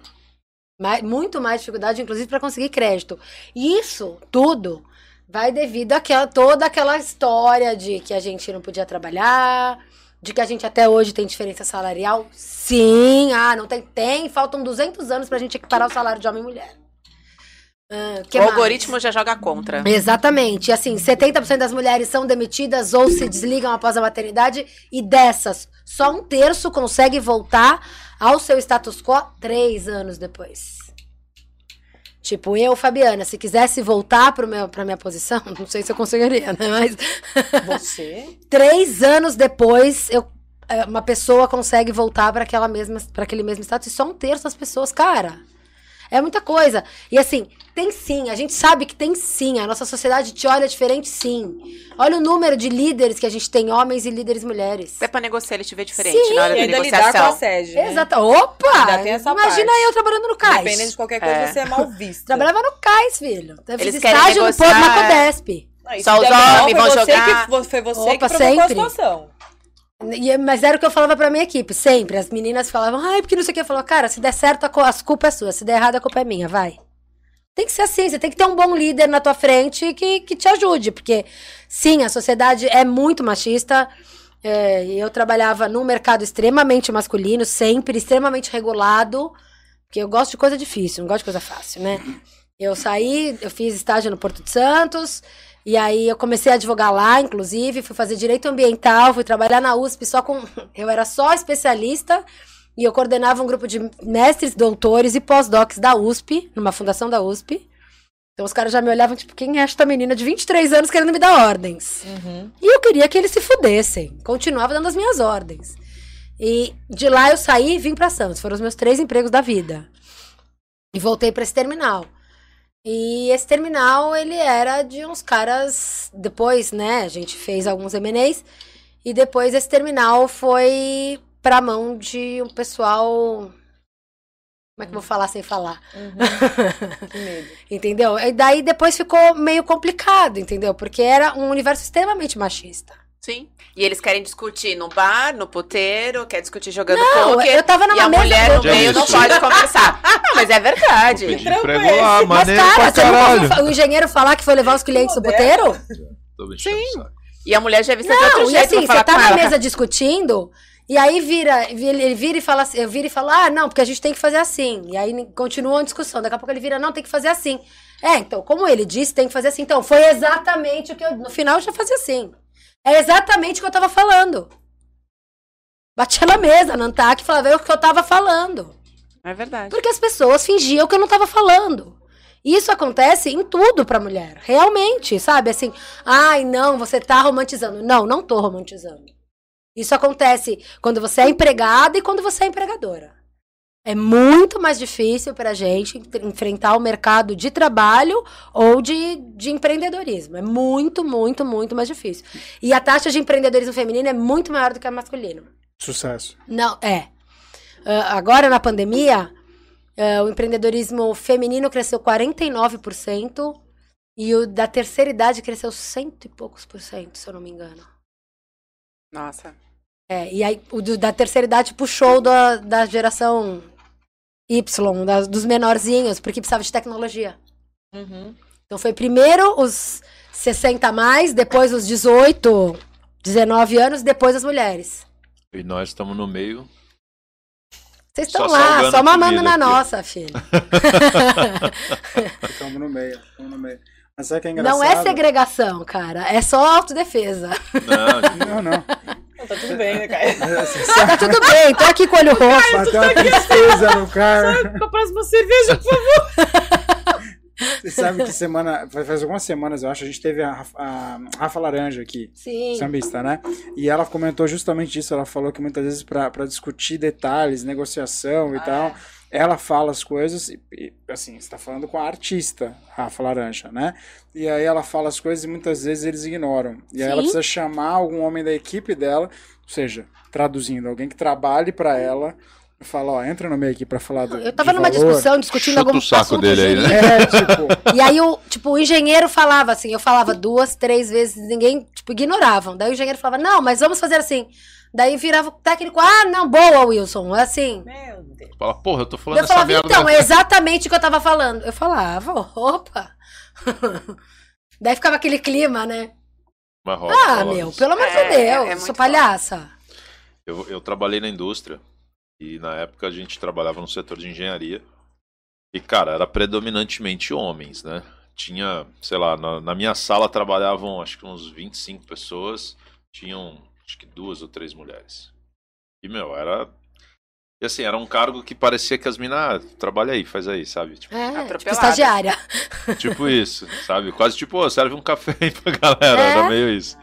Mais, muito mais dificuldade, inclusive, para conseguir crédito. E isso tudo vai devido àquela, toda aquela história de que a gente não podia trabalhar, de que a gente até hoje tem diferença salarial. Sim, ah, não tem. Tem, faltam 200 anos pra gente equiparar o salário de homem e mulher. Ah, O mais? algoritmo já joga contra. Exatamente. Assim, 70% das mulheres são demitidas ou se desligam após a maternidade e dessas, só um terço consegue voltar ao seu status quo três anos depois. Tipo, eu, Fabiana, se quisesse voltar para meu, pra minha posição, [laughs] não sei se eu conseguiria, né? Mas [laughs] Você? três anos depois, eu, é, uma pessoa consegue voltar para aquela mesma, para aquele mesmo status e só um terço das pessoas, cara. É muita coisa. E assim, tem sim, a gente sabe que tem sim. A nossa sociedade te olha diferente, sim. Olha o número de líderes que a gente tem, homens e líderes mulheres. Até pra negociar ele te vê diferente Sim. na hora da ainda lidar com negociação. assédio, né? Exato. Opa! Ainda tem essa Imagina parte. eu trabalhando no cais. Dependendo de qualquer coisa, É. você é mal visto. Trabalhava no cais, filho. Eu Eles estágio no negociar, Porto na é. Codesp. Não, Só os homens vão jogar. Que, foi você Opa, que provocou sempre. a situação. E- mas era o que eu falava pra minha equipe, sempre. As meninas falavam, ai, porque não sei o que. Eu falava, cara, se der certo, a, culpa é sua. Se der errado, a culpa é minha, vai. Tem que ser assim, você tem que ter um bom líder na tua frente que, que te ajude. Porque, sim, a sociedade é muito machista. É, eu trabalhava num mercado extremamente masculino, sempre, extremamente regulado. Porque eu gosto de coisa difícil, não gosto de coisa fácil, né? Eu saí, eu fiz estágio no Porto de Santos, e aí eu comecei a advogar lá, inclusive, fui fazer direito ambiental, fui trabalhar na USP só com. [laughs] Eu era só especialista e eu coordenava um grupo de mestres, doutores e pós-docs da USP, numa fundação da USP. Então os caras já me olhavam, tipo, quem é esta menina de 23 anos querendo me dar ordens? E eu queria que eles se fudessem. Continuava dando as minhas ordens. E de lá eu saí e vim pra Santos. Foram os meus três empregos da vida. E voltei pra esse terminal. E esse terminal, ele era de uns caras. Depois, né? A gente fez alguns MNEs. E depois esse terminal foi pra mão de um pessoal. Como é que eu vou falar sem falar? [laughs] Que medo. [laughs] Entendeu? E daí depois ficou meio complicado, entendeu? Porque era um universo extremamente machista. Sim. E eles querem discutir no bar, no puteiro, quer discutir jogando Não, poker. eu tava numa e a mesa mulher no meio não pode conversar. Não, mas é verdade. É lá? Mas, cara, você ouviu fa- o engenheiro falar que foi levar os clientes do Moderno. puteiro? Sim. E a mulher já é vista de outro Não, e jeito. assim, você tá na ela. mesa discutindo, e aí vira, ele vira e fala assim, eu viro e falo, ah, não, porque a gente tem que fazer assim. E aí continua a discussão. Daqui a pouco ele vira, não, tem que fazer assim. É, então, como ele disse, tem que fazer assim. Então, foi exatamente o que eu. No final eu já fazia assim. É exatamente o que eu tava falando. Batia na mesa, na Antac, falava, é o que eu tava falando. É verdade. Porque as pessoas fingiam que eu não tava falando. Isso acontece em tudo pra mulher. Realmente, sabe? Assim, ai, não, você tá romantizando. Não, não tô romantizando. Isso acontece quando você é empregada e quando você é empregadora. É muito mais difícil pra gente en- enfrentar o mercado de trabalho ou de, de empreendedorismo. É muito, muito, muito mais difícil. E a taxa de empreendedorismo feminino é muito maior do que a masculino. Sucesso. Não, é. Ah, agora, na pandemia, ah, o empreendedorismo feminino cresceu 49% e o da terceira idade cresceu cento e poucos por cento, se eu não me engano. Nossa. É, e aí o da terceira idade puxou da, da geração Y, das- dos menorzinhos, porque precisava de tecnologia. Uhum. Então foi primeiro os 60 a mais, depois os 18, 19 anos, depois as mulheres. E nós estamos no meio. Vocês estão lá, só a mamando na aqui, nossa, filho. [laughs] Ficamos no meio, ficamos no meio. Mas sabe o que é Não engraçado? é segregação, cara. É só autodefesa. Não, Não, não. [laughs] Tá tudo bem, né, cara? [laughs] É, sabe, Tá tudo bem, tô aqui com o olho roxo. bateu uma tristeza no cara. Pra próxima cerveja, por favor. [laughs] Você sabe que semana, faz algumas semanas, eu acho, a gente teve a, Rafa- a Rafa Laranja aqui. Sim. sambista, né? E ela comentou justamente isso. Ela falou que muitas vezes para discutir detalhes, negociação e Ah, tal, é. Ela fala as coisas e, e, assim, você está falando com a artista, Rafa Laranja, né? E aí ela fala as coisas e muitas vezes eles ignoram. E aí ela Sim. precisa chamar algum homem da equipe dela, ou seja, traduzindo, alguém que trabalhe para ela. Fala, ó, entra no meio aqui para falar do. Eu tava de numa valor. discussão, discutindo Chuta algum o saco assunto dele aí, né? É, tipo, [laughs] E aí, o, tipo, o engenheiro falava assim, eu falava duas, três vezes, ninguém, tipo, ignoravam. Daí o engenheiro falava, não, mas vamos fazer assim. Daí virava o técnico, ah, não, boa, Wilson, é assim. Meu Deus. Fala, porra, eu tô falando Eu essa falava, merda. então, é exatamente o que eu tava falando. Eu falava, opa. [laughs] Daí ficava aquele clima, né? Mas rola, Ah, rola meu, isso. pelo amor de É, Deus, é muito sou palhaça. Eu, eu trabalhei na indústria e na época a gente trabalhava no setor de engenharia. E, cara, era predominantemente homens, né? Tinha, sei lá, na, na minha sala trabalhavam acho que uns 25 pessoas, tinham acho que duas ou três mulheres. E, meu, era. E assim, era um cargo que parecia que as minas, ah, trabalha aí, faz aí, sabe? Tipo, É, tipo, Atropelada. estagiária. tipo isso, sabe? Quase tipo, ô, serve um café aí pra galera, É. era meio isso.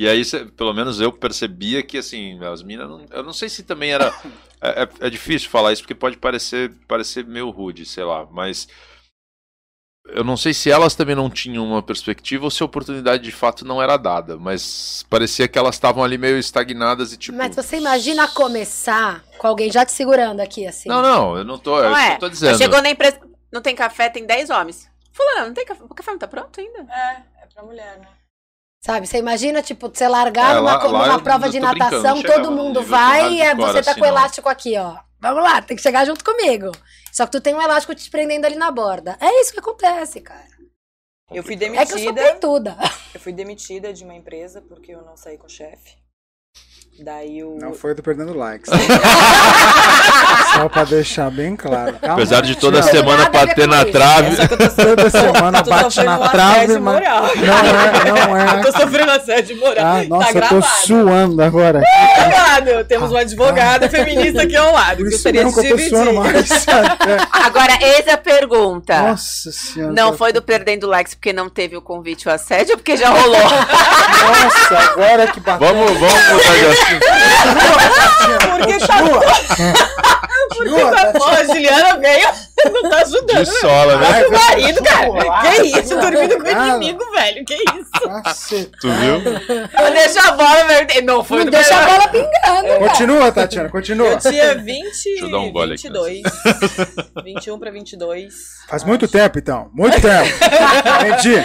E aí, pelo menos eu percebia que, assim, as minas. Não, eu não sei se também era. [laughs] É, é- é difícil falar isso porque pode parecer, parecer meio rude, sei lá, mas. Eu não sei se elas também não tinham uma perspectiva ou se a oportunidade de fato não era dada, mas parecia que elas estavam ali meio estagnadas e tipo. Mas você imagina começar com alguém já te segurando aqui, assim. Não, não, eu não tô. Não é, é? eu tô dizendo. Chegou na empresa, não tem café, tem 10 homens. Fulano, não tem café. O café não tá pronto ainda? É, é pra mulher, né? Sabe, você imagina, tipo, você largar É, numa, lá- lá eu prova não de natação, não todo mundo vai e é, você tá assim, com o não. elástico aqui, ó. Vamos lá, tem que chegar junto comigo. Só que tu tem um elástico te prendendo ali na borda. É isso que acontece, cara. Eu fui É que eu sou demitida. peituda. Eu fui demitida de uma empresa porque eu não saí com o chefe. Daí o. não foi do Perdendo Likes. [laughs] Só pra deixar bem claro. Calma, Apesar de toda semana nada bater na trave. Tô Toda semana bate na um trave, mas moral. não é, não é. Eu tô sofrendo assédio moral. Ah, nossa, tá eu tô suando agora. Tá gravado. Temos uma advogada feminista aqui ao lado. Mesmo que eu tô suando mais. É. [laughs] Agora, eis a pergunta. Nossa senhora. Não foi do Perdendo Likes porque não teve o convite ou assédio ou porque já rolou? Nossa, agora que bateu. Vamos, vamos mudar de assunto. Porque tá. [laughs] Porque tá bom, a Juliana veio, [laughs] não tá ajudando. De sola, né? Meu marido, cara. Que isso? Dormindo com o inimigo, velho. Que isso? Tu viu? Deixa a bola verter. Não foi Não deixa a bola pingando. Continua, Tatiana, continua. Eu tinha 20, Deixa eu dar um gole aqui 22. 21 pra 22. Faz muito tempo, então. Muito tempo. [laughs] Entendi.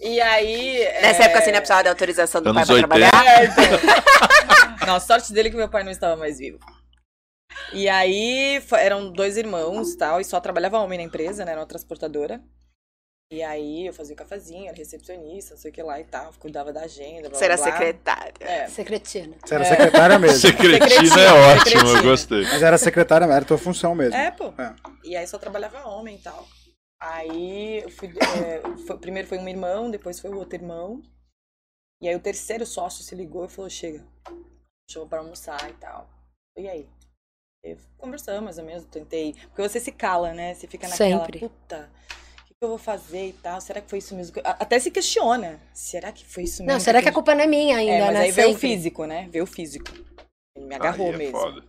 E aí. Nessa é, época você não precisava da autorização do Anos pai pra 80. trabalhar? É, [laughs] então. Não, sorte dele que meu pai não estava mais vivo. E aí eram dois irmãos tal, e só trabalhava homem na empresa, né? Era uma transportadora. E aí eu fazia o cafezinho, era recepcionista, não sei o que lá e tal, cuidava da agenda. Blá, Você era blá, secretária. É. Secretina. Você era secretária mesmo. Secretina [laughs] Secretina, é ótimo, secretina. eu gostei. Mas era secretária, era tua função mesmo. É, pô. É. E aí só trabalhava homem e tal. Aí eu fui. é, foi- primeiro foi um irmão, depois foi o outro irmão. E aí o terceiro sócio se ligou e falou: chega, chama pra almoçar e tal. E aí? Eu conversamos mais ou menos, tentei. Porque você se cala, né? Você fica naquela Sempre. puta. O que que eu vou fazer e tal? Será que foi isso mesmo? que eu-" A- Até se questiona. Será que foi isso mesmo? Não, será que a eu culpa não é minha ainda, É, mas né? aí veio o físico, né? Veio o físico. Ele me agarrou Aí é mesmo. foda.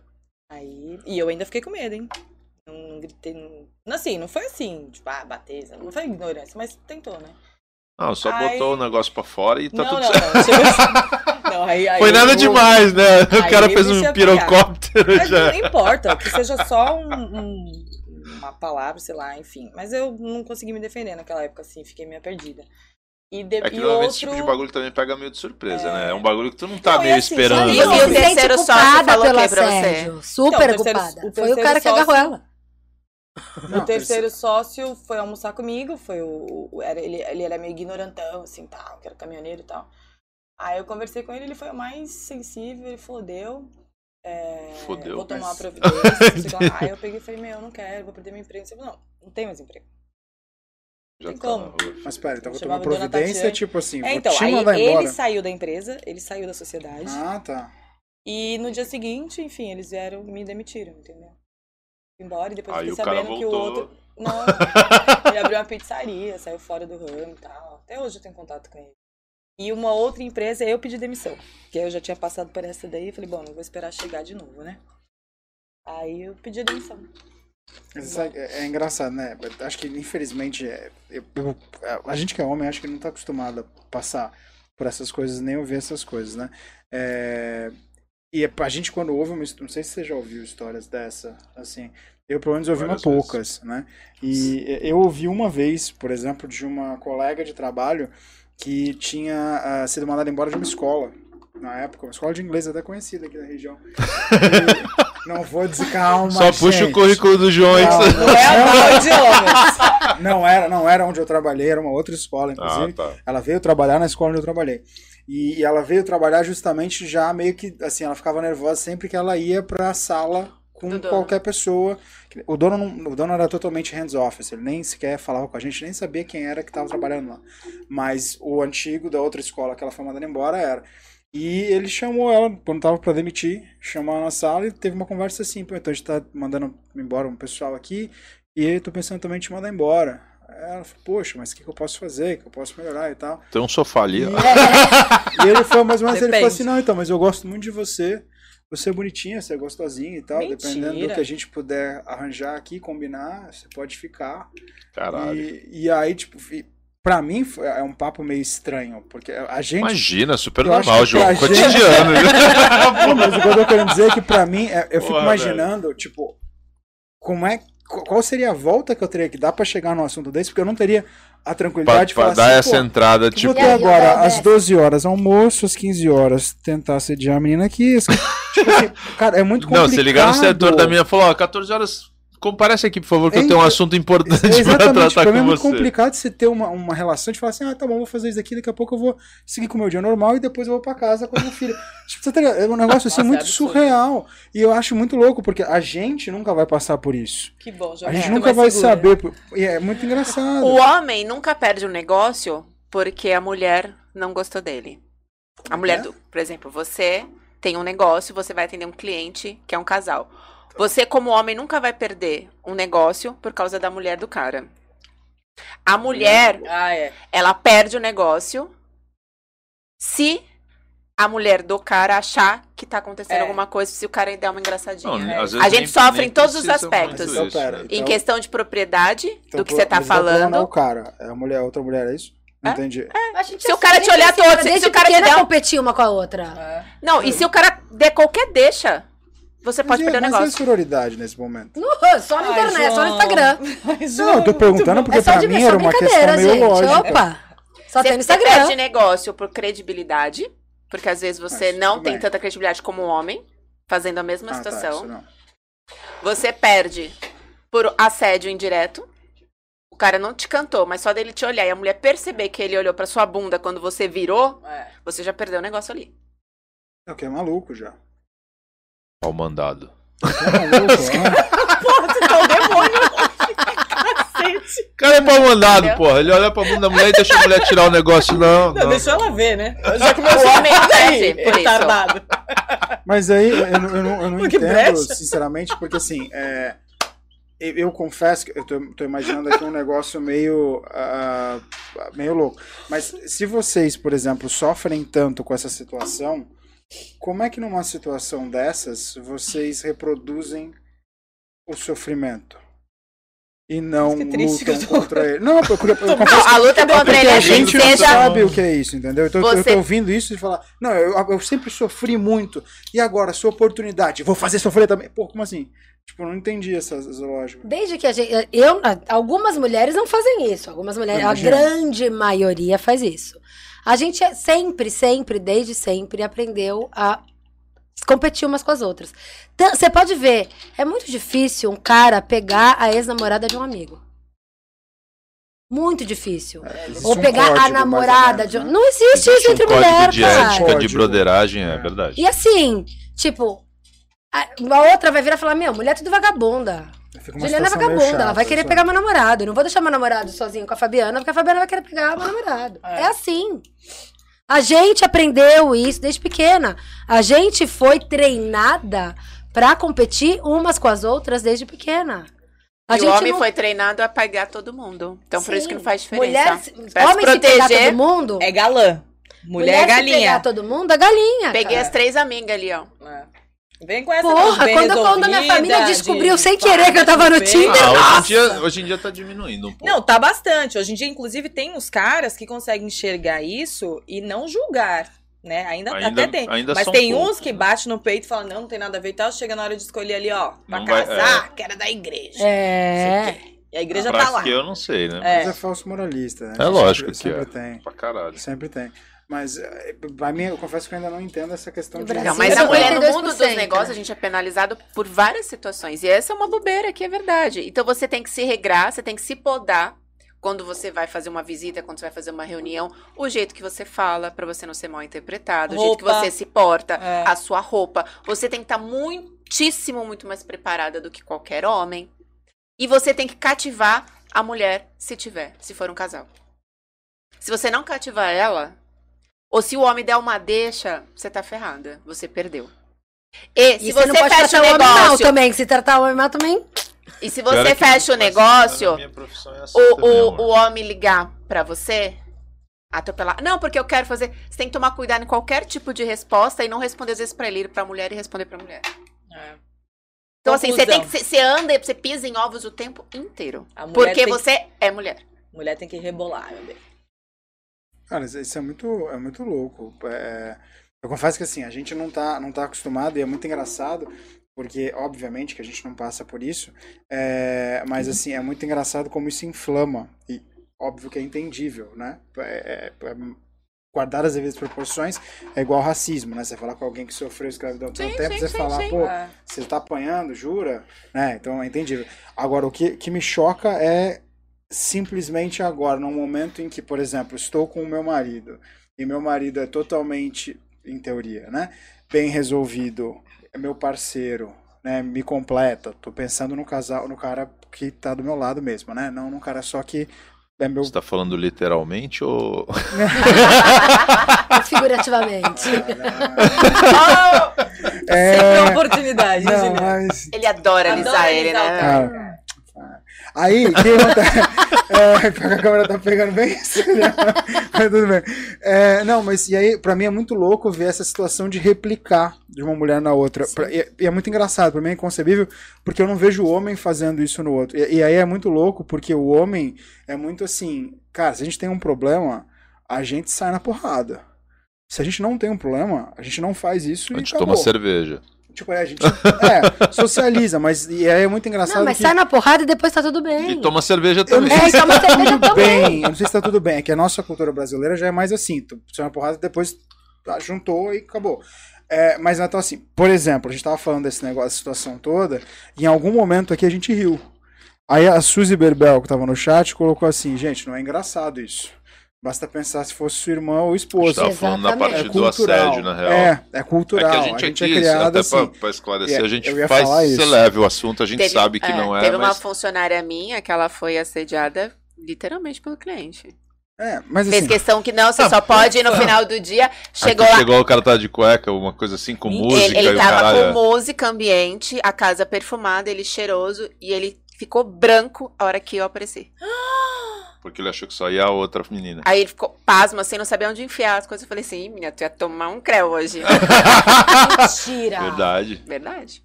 Aí, e eu ainda fiquei com medo, hein? Não, não gritei. Não, assim, não foi assim, tipo, ah, bater, sabe? não foi ignorância, mas tentou, né? Não, só Aí- botou o negócio pra fora e tá não, tudo não, certo. não, chegou assim. [laughs] Não, aí, aí Foi eu- nada demais, né? O Aí cara fez um pirocóptero Mas já. não importa, que seja só um- um- uma palavra, sei lá, enfim. Mas eu não consegui me defender naquela época, assim, fiquei meio perdida. E, de, É que e normalmente outro... esse tipo de bagulho também pega meio de surpresa, né? É um bagulho que tu não tá Não, meio assim, esperando. E isso. o se sente terceiro sócio falou o pra você? Super Então, o terceiro- culpada. o Foi o cara que agarrou ela. Não, o terceiro sócio foi almoçar comigo, foi o. o- era, ele, ele era meio ignorantão, assim, tal, que era caminhoneiro e tal. Aí eu conversei com ele, ele foi o mais sensível, ele falou, deu. é, Fodeu, Vou tomar mas- uma [laughs] providência. Aí eu peguei e falei, meu, eu não quero, vou perder meu emprego. Ele falou, não, não tem mais emprego. Já tem tá como. Mas pera, então vou tomar providência, tipo assim, É, então, aí ele embora. saiu da empresa, ele saiu da sociedade. Ah, tá. E no dia seguinte, enfim, eles vieram me demitiram, entendeu? Embora e depois Aí fiquei sabendo que o outro. [laughs] Não, ele abriu uma pizzaria, saiu fora do ramo e tal. Até hoje eu tenho contato com ele. E uma outra empresa, eu pedi demissão. Que eu já tinha passado por essa daí e falei, bom, não vou esperar chegar de novo, né? Aí eu pedi demissão. Isso é, é engraçado, né? Acho que, infelizmente, é- eu- eu- a gente que é homem, acho que não tá acostumado a passar por essas coisas, nem ouvir essas coisas, né? É, E é- a gente, quando ouve uma história, não sei se você já ouviu histórias dessa, assim, eu pelo menos ouvi uma Várias vezes. poucas, né? E eu ouvi uma vez, por exemplo, de uma colega de trabalho que tinha ah, sido mandada embora de uma escola, na época, uma escola de inglês até conhecida aqui da região. E não vou dizer, calma, Só puxa gente. o currículo do João aí. Não é a mal de homens. Não era, não era onde eu trabalhei, era uma outra escola, Ah, inclusive. tá. Ela veio trabalhar na escola onde eu trabalhei. E, ela veio trabalhar justamente já meio que, assim, ela ficava nervosa sempre que ela ia pra sala com qualquer pessoa. O dono, não, o dono era totalmente hands-off, assim, ele nem sequer falava com a gente, nem sabia quem era que estava trabalhando lá. Mas o antigo da outra escola que ela foi mandada embora era. E ele chamou ela, quando tava pra demitir, chamou ela na sala e teve uma conversa assim, então a gente tá mandando embora um pessoal aqui e eu tô pensando também em te mandar embora. Ela falou, poxa, mas o que, que eu posso fazer? Que eu posso melhorar e tal? Tem um sofá ali, ó. E ele foi mais ou menos, ele falou assim, não, então, mas eu gosto muito de você. Você é bonitinha, você é gostosinha e tal. Mentira. Dependendo do que a gente puder arranjar aqui, combinar, você pode ficar. Caralho. E, e aí, tipo, pra mim foi- é um papo meio estranho, porque a gente. Imagina, super normal, João. gente- Cotidiano. [laughs] Não, mas o que eu tô querendo dizer é que pra mim, é- eu fico Porra, imaginando, tipo, como é. Qu- Qual seria a volta que eu teria que dar pra chegar num assunto desse? Porque eu não teria a pra, tranquilidade de pra falar dar assim, essa entrada, Eu tipo. vou ter E aí, agora, às 12 horas, almoço, às 15 horas, tentar sediar a menina aqui. assim, [laughs] tipo assim, cara, é muito complicado. Não, se ligar no setor da minha falou, ó, 14 horas. Comparece aqui, por favor, que eu É, tenho um é- assunto importante [laughs] pra Exatamente, tratar pra mim é com muito você. complicado você ter uma, uma relação de falar assim, ah, tá bom, vou fazer isso aqui, daqui a pouco eu vou seguir com o meu dia normal e depois eu vou pra casa com a minha filha. [laughs] Tipo, tá ligado? É um negócio assim Nossa, é muito absurdo. surreal. E eu acho muito louco, porque a gente nunca vai passar por isso. Que bom, já A gente nunca vai segura. saber. E é muito engraçado. O homem nunca perde um negócio porque a mulher não gostou dele. A mulher, é? do, por exemplo, você tem um negócio, você vai atender um cliente que é um casal. Você, como homem, nunca vai perder um negócio por causa da mulher do cara. A mulher, Ah, é. ela perde o negócio se a mulher do cara achar que tá acontecendo É. alguma coisa, se o cara der uma engraçadinha. Não, É. A gente nem- sofre nem em todos os aspectos. Então, isso, pera, né? Em Então- questão de propriedade Então, do que você tá mas o problema Não é falando. o cara, é a mulher, a outra mulher, é isso? Não É? entendi. A gente Se o cara te olhar assim, todo, se- o cara te pequena der competir uma com a outra. É. Não, e se o cara der qualquer deixa, você pode mas, perder o é- mas é negócio. sororidade nesse momento. Uh, só na Ai, internet, só no. Instagram. Ai, Não, eu tô perguntando porque É só pra de mim era uma questão brincadeira, meio gente. lógica. Opa! Só Você, tem no você Instagram. perde negócio por credibilidade, porque às vezes você Mas, não tem bem. tanta credibilidade como um homem, fazendo a mesma Ah, tá, situação. isso não. Você perde por assédio indireto. O cara não te cantou, mas só dele te olhar e a mulher perceber que ele olhou pra sua bunda quando você virou, É. você já perdeu o negócio ali. É o que é maluco já. Pau mandado. Ó. Você tá um demônio. Cacete. O cara é pau mandado, porra. Ele olha pra bunda da mulher e deixa a mulher tirar o negócio. Não, Não, não. deixa ela ver, né? Já começou O a isso. retardado. Mas aí eu, não- eu não, eu não entendo, brecha. sinceramente, porque assim, é, eu, eu confesso que eu tô, tô imaginando aqui um negócio meio, ah, meio louco. Mas se vocês, por exemplo, sofrem tanto com essa situação, como é que numa situação dessas vocês reproduzem o sofrimento? E não lutam tô- contra ele. Não, eu, eu, [laughs] eu confesso a luta contra porque ele a é gente não seja. sabe o que é isso, entendeu? Então eu tô- eu Você- tô ouvindo isso e falar, não, eu, eu sempre sofri muito, e agora, sua oportunidade, vou fazer sofrer também. Pô, como assim? Tipo, eu não entendi essa, essa lógica. Desde que a gente. Eu, algumas mulheres não fazem isso. Algumas mulheres. A grande maioria faz isso. A gente é sempre, sempre, desde sempre, aprendeu a competir umas com as outras. Você pode ver, é muito difícil um cara pegar a ex-namorada de um amigo. Muito difícil. Existe Ou um pegar código, a namorada menos, de um. né? Não existe isso Existe um entre código mulher, de cara. ética, de broderagem, é É. verdade. E assim, tipo, a, a outra vai virar e falar: Meu, mulher é tudo vagabunda. Juliana é vagabunda, ela vai querer pegar meu namorado. Eu não vou deixar meu namorado sozinho com a Fabiana, porque a Fabiana vai querer pegar meu namorado. É. É, assim. A gente aprendeu isso desde pequena. A gente foi treinada pra competir umas com as outras desde pequena. A e gente o homem não- foi treinado a pegar todo mundo. Então por isso que Sim. não faz diferença. Mulher, Pra homem se pegar proteger, todo mundo. É galã. Mulher, é se galinha. pegar todo mundo, é galinha. Peguei cara. as três amigas ali, ó. É. Vem com essa Porra, bem quando, quando a minha resolvida, família de descobriu sem pá, querer que eu tava no. Tinder, Ah, hoje, em dia, hoje em dia tá diminuindo um pouco. Não, tá bastante. Hoje em dia, inclusive, tem uns caras que conseguem enxergar isso e não julgar. Né? Ainda, Ainda- até tem. ainda Mas tem poucos, uns que né? batem no peito e falam, não, não tem nada a ver e tal. Chega na hora de escolher ali, ó, pra Não vai- casar, que era da igreja. É. E a igreja Na tá lá. eu não sei, né? É. Mas é falso moralista, né? É lógico sempre, que é. sempre tem. Pra caralho. Sempre tem. Mas, eh, pra mim, eu confesso que eu ainda não entendo essa questão de. Não, mas Sim, a mulher no 52%, mundo dos negócios, a gente é penalizado por várias situações. E essa é uma bobeira, que é verdade. Então você tem que se regrar, você tem que se podar quando você vai fazer uma visita, quando você vai fazer uma reunião, o jeito que você fala, pra você não ser mal interpretado, o jeito que Roupa. você se porta, É. a sua roupa. Você tem que estar muitíssimo, muito mais preparada do que qualquer homem. E você tem que cativar a mulher, se tiver, se for um casal. Se você não cativar ela, ou se o homem der uma deixa, você tá ferrada. Você perdeu. E se E você, não pode fecha o o homem mal negócio, também. Se tratar o homem mal também. e se Pior você é que fecha o negócio, é assim o, o, homem ligar pra você, atropelar. Não, porque eu quero fazer. Você tem que tomar cuidado em qualquer tipo de resposta e não responder às vezes pra ele, ir pra mulher e responder pra mulher. É. Então, assim, você tem que. Você anda, você pisa em ovos o tempo inteiro. Porque tem- você é mulher. Mulher tem que rebolar, meu bem. Cara, isso é muito, é muito louco. É, eu confesso que assim, a gente não tá, não tá acostumado e é muito engraçado, porque obviamente que a gente não passa por isso, é, mas assim, é muito engraçado como isso inflama. E óbvio que é entendível, né? É, é- é- guardar as devidas proporções é igual racismo, né? Você falar com alguém que sofreu escravidão por Sim, tempo, sim, você sim, falar, sim. pô, É. você tá apanhando, jura? Né? Então é entendível. Agora, o que, que me choca é simplesmente agora, num momento em que, por exemplo, estou com o meu marido e meu marido é totalmente, em teoria, né? Bem resolvido, é meu parceiro, né? Me completa. Tô pensando no casal, no cara que tá do meu lado mesmo, né? Não num cara só que é meu. Você tá falando literalmente ou. [laughs] Figurativamente. [laughs] Sempre É, uma oportunidade, não, mas Ele adora alisar ele, né? Ah, Aí, o que acontece? [laughs] É, [laughs] a câmera tá pegando bem isso. né? [laughs] Mas tudo bem. É, não, mas e aí, pra mim é muito louco ver essa situação de replicar de uma mulher na outra. Pra- e, e é muito engraçado, pra mim é inconcebível, porque eu não vejo o homem fazendo isso no outro. E, e aí é muito louco, porque o homem é muito assim, cara, se a gente tem um problema, a gente sai na porrada. Se a gente não tem um problema, a gente não faz isso A gente toma cerveja. Tipo, é, a gente [laughs] é, socializa, mas e aí é muito engraçado. Não, mas que sai na porrada e depois tá tudo bem. E toma cerveja eu não também. É, toma tá cerveja [laughs] tudo também. bem. Eu não sei se tá tudo bem. É que a nossa cultura brasileira já é mais assim. Tu sai na porrada e depois tá, juntou e acabou. É, mas então assim, por exemplo, a gente tava falando desse negócio, da situação toda, e em algum momento aqui a gente riu. Aí a Suzy Berbel, que tava no chat, colocou assim, gente, não é engraçado isso. Basta pensar se fosse sua irmã ou A gente esposa. tava falando na parte É do cultural. assédio, na real. É, é cultural. É que a gente aqui, é criado até assim. pra, pra esclarecer, É, a gente faz falar ser isso. leve o assunto, a gente Teve- sabe que é, não é, Teve uma mas funcionária minha que ela foi assediada literalmente pelo cliente. É, mas Fez assim, questão que não, você Ah, só pode ir no final do dia. Chegou lá. chegou o cara tá de cueca, uma coisa assim com música ele, ele e tava caralho. com música ambiente, a casa perfumada, ele cheiroso e ele ficou branco a hora que eu apareci. [gasps] [gasps] Porque ele achou que só ia a outra menina. Aí ele ficou pasmo, assim, não sabia onde enfiar as coisas. Eu falei assim, "Ih, menina, tu ia tomar um creu hoje. [laughs] Mentira. Verdade. Verdade.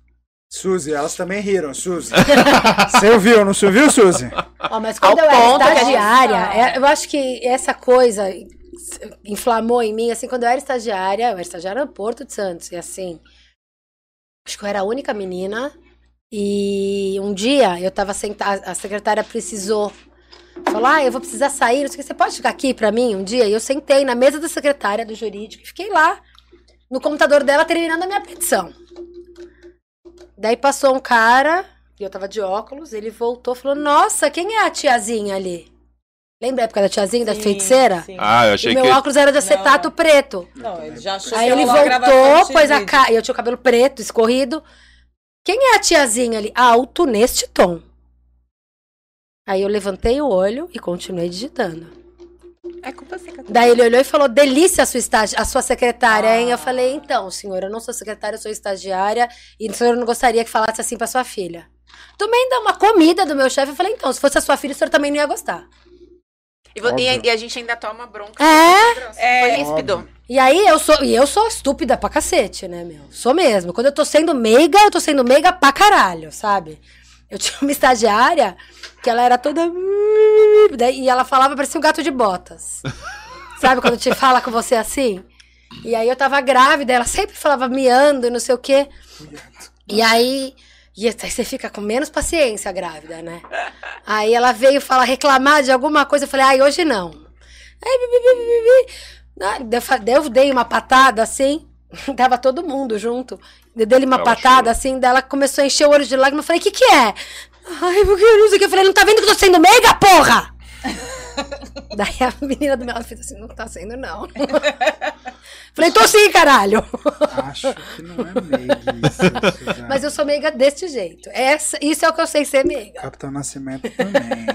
Suzy, elas também riram, Suzy. [laughs] Você ouviu, não se ouviu, Suzy? Ó, mas quando Ao eu era estagiária, é, eu acho que essa coisa inflamou em mim, assim, quando eu era estagiária, eu era estagiária no Porto de Santos, e assim, acho que eu era a única menina, e um dia eu tava sentada, a secretária precisou, falou, ah, eu vou precisar sair, não sei o que, você pode ficar aqui pra mim um dia? E eu sentei na mesa da secretária do jurídico e fiquei lá, no computador dela, terminando a minha petição. Daí passou um cara, e eu tava de óculos, ele voltou e falou: Nossa, quem é a tiazinha ali? Lembra a época da tiazinha, da Sim, feiticeira? sim. Ah, eu E achei meu que. óculos era de acetato preto. Não, ele já achou Aí que ele voltou, pôs a cara. E eu tinha o cabelo preto, escorrido. Quem é a tiazinha ali? Alto neste tom. Aí eu levantei o olho e continuei digitando. É culpa sua. Daí ele olhou e falou: Delícia a sua, estagi a sua secretária, hein? Ah. Eu falei: Então, senhor, eu não sou secretária, eu sou estagiária. E o senhor não gostaria que falasse assim pra sua filha. Também dá uma comida do meu chefe. Eu falei: Então, se fosse a sua filha, o senhor também não ia gostar. E, e a, e a gente ainda toma bronca. É. É, Foi ríspido. E aí eu sou, e eu sou estúpida pra cacete, né, meu? Sou mesmo. Quando eu tô sendo meiga, eu tô sendo meiga pra caralho, sabe? Eu tinha uma estagiária que ela era toda. Daí- [laughs] E ela falava, parecia um gato de botas. [laughs] Sabe quando te fala com você assim? E aí eu tava grávida, ela sempre falava miando e não sei o quê. E aí. E aí você fica com menos paciência grávida, né? Aí ela veio falar, reclamar de alguma coisa. Eu falei, ai, hoje não. Aí. Ah, Eu dei uma patada assim, [laughs] tava todo mundo junto. Eu dei uma Ela patada chorou. assim, daí ela começou a encher o olho de lágrimas. Eu falei, o que que é? Ai, porque eu não sei o que. Eu falei, não tá vendo que eu tô sendo meiga, porra? [laughs] daí a menina do meu lado fez assim, não tá sendo não. [laughs] falei, tô sim, caralho. Acho que não é meiguice. [laughs] Suzana. Mas eu sou meiga deste jeito. Essa, isso é o que eu sei ser meiga. Capitão Nascimento também.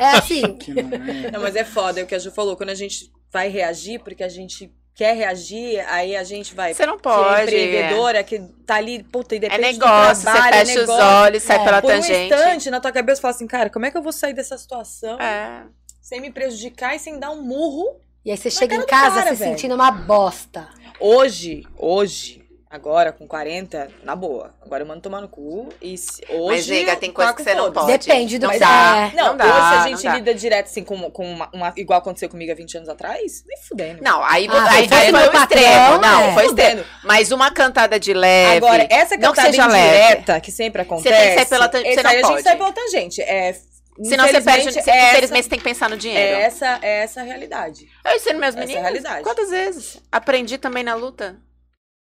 É assim. Que não é. Não, mas é foda, é o que a Ju falou. Quando a gente vai reagir, porque a gente quer reagir, aí a gente vai. Você não que é pode. empreendedora, que tá ali, puta, e É depende do negócio, você trabalho, é fecha os negócio. olhos, sai É. pela Por um tangente. instante, na tua cabeça, você fala assim, cara, como é que eu vou sair dessa situação É. sem me prejudicar e sem dar um murro? E aí você chega em casa cara, se velho. sentindo uma bosta. Hoje, hoje, agora com 40, na boa. Agora eu mando tomar no cu. E se- hoje. Mas, nega, tem coisa que você não pode. Depende do Não que dá. é. Não, Não dá, hoje a gente lida direto assim com, com uma, uma- igual aconteceu comigo há 20 anos atrás, nem fudendo. Não, aí, Ah, aí, fosse aí foi o patrão, extremo. Não, é. foi extremo. Mas uma cantada de leve. Agora, essa não que cantada seja leve. que sempre acontece. tem que sair pela tan- esse você não aí a gente pode. sai pela tangente. É, Senão você perde. infelizmente, Você, é infelizmente, essa- você tem que pensar no É dinheiro. essa, é essa a realidade. Eu ensino meus Essa é a meninos. realidade. Quantas vezes? Aprendi também na luta.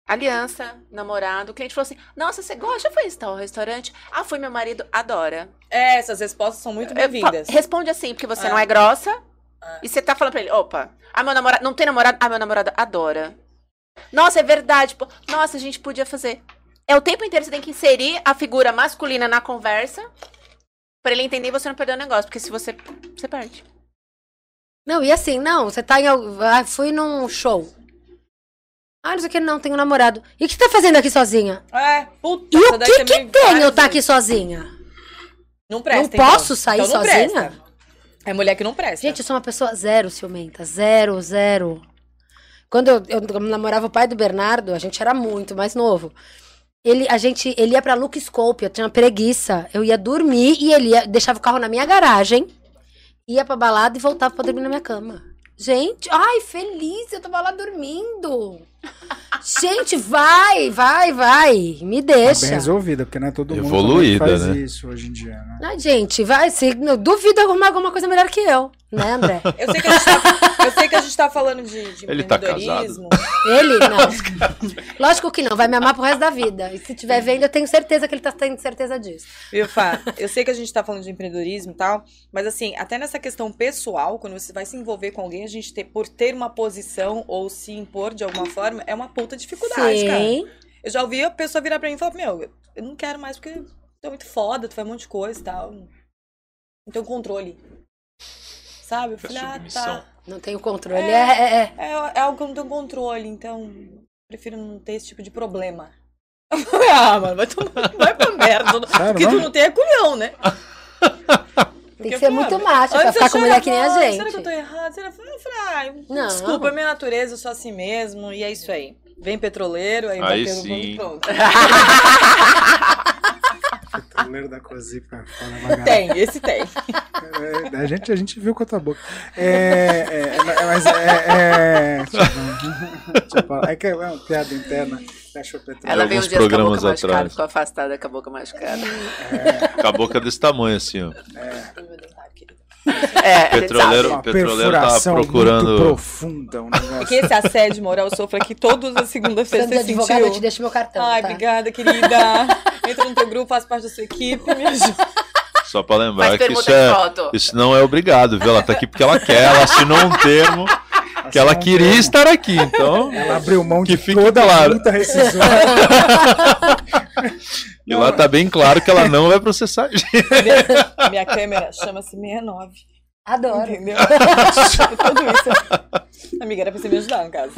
Aliança, namorado. O cliente falou assim: Nossa, você gosta? Foi em tal restaurante? Ah, foi meu marido, adora. É, essas respostas são muito bem-vindas. Responde assim, porque você É. não é grossa. É. E você tá falando pra ele: Opa, ah, meu namorado. Não tem namorado? Ah, meu namorado adora. Nossa, é verdade. Pô. Nossa, a gente podia fazer. É o tempo inteiro você tem que inserir a figura masculina na conversa. Pra ele entender e você não perder o negócio. Porque se você. Você perde. Não, e assim, não, você tá em. Ah, fui num show. Ah, não sei o que, não, tenho namorado. E o que você tá fazendo aqui sozinha? É, puta, E o que que também tem eu estar aqui sozinha? Não presta, Não então. posso sair Então não sozinha? presta. É mulher que não presta. Gente, eu sou uma pessoa zero ciumenta. Zero, zero. Quando eu, eu namorava o pai do Bernardo, a gente era muito mais novo. Ele, a gente, ele ia pra Look Scope, eu tinha preguiça. Eu ia dormir e ele ia, deixava o carro na minha garagem, ia pra balada e voltava pra dormir na minha cama. Gente, ai, feliz, eu tava lá dormindo. Gente, vai, vai, vai. Me Tá bem deixa. resolvida, porque não é todo mundo Evoluída, faz né? isso hoje em dia, né? Ai, gente, vai. Se, não, duvido arrumar alguma coisa melhor que eu, né, André? [laughs] Eu sei que a gente tá, eu sei que a gente tá falando de, de Ele tá empreendedorismo. Ele? [laughs] Não. Lógico que não, vai me amar pro resto da vida. E se estiver vendo, eu tenho certeza que ele tá tendo certeza disso. Viu, Fá? Eu sei que a gente tá falando de empreendedorismo e tal, mas assim, até nessa questão pessoal, quando você vai se envolver com alguém, a gente ter, por ter uma posição ou se impor de alguma forma, é uma puta dificuldade, cara. Sim. Eu já ouvi a pessoa virar pra mim e falar, meu, eu não quero mais porque tu é muito foda, tu faz um monte de coisa e tal. Não tenho controle. Sabe? Eu falei, ah, tá. Não tenho controle. É, é, é. É, é algo que eu não tenho controle, então prefiro não ter esse tipo de problema. Eu [laughs] falei, ah, mano, vai, tomar, vai pra merda. Sério, Porque tu não? não tem é culhão, né? [laughs] Tem que ser muito macho pra ficar com mulher que nem a gente. Será que eu tô errado? Será? Eu falei, ah, Não. desculpa, é minha natureza, eu sou assim mesmo, e é isso aí. Vem petroleiro, aí, Aí no sim. ponto, pronto. [laughs] Petroleiro da Cozipa. Tem, esse tem. É, a, gente, a gente viu com a tua boca. É, é, é, mas é. é falar. É que é uma piada interna. Fecha o petróleo. Ela veio um alguns dia com a boca programas machucada, atrás. ficou afastada com a boca machucada. Com a boca desse tamanho, assim, ó. É, a gente Petroleiro, Uma petroleiro tá procurando. profunda. Um Que negócio. esse assédio moral eu sofro aqui todas as segundas-feiras. Você advogado, eu te sentiu? deixo meu cartão. Ai, tá? obrigada, querida. Entra no teu grupo, faço parte da sua equipe, me ajuda. Só pra lembrar Faz que isso, é, isso não é obrigado, viu? Ela tá aqui porque ela quer, ela assinou um termo que ela Assinou um queria termo. estar aqui. Então, [laughs] Ela abriu mão Que de fique toda a claro. rescisória. [laughs] e lá tá bem claro que ela não vai processar a gente. Minha, minha câmera chama-se 69. Adoro. Entendeu? [laughs] Tudo isso. Amiga, era pra você me ajudar, no caso.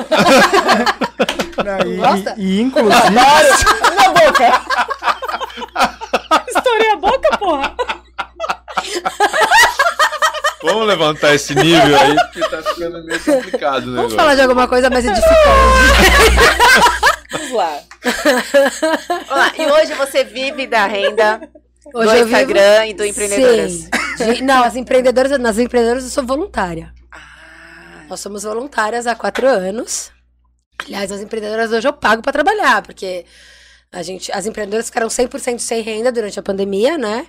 Não, e, Gosta? e, e, inclusive. Adoro! Na boca! Estourei a boca, porra! Vamos levantar esse nível aí, porque tá ficando meio complicado o Vamos falar de alguma coisa mais edificante. Vamos lá. Vamos lá, E hoje você vive da renda Hoje do eu vivo- Instagram e do Empreendedoras. Sim. Não, as empreendedoras, nas empreendedoras eu sou voluntária. Ah, Nós somos voluntárias há quatro anos. Aliás, as empreendedoras hoje eu pago pra trabalhar, porque a gente, as empreendedoras ficaram 100% sem renda durante a pandemia, né?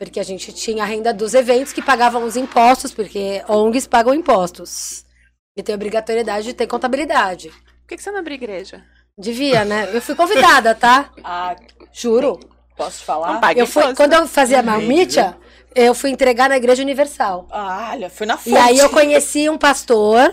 Porque a gente tinha a renda dos eventos que pagavam os impostos, porque ONGs pagam impostos. E tem obrigatoriedade de ter contabilidade. Por que, que você não abre igreja? Devia, né? Eu fui convidada, tá? [laughs] Ah, Juro. posso falar? Eu fui, imposto. quando eu fazia marmita, eu fui entregar na Igreja Universal. Ah, olha, foi na fonte. E aí eu conheci um pastor.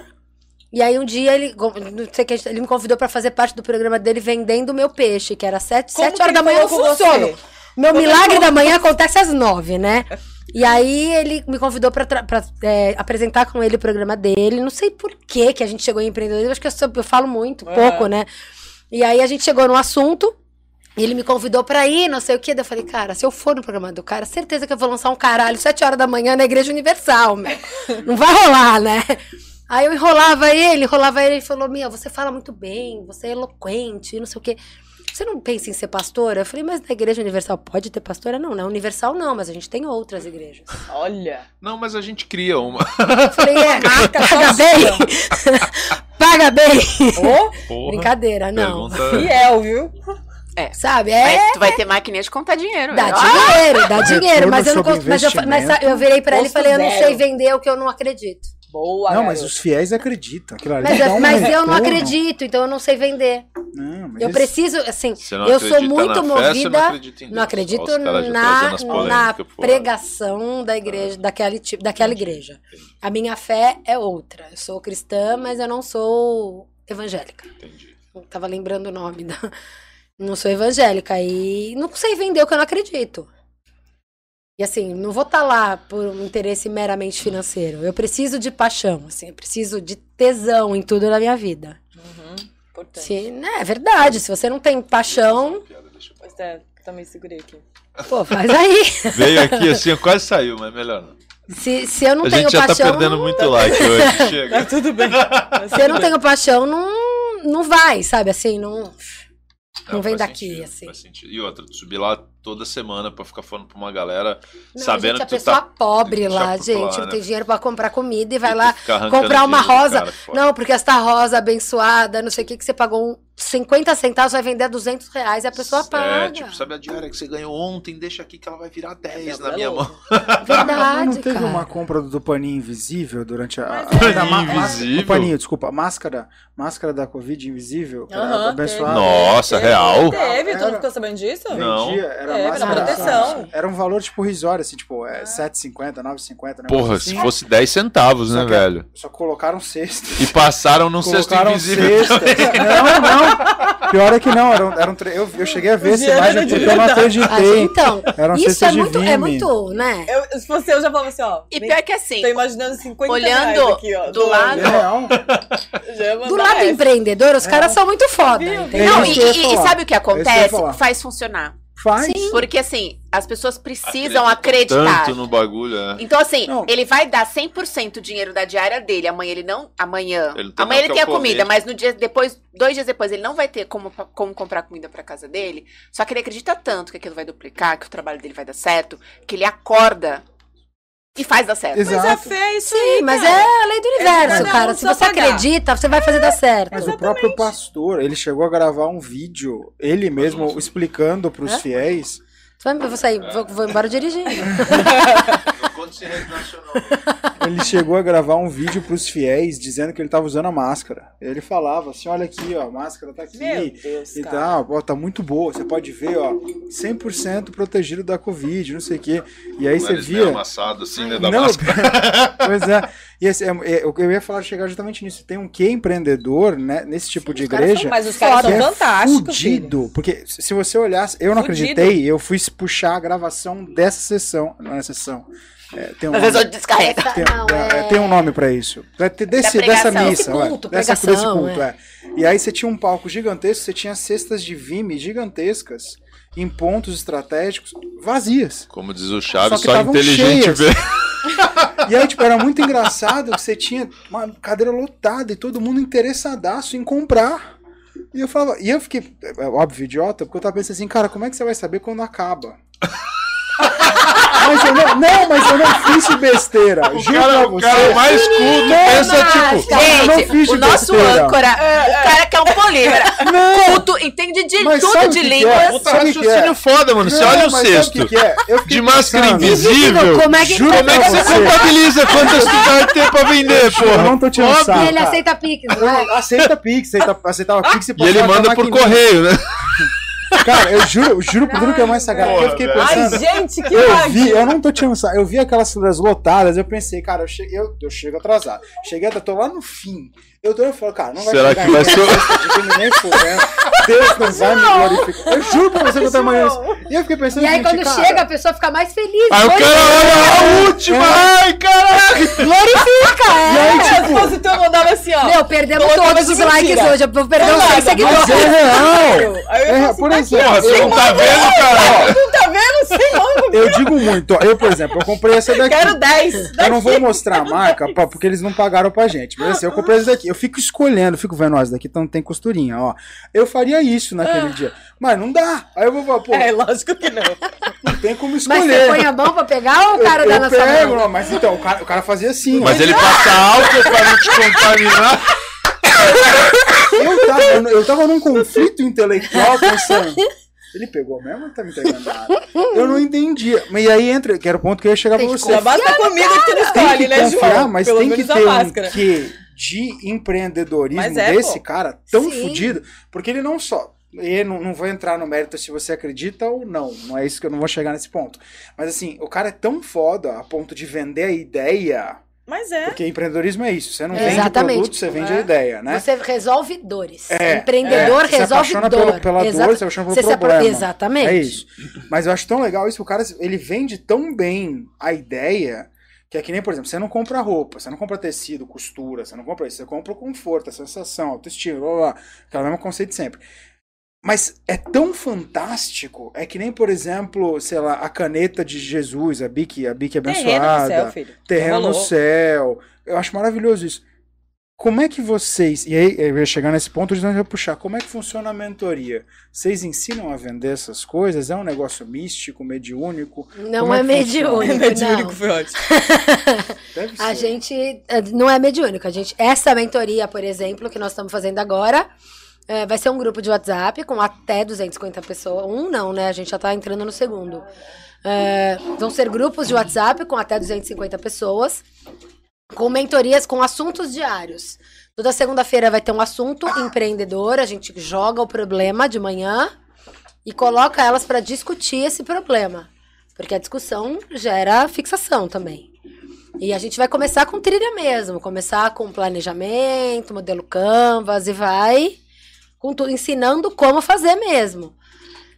E aí um dia ele, não sei o que, ele me convidou pra fazer parte do programa dele vendendo o meu peixe, que era sete, Como sete horas da manhã eu funciono. você? Meu milagre da manhã acontece às nove, né? E aí ele me convidou pra, pra, é, apresentar com ele o programa dele. Não sei por que que a gente chegou em empreendedorismo, acho que eu, sou- eu falo muito, Aham. pouco, né? E aí a gente chegou no assunto. E ele me convidou pra ir, não sei o quê. Daí eu falei, cara, se eu for no programa do cara, certeza que eu vou lançar um caralho sete horas da manhã na Igreja Universal, meu. Não vai rolar, né? Aí eu enrolava ele, enrolava ele e falou: Mia, você fala muito bem, você é eloquente, não sei o quê. Você não pensa em ser pastora? Eu falei, mas na Igreja Universal pode ter pastora? Não, na Universal não, mas a gente tem outras igrejas. Olha. Não, mas a gente cria uma. Eu falei, é, [laughs] paga só bem? [laughs] paga bem? Ô, Porra. Brincadeira, não. Pergunta. fiel, viu? Sabe? É. Mas tu vai ter maquininha de contar dinheiro. Dá né? dinheiro, dá dinheiro, Retorno mas eu não sobre cons- mas eu, mas eu virei pra ele e falei, eu não sei vender o que eu não acredito. Boa, Não, mas os fiéis acreditam. Mas, eu- um mas eu não acredito, então eu não sei vender. Não, mas Eu preciso, assim, não eu sou muito movida. não em Não acredito Olha caras já na, na pregação da igreja, daquele tipo, daquela igreja. A minha fé é outra. Eu sou cristã, mas eu não sou evangélica. Entendi. Eu tava lembrando o nome da. Não sou evangélica e não sei vender o que eu não acredito. E assim, não vou estar lá por um interesse meramente financeiro. Eu preciso de paixão, assim, eu preciso de tesão em tudo na minha vida. Uhum, importante. Se, né, é verdade, se você não tem paixão, Pois é, também segurei aqui. pô, faz aí. [laughs] Veio aqui assim, quase saiu, mas melhor não. Se, se eu não a tenho gente já tá paixão, perdendo muito like hoje. [laughs] Chega. tudo bem. se eu não tenho paixão, não, não vai, sabe? Assim, não. Não vem faz daqui, sentido, assim. E outra, tu subir lá toda semana pra ficar falando pra uma galera, Não, sabendo gente, a que tu pessoa tá. pobre deixar lá, por gente, lá, não né? tem dinheiro pra comprar comida e vai E lá comprar uma rosa. cara. Não, porque esta rosa abençoada, não sei o que, que você pagou um 50 centavos, vai vender a 200 reais e a pessoa paga. É, tipo, sabe a diária que você ganhou ontem? Deixa aqui que ela vai virar 10 na é minha louco. mão. [laughs] Verdade, não teve cara. uma compra do paninho invisível durante a. É. Paninho máscara- invisível? O paninho, desculpa, a máscara, máscara da Covid invisível. Aham, abençoada. Nossa, real? Teve, tu Era- não ficou sabendo disso? Não. Vendia, era Máscara. na proteção. Era um valor tipo risório, assim, tipo, é, 7,50, 9,50. um Porra, negócio se assim. fosse 10 centavos, Só né, que- velho? Só colocaram cesto. E passaram num cesto invisível. cesta. [laughs] Não, não. Pior é que não. Era um, era um tre- eu, eu cheguei a ver essa imagem porque eu não. Ah, acreditei. então, Era um isso é muito, é muito, né? Eu, se fosse eu, já falava assim, ó. E pior que assim, Tô imaginando 50 Olhando reais aqui, ó. do lado- É ia mandar Do lado essa. empreendedor, os caras são muito foda, não, isso e, e- e sabe o que É acontece? Faz funcionar. Faz. Porque assim, as pessoas precisam acreditar. Tanto no bagulho, é. Então, assim, Não. ele vai dar 100% do dinheiro da diária dele. Amanhã ele não. Amanhã. Ele não tem amanhã ele o tem a comida, comer. mas no dia depois, dois dias depois, ele não vai ter como, como comprar comida pra casa dele. Só que ele acredita tanto que aquilo vai duplicar, que o trabalho dele vai dar certo, que ele acorda e faz dar certo. Exato. Mas é feio isso Sim, aí, mas é a lei do universo, cada um cara. Se você pagar. acredita, você vai fazer dar certo. Mas o próprio pastor, ele chegou a gravar um vídeo, ele mesmo explicando para os fiéis. Você vai- vou sair, vou, vou embora dirigindo. [laughs] Ele chegou a gravar um vídeo para os fiéis dizendo que ele estava usando a máscara. Ele falava assim: olha aqui, ó, a máscara tá aqui. Meu Deus, e cara. tal, ó, tá muito boa. Você pode ver, ó, 100% protegido da Covid, não sei o quê. E aí você via. amassado assim, né, da Não, máscara. [laughs] pois é. E esse, é, é, eu ia falar chegar justamente nisso. Tem um quê empreendedor, né, nesse tipo de os caras igreja. Mas os caras que são é fantásticos, filho. fudido. Porque se se você olhasse, eu não Fudido. acreditei, eu fui puxar a gravação dessa sessão. Não é sessão. É, tem um Às nome. vezes eu descarrega. Tem, Não, é, é- tem um nome pra isso. Desse, dessa missa, Esse ué, culto, dessa, pregação, desse culto, é. é. E aí você tinha um palco gigantesco, você tinha cestas de vime gigantescas em pontos estratégicos vazias. Como diz o Chaves, Só só, inteligente vê. [laughs] E aí, tipo, era muito engraçado que você tinha uma cadeira lotada e todo mundo interessadaço em comprar. E eu falava, e eu fiquei, é, óbvio, idiota, porque eu tava pensando assim, cara, como é que você vai saber quando acaba? Mas eu não, não, mas eu não fiz de besteira. O Juro cara, pra o você. cara mais culto pensa, tipo, eu não Gente, fiz o nosso besteira. âncora, o cara que é um polímero, culto, entende de Mas tudo de línguas. é? puta raciocínio é? foda, mano. Você olha o cesto que que é? Eu de máscara pensando, invisível. Como é que, Juro Como é que você contabiliza quantas tu vai ter pra vender, Eu porra? não tô tirando Óbvio. ele aceita Pix, Eu é? não- Aceita Pix, aceita, aceitava Pix e E ele manda por correio, né? Cara, eu juro, eu juro por tudo que é mais sagrado. Porra, eu fiquei pensando. Ai, gente, que Eu vi, eu não tô tirando eu vi aquelas filas lotadas, eu pensei, cara, eu, cheguei, eu, eu chego atrasado. Cheguei, eu tô lá no fim. Eu tô eu falo, cara, não vai Será chegar que vai ser fudendo. Deus não vai me glorificar. Eu juro pra você que eu tô amanhã isso. E eu fiquei pensando, E aí, gente, quando cara, chega, a pessoa fica mais feliz. Aí o cara olha a última. Ai, caralho. Glorifica, E é. aí, Se tipo, fosse tu, eu mandava assim, ó. Meu, perdemos todos os likes hoje. Eu vou perder os Nada, 100 seguidores. é real. Aí eu É, assim, por tá exemplo, Porra, você não tá vendo, cara? aqui, tá vendo? Sem nome. eu digo muito, eu, por exemplo, eu comprei essa daqui. Quero 10. Eu não vou mostrar a marca porque eles não pagaram pra gente. Mas assim, eu comprei esse daqui. Eu fico escolhendo, fico vendo, ó, esse daqui não tem costurinha, ó. Eu faria isso naquele dia. Mas não dá. Aí eu vou falar, pô, É, lógico que não. não tem como Mas escolher. você põe a mão pra pegar ou o cara eu, dá eu na sua pego, mão? não, mas então, o cara, o cara fazia assim, Mas ó. ele passa álcool pra não te contaminar. Eu tava, eu, eu tava num conflito intelectual pensando. Ele pegou mesmo ou tá me entregando nada? Eu não entendia. Mas e aí entra, que era o ponto que eu ia chegar pra Tem que você. Já basta a comida que tu não escolhe, que né, João? mas Pelo tem que ter um máscara. De empreendedorismo é, desse pô. cara tão Sim. fudido, porque ele não só. E não, não vou entrar no mérito se você acredita ou não. Não é isso que eu não vou chegar nesse ponto. Mas assim, o cara é tão foda a ponto de vender a ideia. Mas é. Porque empreendedorismo é isso. Você não vende o Exatamente. produto, você vende a É. ideia, né? Você resolve dores. É, Empreendedor é, você se resolve apaixona dor. pelo- pela dor, Exata- você se apaixona pelo Você se apa- problema. Exatamente. É isso. Mas eu acho tão legal isso, o cara, ele vende tão bem a ideia, que é que nem, por exemplo, você não compra roupa, você não compra tecido, costura, você não compra isso, você compra o conforto, a sensação, autoestima, blá, blá, blá, aquele mesmo conceito de sempre. Mas é tão fantástico, é que nem, por exemplo, sei lá, a caneta de Jesus, a Bic, a Bic Terreno no abençoada, céu, filho. terreno no Rolou. céu. Eu acho maravilhoso isso. Como é que vocês. E aí, eu ia chegar nesse ponto de não puxar. Como é que funciona a mentoria? Vocês ensinam a vender essas coisas? É um negócio místico, mediúnico? Não é, é mediúnico. Mediúnico não. foi ótimo. [laughs] Deve A gente eh, não é mediúnico. A gente, essa mentoria, por exemplo, que nós estamos fazendo agora, eh, vai ser um grupo de WhatsApp com até 250 pessoas. Um não, né? A gente já tá entrando no segundo. Eh, vão ser grupos de WhatsApp com até 250 pessoas, com mentorias com assuntos diários. Toda segunda-feira vai ter um assunto empreendedor, a gente joga o problema de manhã e coloca elas para discutir esse problema. Porque a discussão gera fixação também. E a gente vai começar com trilha mesmo, começar com planejamento, modelo Canvas e vai com tudo, ensinando como fazer mesmo.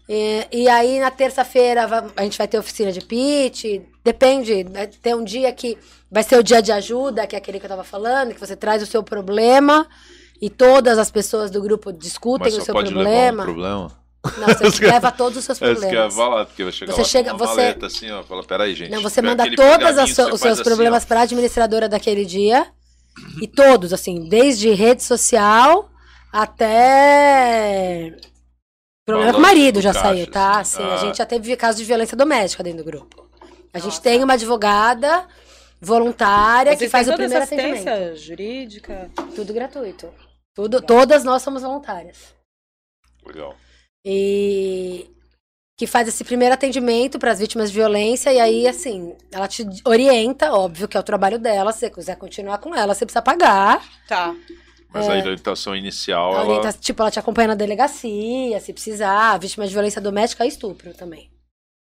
E, e aí na terça-feira a gente vai ter oficina de pitch, depende, vai ter um dia que vai ser o dia de ajuda, que é aquele que eu tava falando, que você traz o seu problema e todas as pessoas do grupo discutem Mas o seu um problema. problema. Não, você [laughs] leva todos os seus É, isso que problemas. vai lá, porque vai chegar Você lá chega- você- maleta assim, ó. Fala, peraí, gente. Não, você manda todos pergaminho, os seus assim, problemas ó. para a administradora daquele dia. E todos, assim, desde rede social até. Problema com o marido do já caixa, saiu, tá? assim. Assim, A Ah. gente já teve caso de violência doméstica dentro do grupo. A gente tem uma advogada voluntária que Vocês faz têm o primeiro essa atendimento. assistência jurídica? Tudo gratuito. Tudo, todas nós somos voluntárias. Legal. E que faz esse primeiro atendimento para as vítimas de violência e aí assim, ela te orienta, óbvio que é o trabalho dela, se você quiser continuar com ela, você precisa pagar. Tá. Mas a orientação inicial, A ela... orienta, tipo, ela te acompanha na delegacia, se precisar, vítima de violência doméstica e estupro também.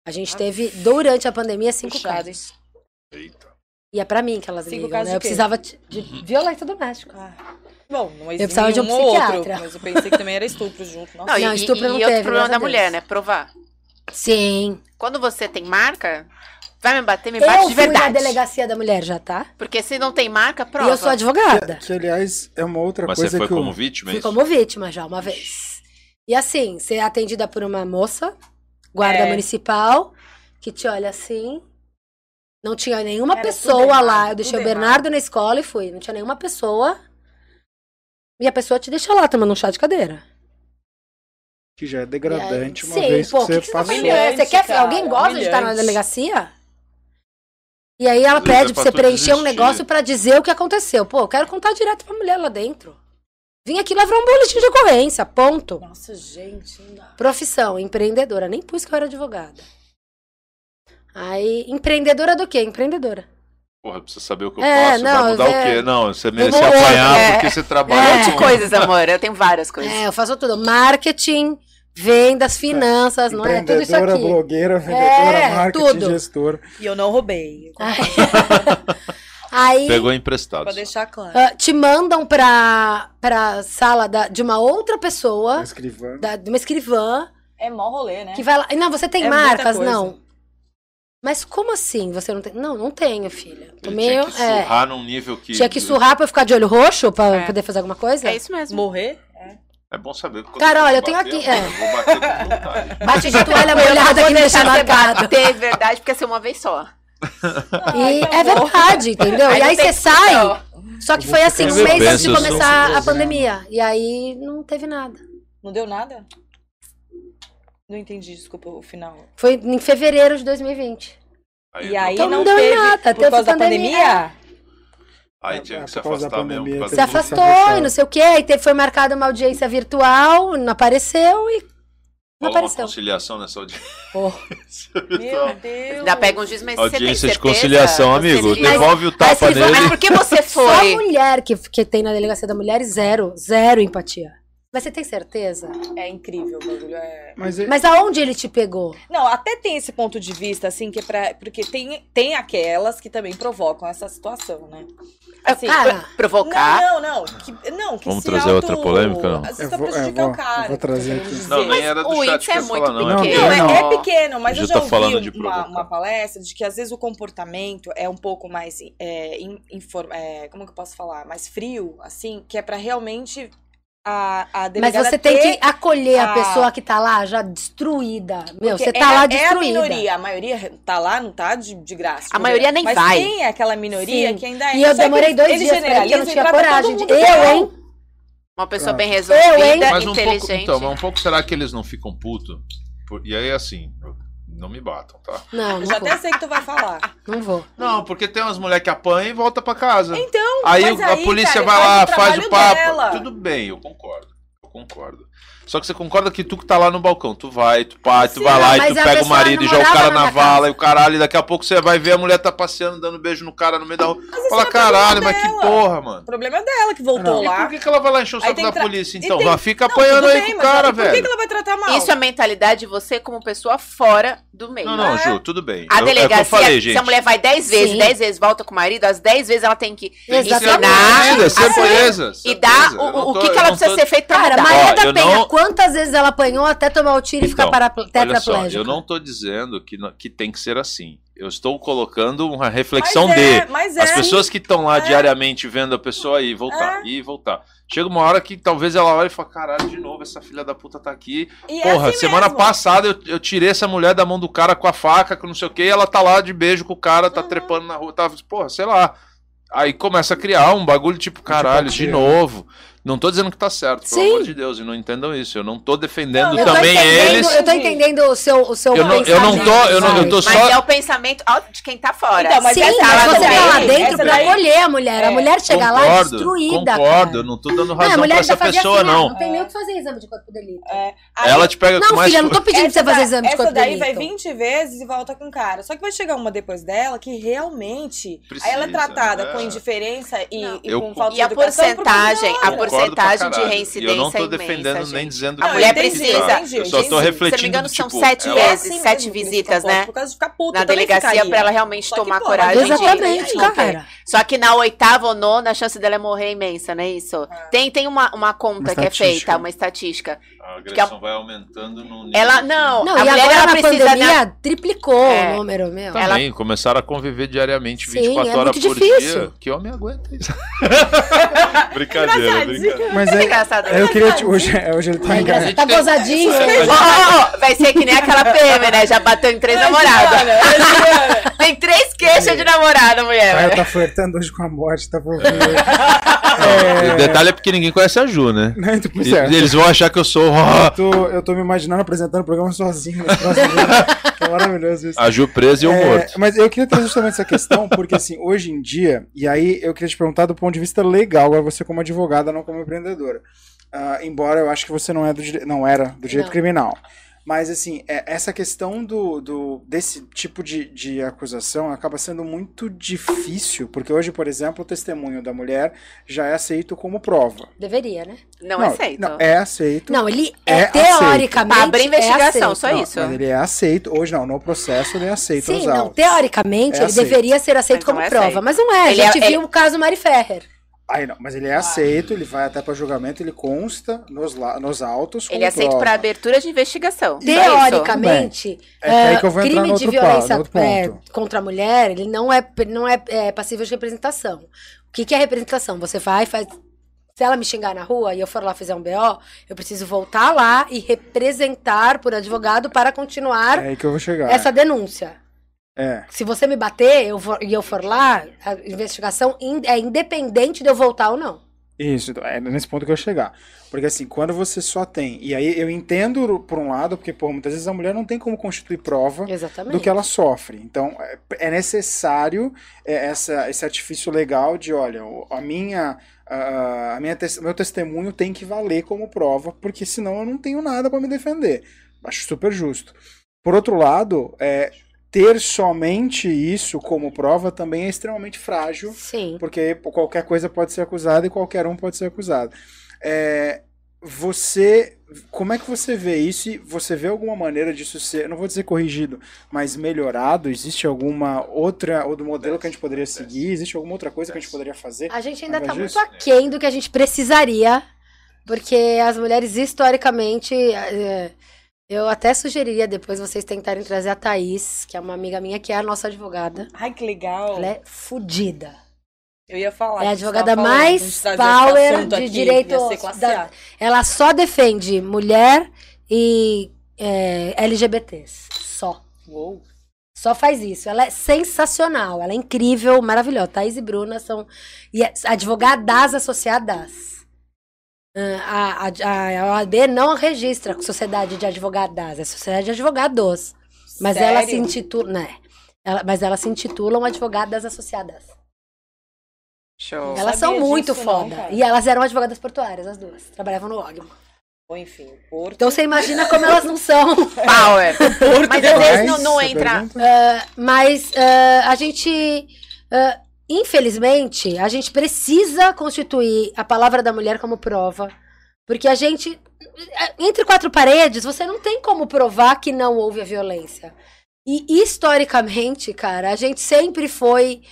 A gente teve durante a pandemia cinco Puxado, casos. Eita. E é pra mim que elas Cinco ligam, casos né? de Eu quê? precisava de, de violência doméstica. Ah. Bom, não existe precisava de um um ou outro, psiquiatra. mas eu pensei que também era estupro junto. [laughs] Nossa. Não, e, Não, e- estupro e não outro teve, problema graças da a mulher, né? Provar. Sim. Quando você tem marca, vai me bater, me Eu bate de fui na verdade. delegacia da mulher já, tá? Porque se não tem marca, prova. E eu sou advogada. Que, aliás, é uma outra Mas você coisa foi que o- como vítima, é Fui isso? como vítima já uma vez. E assim, ser atendida por uma moça, guarda É. municipal, que te olha assim. Não tinha nenhuma Era pessoa errado, lá. Eu deixei o Bernardo na escola e fui. Não tinha nenhuma pessoa. E a pessoa te deixa lá tomando um chá de cadeira. que já é E aí- degradante uma Sim, vez pô, que que, você que você tá passou. É, Você quer, Humilhante, alguém cara, gosta de estar na humilhante. delegacia? E aí ela Às pede é pra você preencher um desistir. negócio pra dizer o que aconteceu. Pô, eu quero contar direto pra mulher lá dentro. Vim aqui levar um boletim de ocorrência, ponto. Nossa, gente, não dá. Profissão, empreendedora. Nem pus que eu era advogada. Aí, empreendedora do quê? Empreendedora. Porra, precisa saber o que eu É, faço. não, vai mudar é- o quê? Não, você merece vou- apanhar é- porque você trabalha é. Um monte de coisas, amor. Eu tenho várias coisas. É, eu faço tudo. Marketing, vendas, finanças, não é? Tudo isso Empreendedora, aqui. blogueira, vendedora, É, marketing, tudo. gestora. E eu não roubei. [laughs] [laughs] Aí, Pegou emprestado. Pra deixar claro. ah, te mandam pra, pra sala da- de uma outra pessoa, Escrivã. da- de uma escrivã, É mó rolê, né? que vai lá. Não, você tem É marcas? Não. Mas como assim você não tem? Não, não tenho, filha. Ele Tomei, tinha que é, surrar num nível que... tinha que surrar pra eu ficar de olho roxo pra É. poder fazer alguma coisa? É isso mesmo. Morrer? É bom saber. Cara, eu olha, eu bater, tenho aqui, é. Eu vou bater com vontade. Bate de toalha molhada que me deixa deixar marcado. bater, verdade, porque é ser uma vez só. E é verdade, entendeu? e não aí você sai. discussão. Só que foi assim, um mês antes de começar a surpresa. pandemia. E aí não teve nada. Não deu nada? Não entendi, desculpa, o final. Foi em fevereiro de 2020. E aí Então não, não deu teve nada, por teve causa da pandemia. pandemia? Aí tinha que se causa da afastar mesmo. Se afastou e não sei o quê. Aí foi marcada uma audiência virtual, não apareceu e não Rola uma apareceu. conciliação nessa audiência. Pô. [laughs] Meu Deus. Ainda pega um juiz, mas você tem Audiência de conciliação, amigo. Devolve o tapa mas nele. Mas por que você [laughs] Só foi? mulher que, que tem na delegacia da mulher, zero. Zero empatia. Mas você tem certeza? É incrível o bagulho. É... Mas, é- Mas aonde ele te pegou? Não, até tem esse ponto de vista, assim, que é pra. Porque tem, tem aquelas que também provocam essa situação, né? Assim, Cara, Provocar. Não, não, não. Que, não, que Vamos se trazer outra polêmica, não? Às vezes Eu tá vou- eu prejudicar vou- o cara. eu vou trazer aqui. Não, nem Mas era do o chat é eu muito falar, não. Pequeno. Não, é, é pequeno, mas eu Já já tô falando ouvi de uma, uma palestra de que às vezes o comportamento é um pouco mais, é, in- infor- é, como que eu posso falar, mais frio, assim, que é pra realmente a, a Mas você tem que acolher a a- pessoa que tá lá já destruída. Meu, Porque você é, tá lá é a destruída. minoria, a maioria tá lá, não tá de, de graça. A maioria nem Mas vai. tem aquela minoria Sim. que ainda é. E eu demorei dois dias pra eu não tinha coragem. de- Eu, hein? Uma pessoa Pronto. bem Eu, resolvida, hein? Mas um pouco, inteligente. então, mas um pouco será que eles não ficam putos? E aí, assim, não me batam, tá? Não, Eu não já vou. até sei que tu vai falar. Não vou. Não, porque tem umas mulheres que apanham e voltam pra casa. Então, Aí, mas a aí, polícia cara, vai lá, o faz o papo. dela. Tudo bem, eu concordo. Eu concordo. Só que você concorda que tu que tá lá no balcão, tu vai, tu pai, tu Sim, vai lá e mas tu a pega o marido e joga o cara na na vala casa. e o caralho, e daqui a pouco você vai ver a mulher tá passeando, dando beijo no cara no meio da rua. Fala, não é caralho, mas que porra, mano. O problema é dela que voltou Não. E lá. por que, que ela vai lá encher o saco da tra- polícia, e então? tem- fica Não, apanhando aí bem, com o mas cara, Por que, que velho. ela vai tratar mal? Isso é mentalidade de você como pessoa fora do meio. Não, não, É. Ju, tudo bem. A Eu- é o que eu delegacia, falei, se a gente. mulher vai 10 vezes, Sim. 10 vezes volta com o marido, as 10 vezes ela tem que Exatamente. ensinar a certeza, e dar o, que, ela precisa ser feita pra Cara, mudar. Maria Ó, da Penha, não- quantas vezes ela apanhou até tomar o tiro e ficar Então, para, Olha só, tetraplégica? eu não tô dizendo que, não- que tem que ser assim. Eu estou colocando uma reflexão Mas de é, mas as é. pessoas que estão lá É. diariamente vendo a pessoa ir e voltar, ir e voltar. Chega uma hora que talvez ela olhe e fala, caralho, de novo, essa filha da puta tá aqui. E é Porra, assim semana mesmo. passada eu, eu tirei essa mulher da mão do cara com a faca, com não sei o que, e ela tá lá de beijo com o cara, Uhum. tá trepando na rua, tá, porra, sei lá. Aí começa a criar um bagulho tipo, caralho, de novo. Não tô dizendo que tá certo, pelo Sim. amor de Deus, e não entendam isso. Eu não tô defendendo Não, também eles. Eu tô entendendo o seu, o seu Eu não- eu não tô- eu não- eu tô Mas só- é o pensamento de quem tá fora. Então, mas Sim, essa mas ela você não tá lá dentro essa pra daí- acolher a mulher. A É. mulher chega lá concordo, destruída, concordo, cara. eu não tô dando Não, a razão pra mulher essa pessoa, assim, ah, não. não tem nem o que fazer exame de corpo de delito. É. Aí- Ela te pega com Não, mais. filha, eu não tô pedindo pra você Essa fazer exame de essa corpo de daí delito. vai 20 vezes e volta com o cara. Só que vai chegar uma depois dela que realmente. Precisa, aí ela é tratada é. com indiferença e, Não. e Eu- com falta E de a educação. é problema porcentagem, a Concordo porcentagem de reincidência E eu não tô é imensa, defendendo nem dizendo A que mulher tem que precisa. Entendi, Eu só tô entendi. Se não me refletindo, engano, são tipo, sete ela- É vezes, assim sete visitas, né? Por causa de ficar puta, Na delegacia pra ela realmente tomar pô, coragem de Exatamente, cara. Só que na oitava ou nona, a chance dela é morrer é imensa, não é isso? Tem, tem uma, uma conta Uma que é feita, uma estatística. A agressão vai aumentando no nível. Ela, não, Não, a e mulher agora ela na precisa... pandemia né? triplicou É. o número, meu. Ela- Também, começaram a conviver diariamente, Sim, 24 é horas por difícil. dia. Que homem aguenta isso? [laughs] brincadeira, brincadeira. Mas é, Engraçado. eu queria. te- Hoje, é, hoje ele tá É enganado. engraçado, tá gozadinho. Ó, vai ser que nem aquela PM, né? Já bateu em três namoradas. Tem três queixas de namorada, O mulher. velho. tá flertando hoje com a morte, tá por ver. O detalhe é porque ninguém conhece a Ju, né? Não, então, pois é. Eles vão achar que eu sou. Eu tô, eu tô me imaginando apresentando o programa sozinho. [laughs] Tá maravilhoso isso. a Ju presa e eu É, morto. Mas eu queria trazer justamente essa questão, porque assim, hoje em dia, e aí eu queria te perguntar do ponto de vista legal, agora você como advogada, não como empreendedora. Ah, embora eu acho que você não é do não era do direito Não. criminal. Mas assim, é- essa questão do, do desse tipo de, de acusação acaba sendo muito difícil, porque hoje, por exemplo, o testemunho da mulher já é aceito como prova. Deveria, né? Não, aceito. Não, é aceito. Não, ele É é, teoricamente. Pra abrir investigação, é só aceito. isso. Mas ele é aceito. Hoje não, no processo ele é aceito Sim, não, autos. teoricamente É ele aceito. deveria ser aceito Mas não como é prova, aceito. mas não é. Ele a gente é- viu o caso Mari Ferrer. Aí não, mas ele é aceito, ele vai até para julgamento, ele consta nos, nos autos. Ele é aceito para abertura de investigação. Teoricamente, É entrar crime de violência ponto. contra a mulher, ele não é, não é, eh, passível de representação. O que, que é representação? Você vai, faz. Se ela me xingar na rua e eu for lá fazer um BO, eu preciso voltar lá e representar por advogado para continuar É aí que eu vou chegar. essa denúncia. É. Se você me bater eu for- e eu for lá, a investigação in- é independente de eu voltar ou não. Isso, então, é nesse ponto que eu chegar. Porque assim, quando você só tem. E aí eu entendo por um lado, porque pô, muitas vezes a mulher não tem como constituir prova Exatamente. do que ela sofre. Então é- é necessário é, essa, esse artifício legal de, olha, o- a minha. A, a minha meu testemunho tem que valer como prova, porque senão eu não tenho nada para me defender. Acho super justo. Por outro lado, é, ter somente isso como prova também é extremamente frágil Sim. porque qualquer coisa pode ser acusada e qualquer um pode ser acusado. É, você, como é que você vê isso? E você vê alguma maneira disso ser, não vou dizer corrigido, mas melhorado? Existe alguma outra outro modelo que a gente poderia seguir? Existe alguma outra coisa que a gente poderia fazer? A gente ainda tá invés muito aquém do que a gente precisaria, porque as mulheres, historicamente, eh, eu até sugeriria depois vocês tentarem trazer a Thaís, que é uma amiga minha, que é a nossa advogada. Ai, que legal. Ela é fodida. Eu ia falar. É a advogada falando, mais power de aqui, direito. da- ela só defende mulher e é, LGBTs. Só. Uou. Só faz isso. Ela é sensacional. Ela é incrível, maravilhosa. Thaís e Bruna são é advogadas associadas. Ah, A, a, a OAB não registra sociedade de advogadas, é sociedade de advogados. Mas Sério? ela se intitula. Né, ela, mas elas se intitulam advogadas associadas. Show. elas são muito disso, não, foda. cara. e elas eram advogadas portuárias, as duas. Trabalhavam no Ogmo. Ou enfim, Porto. Então você imagina como elas não são. [laughs] Power. Mas às vezes não, não entra. pergunta? Mas ah, a gente, ah, infelizmente, a gente precisa constituir a palavra da mulher como prova. Porque a gente, eh, entre quatro paredes, você não tem como provar que não houve a violência. E historicamente, cara, a gente sempre foi.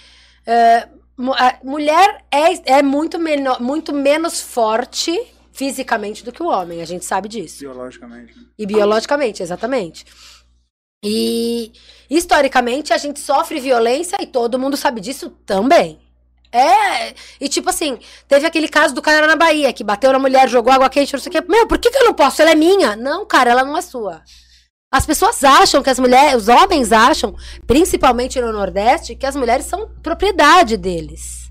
mu- a mulher é, é muito, menor, muito menos forte fisicamente do que o homem, a gente sabe disso. Biologicamente. né? E biologicamente, exatamente. E historicamente a gente sofre violência e todo mundo sabe disso também. É, e tipo assim, teve aquele caso do cara na Bahia que bateu na mulher, jogou água quente, não sei o quê. Meu, por que, que eu não posso? Ela é minha. Não, cara, ela não é sua. As pessoas acham que as mulheres, os homens acham, principalmente no Nordeste, que as mulheres são propriedade deles.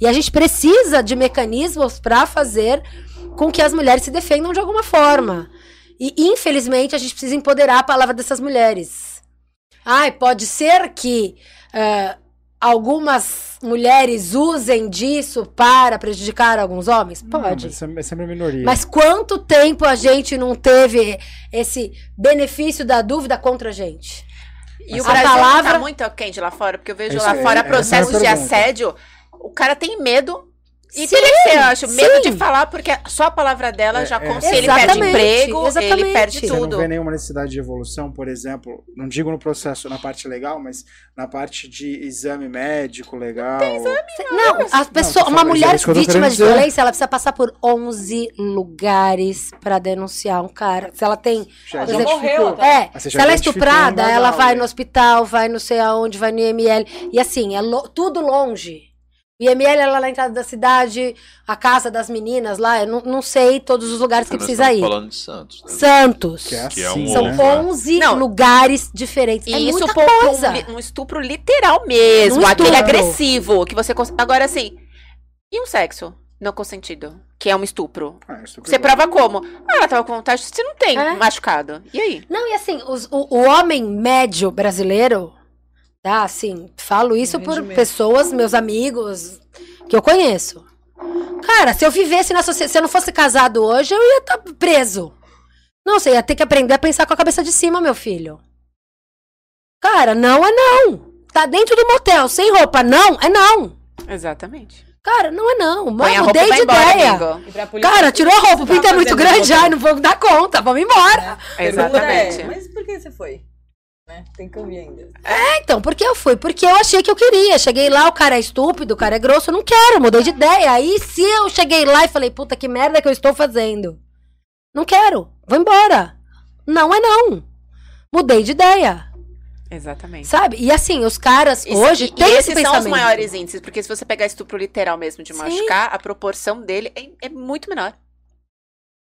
E a gente precisa de mecanismos para fazer com que as mulheres se defendam de alguma forma. E, infelizmente, a gente precisa empoderar a palavra dessas mulheres. Ai, pode ser que ah, algumas mulheres usem disso para prejudicar alguns homens? Não, Pode. mas é, é sempre a minoria. Mas quanto tempo a gente não teve esse benefício da dúvida contra a gente? E o A Brasil palavra- tá muito quente lá fora, porque eu vejo Isso lá é- fora é a processos de assédio. O cara tem medo. E Sim, teria que ser, eu acho, medo sim. de falar, porque só a palavra dela É, já é. se ele perde Exatamente, emprego, ele exatamente. perde Você tudo. não vê nenhuma necessidade de evolução, por exemplo, não digo no processo, na parte legal, mas na parte de exame médico legal. Tem exame? Não, a pessoa, tô uma mulher é vítima de violência, ela precisa passar por 11 lugares pra denunciar um cara. Se ela tem Já já morreu, tá? É, Ah, se ela é estuprada, ela vai né? no hospital, vai não sei aonde, vai no IML. E assim, é lo- tudo longe. O IML é lá na entrada da cidade, a casa das meninas lá, eu não, não sei todos os lugares que Nós precisa ir. falando de Santos. né? Santos. Que é Que é assim, um São né? ovo. 11 Não. lugares diferentes. E é isso muita coisa. um, um estupro literal mesmo, Um aquele estupro. agressivo, que você... cons- Agora, assim, e um sexo não consentido, que é um estupro? Ah, isso Você prova como? Ah, ela tava com vontade, você não tem É. machucado. E aí? Não, e assim, os- o, o homem médio brasileiro, tá? Assim, falo isso por pessoas, meus amigos, que eu conheço. Cara, se eu vivesse na sociedade, se eu não fosse casado hoje, eu ia estar preso. Não, você ia ter que aprender a pensar com a cabeça de cima, meu filho. Cara, não é não. Tá dentro do motel, sem roupa, não é não. Exatamente. Cara, não é não. Mano, mudei de embora, ideia. Cara, tirou a roupa, o Você pinto é muito grande, ai, não vou dar conta, vamos embora. Exatamente. Pergunta é, mas por que você foi? Né? Tem que ouvir ainda. Então, por que eu fui? Porque eu achei que eu queria. Cheguei lá, o cara é estúpido, o cara é grosso, eu não quero, mudei de ideia. Aí se eu cheguei lá e falei, puta, que merda que eu estou fazendo. Não quero, vou embora. Não é não. Mudei de ideia, Exatamente. sabe? E assim, os caras Isso- hoje e, têm e esse esses são os maiores índices, porque se você pegar estupro literal mesmo de Sim. machucar, a proporção dele é, é muito menor.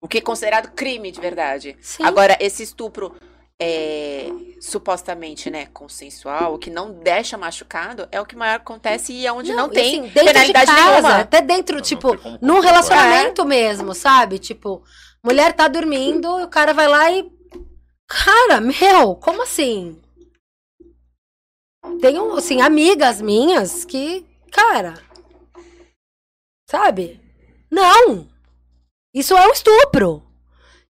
O que é considerado crime de verdade. Sim. Agora, esse estupro é, supostamente, né, consensual, o que não deixa machucado, é o que maior acontece e é onde não, e tem assim, dentro penalidade de casa, nenhuma. Até dentro, Não, não tipo, num relacionamento mesmo, sabe? Tipo, mulher tá dormindo e o cara vai lá e. Cara, meu, como assim? Tenho, assim, amigas minhas que, cara. Sabe? Não! Isso é um estupro.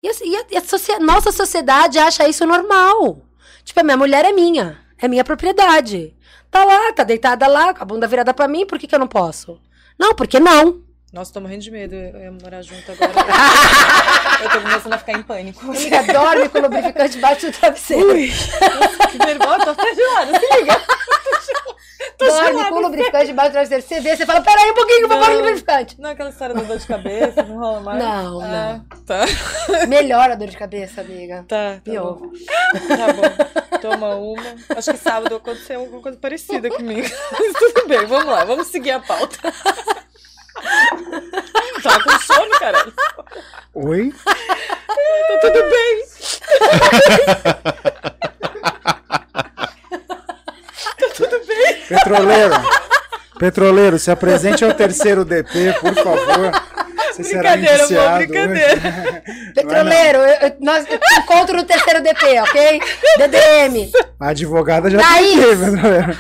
E, assim, e a, a nossa sociedade acha isso normal. Tipo, a minha mulher é minha. É minha propriedade. Tá lá, tá deitada lá, com a bunda virada pra mim, por que, que eu não posso? Não, porque não. Nossa, tô morrendo de medo. Eu ia morar junto agora. [laughs] eu tô começando a ficar em pânico. Amiga, dorme com o lubrificante debaixo do travesseiro. [laughs] Que nervosa, tô até gelada, se liga. [laughs] [laughs] dorme com o lubrificante debaixo do travesseiro. Você vê, você fala, peraí um pouquinho que eu vou pôr o Não. lubrificante. Não é aquela história da dor de cabeça, não rola mais? Não, Ah, Tá, [laughs] Melhora a dor de cabeça, amiga. tá. tá Pior. bom. Tá bom. toma uma. Acho que sábado aconteceu alguma coisa parecida comigo. Mas tudo bem, vamos lá, vamos seguir a pauta. [laughs] Tava com sono, caralho. Oi? Tá tudo bem. tá tudo bem. Petroleiro. Petroleiro, se apresente ao terceiro DP, por favor. Você será Brincadeira, amor, indiciado brincadeira. hoje. Petroleiro, eu, eu, nós, eu te encontro no terceiro DP, ok? DDM. A advogada já Thaís. Petroleiro.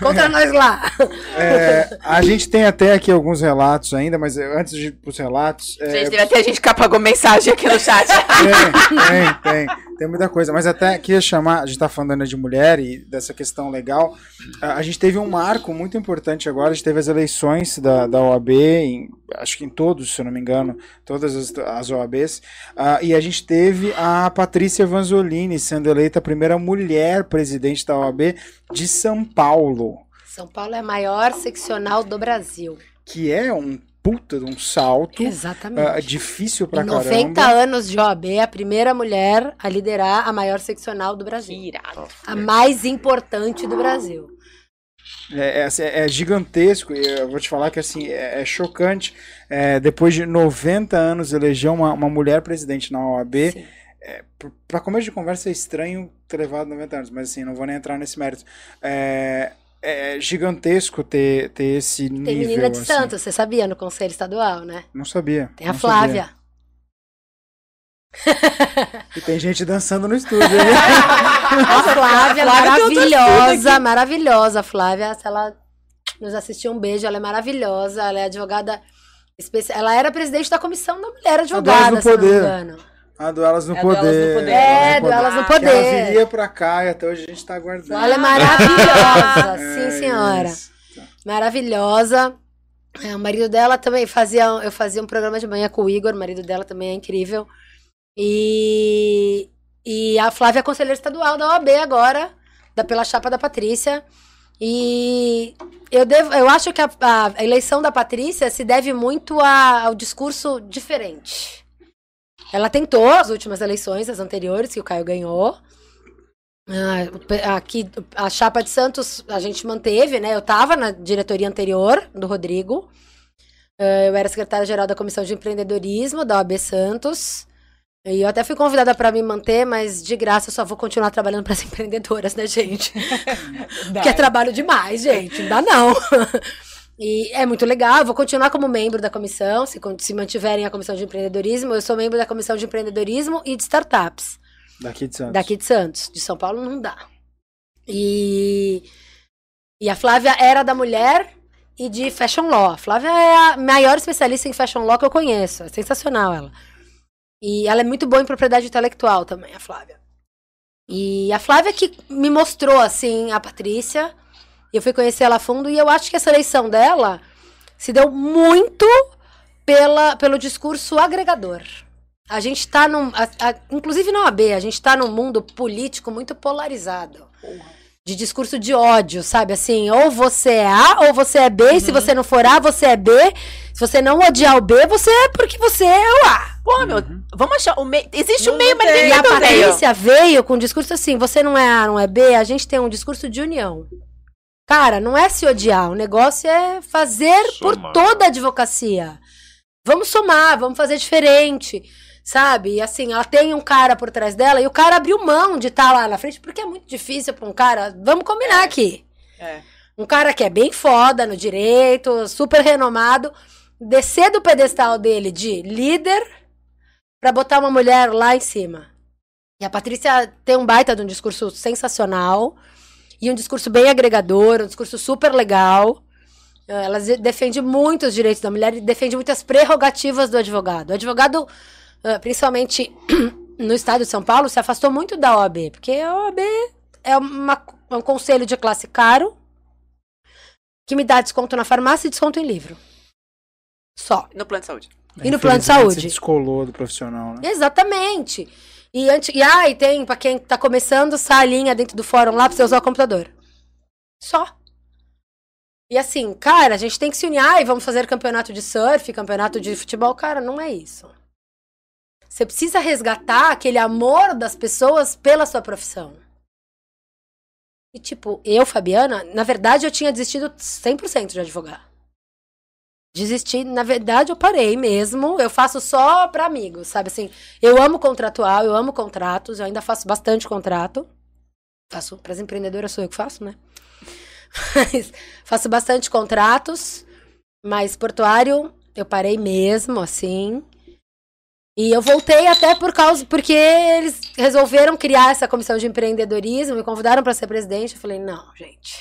Encontra [laughs] nós lá. É, a gente tem até aqui alguns relatos ainda, mas antes de ir pros relatos. é, Gente, deve ter gente que apagou mensagem aqui no chat. [laughs] Tem, tem, tem. Tem muita coisa. Mas até queria chamar, a gente tá falando de mulher e dessa questão legal. A a gente teve um marco muito importante agora, a gente teve as eleições da, da OAB, em- acho que em todos, se eu não me engano, todas as, as OABs. ah, e a gente teve a Patrícia Vanzolini sendo eleita a primeira mulher presidente da OAB de São Paulo. São Paulo é a maior seccional do Brasil. Que é um puta de um salto. Exatamente. ah, difícil pra Em 90 caramba. anos de OAB, é a primeira mulher a liderar a maior seccional do Brasil. Irado. A mais importante do Brasil. É, é, assim, é gigantesco e eu vou te falar que assim é, é chocante. É, depois de 90 anos eleger uma, uma mulher presidente na OAB, Sim. para começo de conversa é estranho ter levado 90 anos, mas assim, não vou nem entrar nesse mérito. É, é gigantesco ter, ter esse Tem nível. menina de assim. Santos, você sabia, no Conselho Estadual, né? Não sabia. Tem a Flávia. sabia. E tem gente dançando no estúdio. hein? [laughs] A Flávia, Flávia tem outras maravilhosa, maravilhosa. Flávia, se ela nos assistir, um beijo. Ela é maravilhosa, ela é advogada especial. Ela era presidente da comissão da mulher advogada, se não me Poder. engano. Ah, duelas no É, Duelas no poder. Poder. É, Duelas no duelas no Que ela poder. viria pra cá e até hoje a gente tá aguardando. Ela é maravilhosa, [laughs] É sim, senhora. isso. Maravilhosa. É, o marido dela também fazia. Eu fazia um programa de manhã com o Igor, o marido dela também é incrível. E, e a Flávia é conselheira estadual da OAB agora, da, pela chapa da Patrícia. E eu, devo, eu acho que a, a eleição da Patrícia se deve muito a- ao discurso diferente. Ela tentou as últimas eleições, as anteriores, que o Caio ganhou. Ah, aqui, a chapa de Santos a gente manteve, né? Eu estava na diretoria anterior do Rodrigo. Eh, Eu era secretária-geral da Comissão de Empreendedorismo da OAB Santos. E eu até fui convidada para me manter, mas de graça eu só vou continuar trabalhando para as [laughs] empreendedoras, né, gente? [laughs] Porque é trabalho demais, gente. Não dá não. [laughs] E é muito legal, vou continuar como membro da comissão, se, se mantiverem a comissão de empreendedorismo. Eu sou membro da comissão de empreendedorismo e de startups. Daqui de Santos. Daqui de Santos. De São Paulo não dá. E, e a Flávia era da mulher e de fashion law. A Flávia é a maior especialista em fashion law que eu conheço. É sensacional ela. E ela é muito boa em propriedade intelectual também, a Flávia. E a Flávia que me mostrou, assim, a Patrícia. Eu fui conhecer ela a fundo e eu acho que essa eleição dela se deu muito pela, pelo discurso agregador. A gente tá num. a- a- inclusive na OAB, a gente tá num mundo político muito polarizado. De discurso de ódio, sabe? Assim, ou você é A ou você é B, e se você não for A, você é B. Se você não odiar o B, você é porque você é o A. Pô, meu, vamos achar o meio. Existe o meio, mas tem. ninguém E a. Patrícia veio com um discurso assim: você não é A, não é B, a gente tem um discurso de união. Cara, não é se odiar, o negócio é fazer por Somar. toda a advocacia. Vamos somar, vamos fazer diferente, sabe? E assim, ela tem um cara por trás dela e o cara abriu mão de estar lá na frente, porque é muito difícil pra um cara. Vamos combinar aqui. É. Um cara que é bem foda no direito, super renomado, descer do pedestal dele de líder pra botar uma mulher lá em cima. E a Patrícia tem um baita de um discurso sensacional e um discurso bem agregador, um discurso super legal. Eh, Ela defende muito os direitos da mulher e defende muitas prerrogativas do advogado. O advogado, eh, principalmente [clears throat] no estado de São Paulo, se afastou muito da OAB, porque a OAB é, uma- é um conselho de classe caro que me dá desconto na farmácia e desconto em livro. Só. No plano de saúde. E no plano de saúde. Se descolou do profissional, né? Exatamente. E, antes, e ah, e tem, pra quem tá começando, salinha dentro do fórum lá pra você usar o computador. Só. E assim, cara, a gente tem que se unir. Ai, vamos fazer campeonato de surf, campeonato de futebol. Cara, não é isso. Você precisa resgatar aquele amor das pessoas pela sua profissão. E, tipo, eu, Fabiana, na verdade, eu tinha desistido 100% de advogar. Desisti, na verdade, eu parei mesmo. Eu faço só para amigos, sabe assim? Eu amo contratual, eu amo contratos, eu ainda faço bastante contrato. Faço para as empreendedoras, sou eu que faço, né? Mas faço bastante contratos, mas portuário eu parei mesmo, assim. E eu voltei até por causa porque eles resolveram criar essa comissão de empreendedorismo, me convidaram para ser presidente. Eu falei: "Não, gente,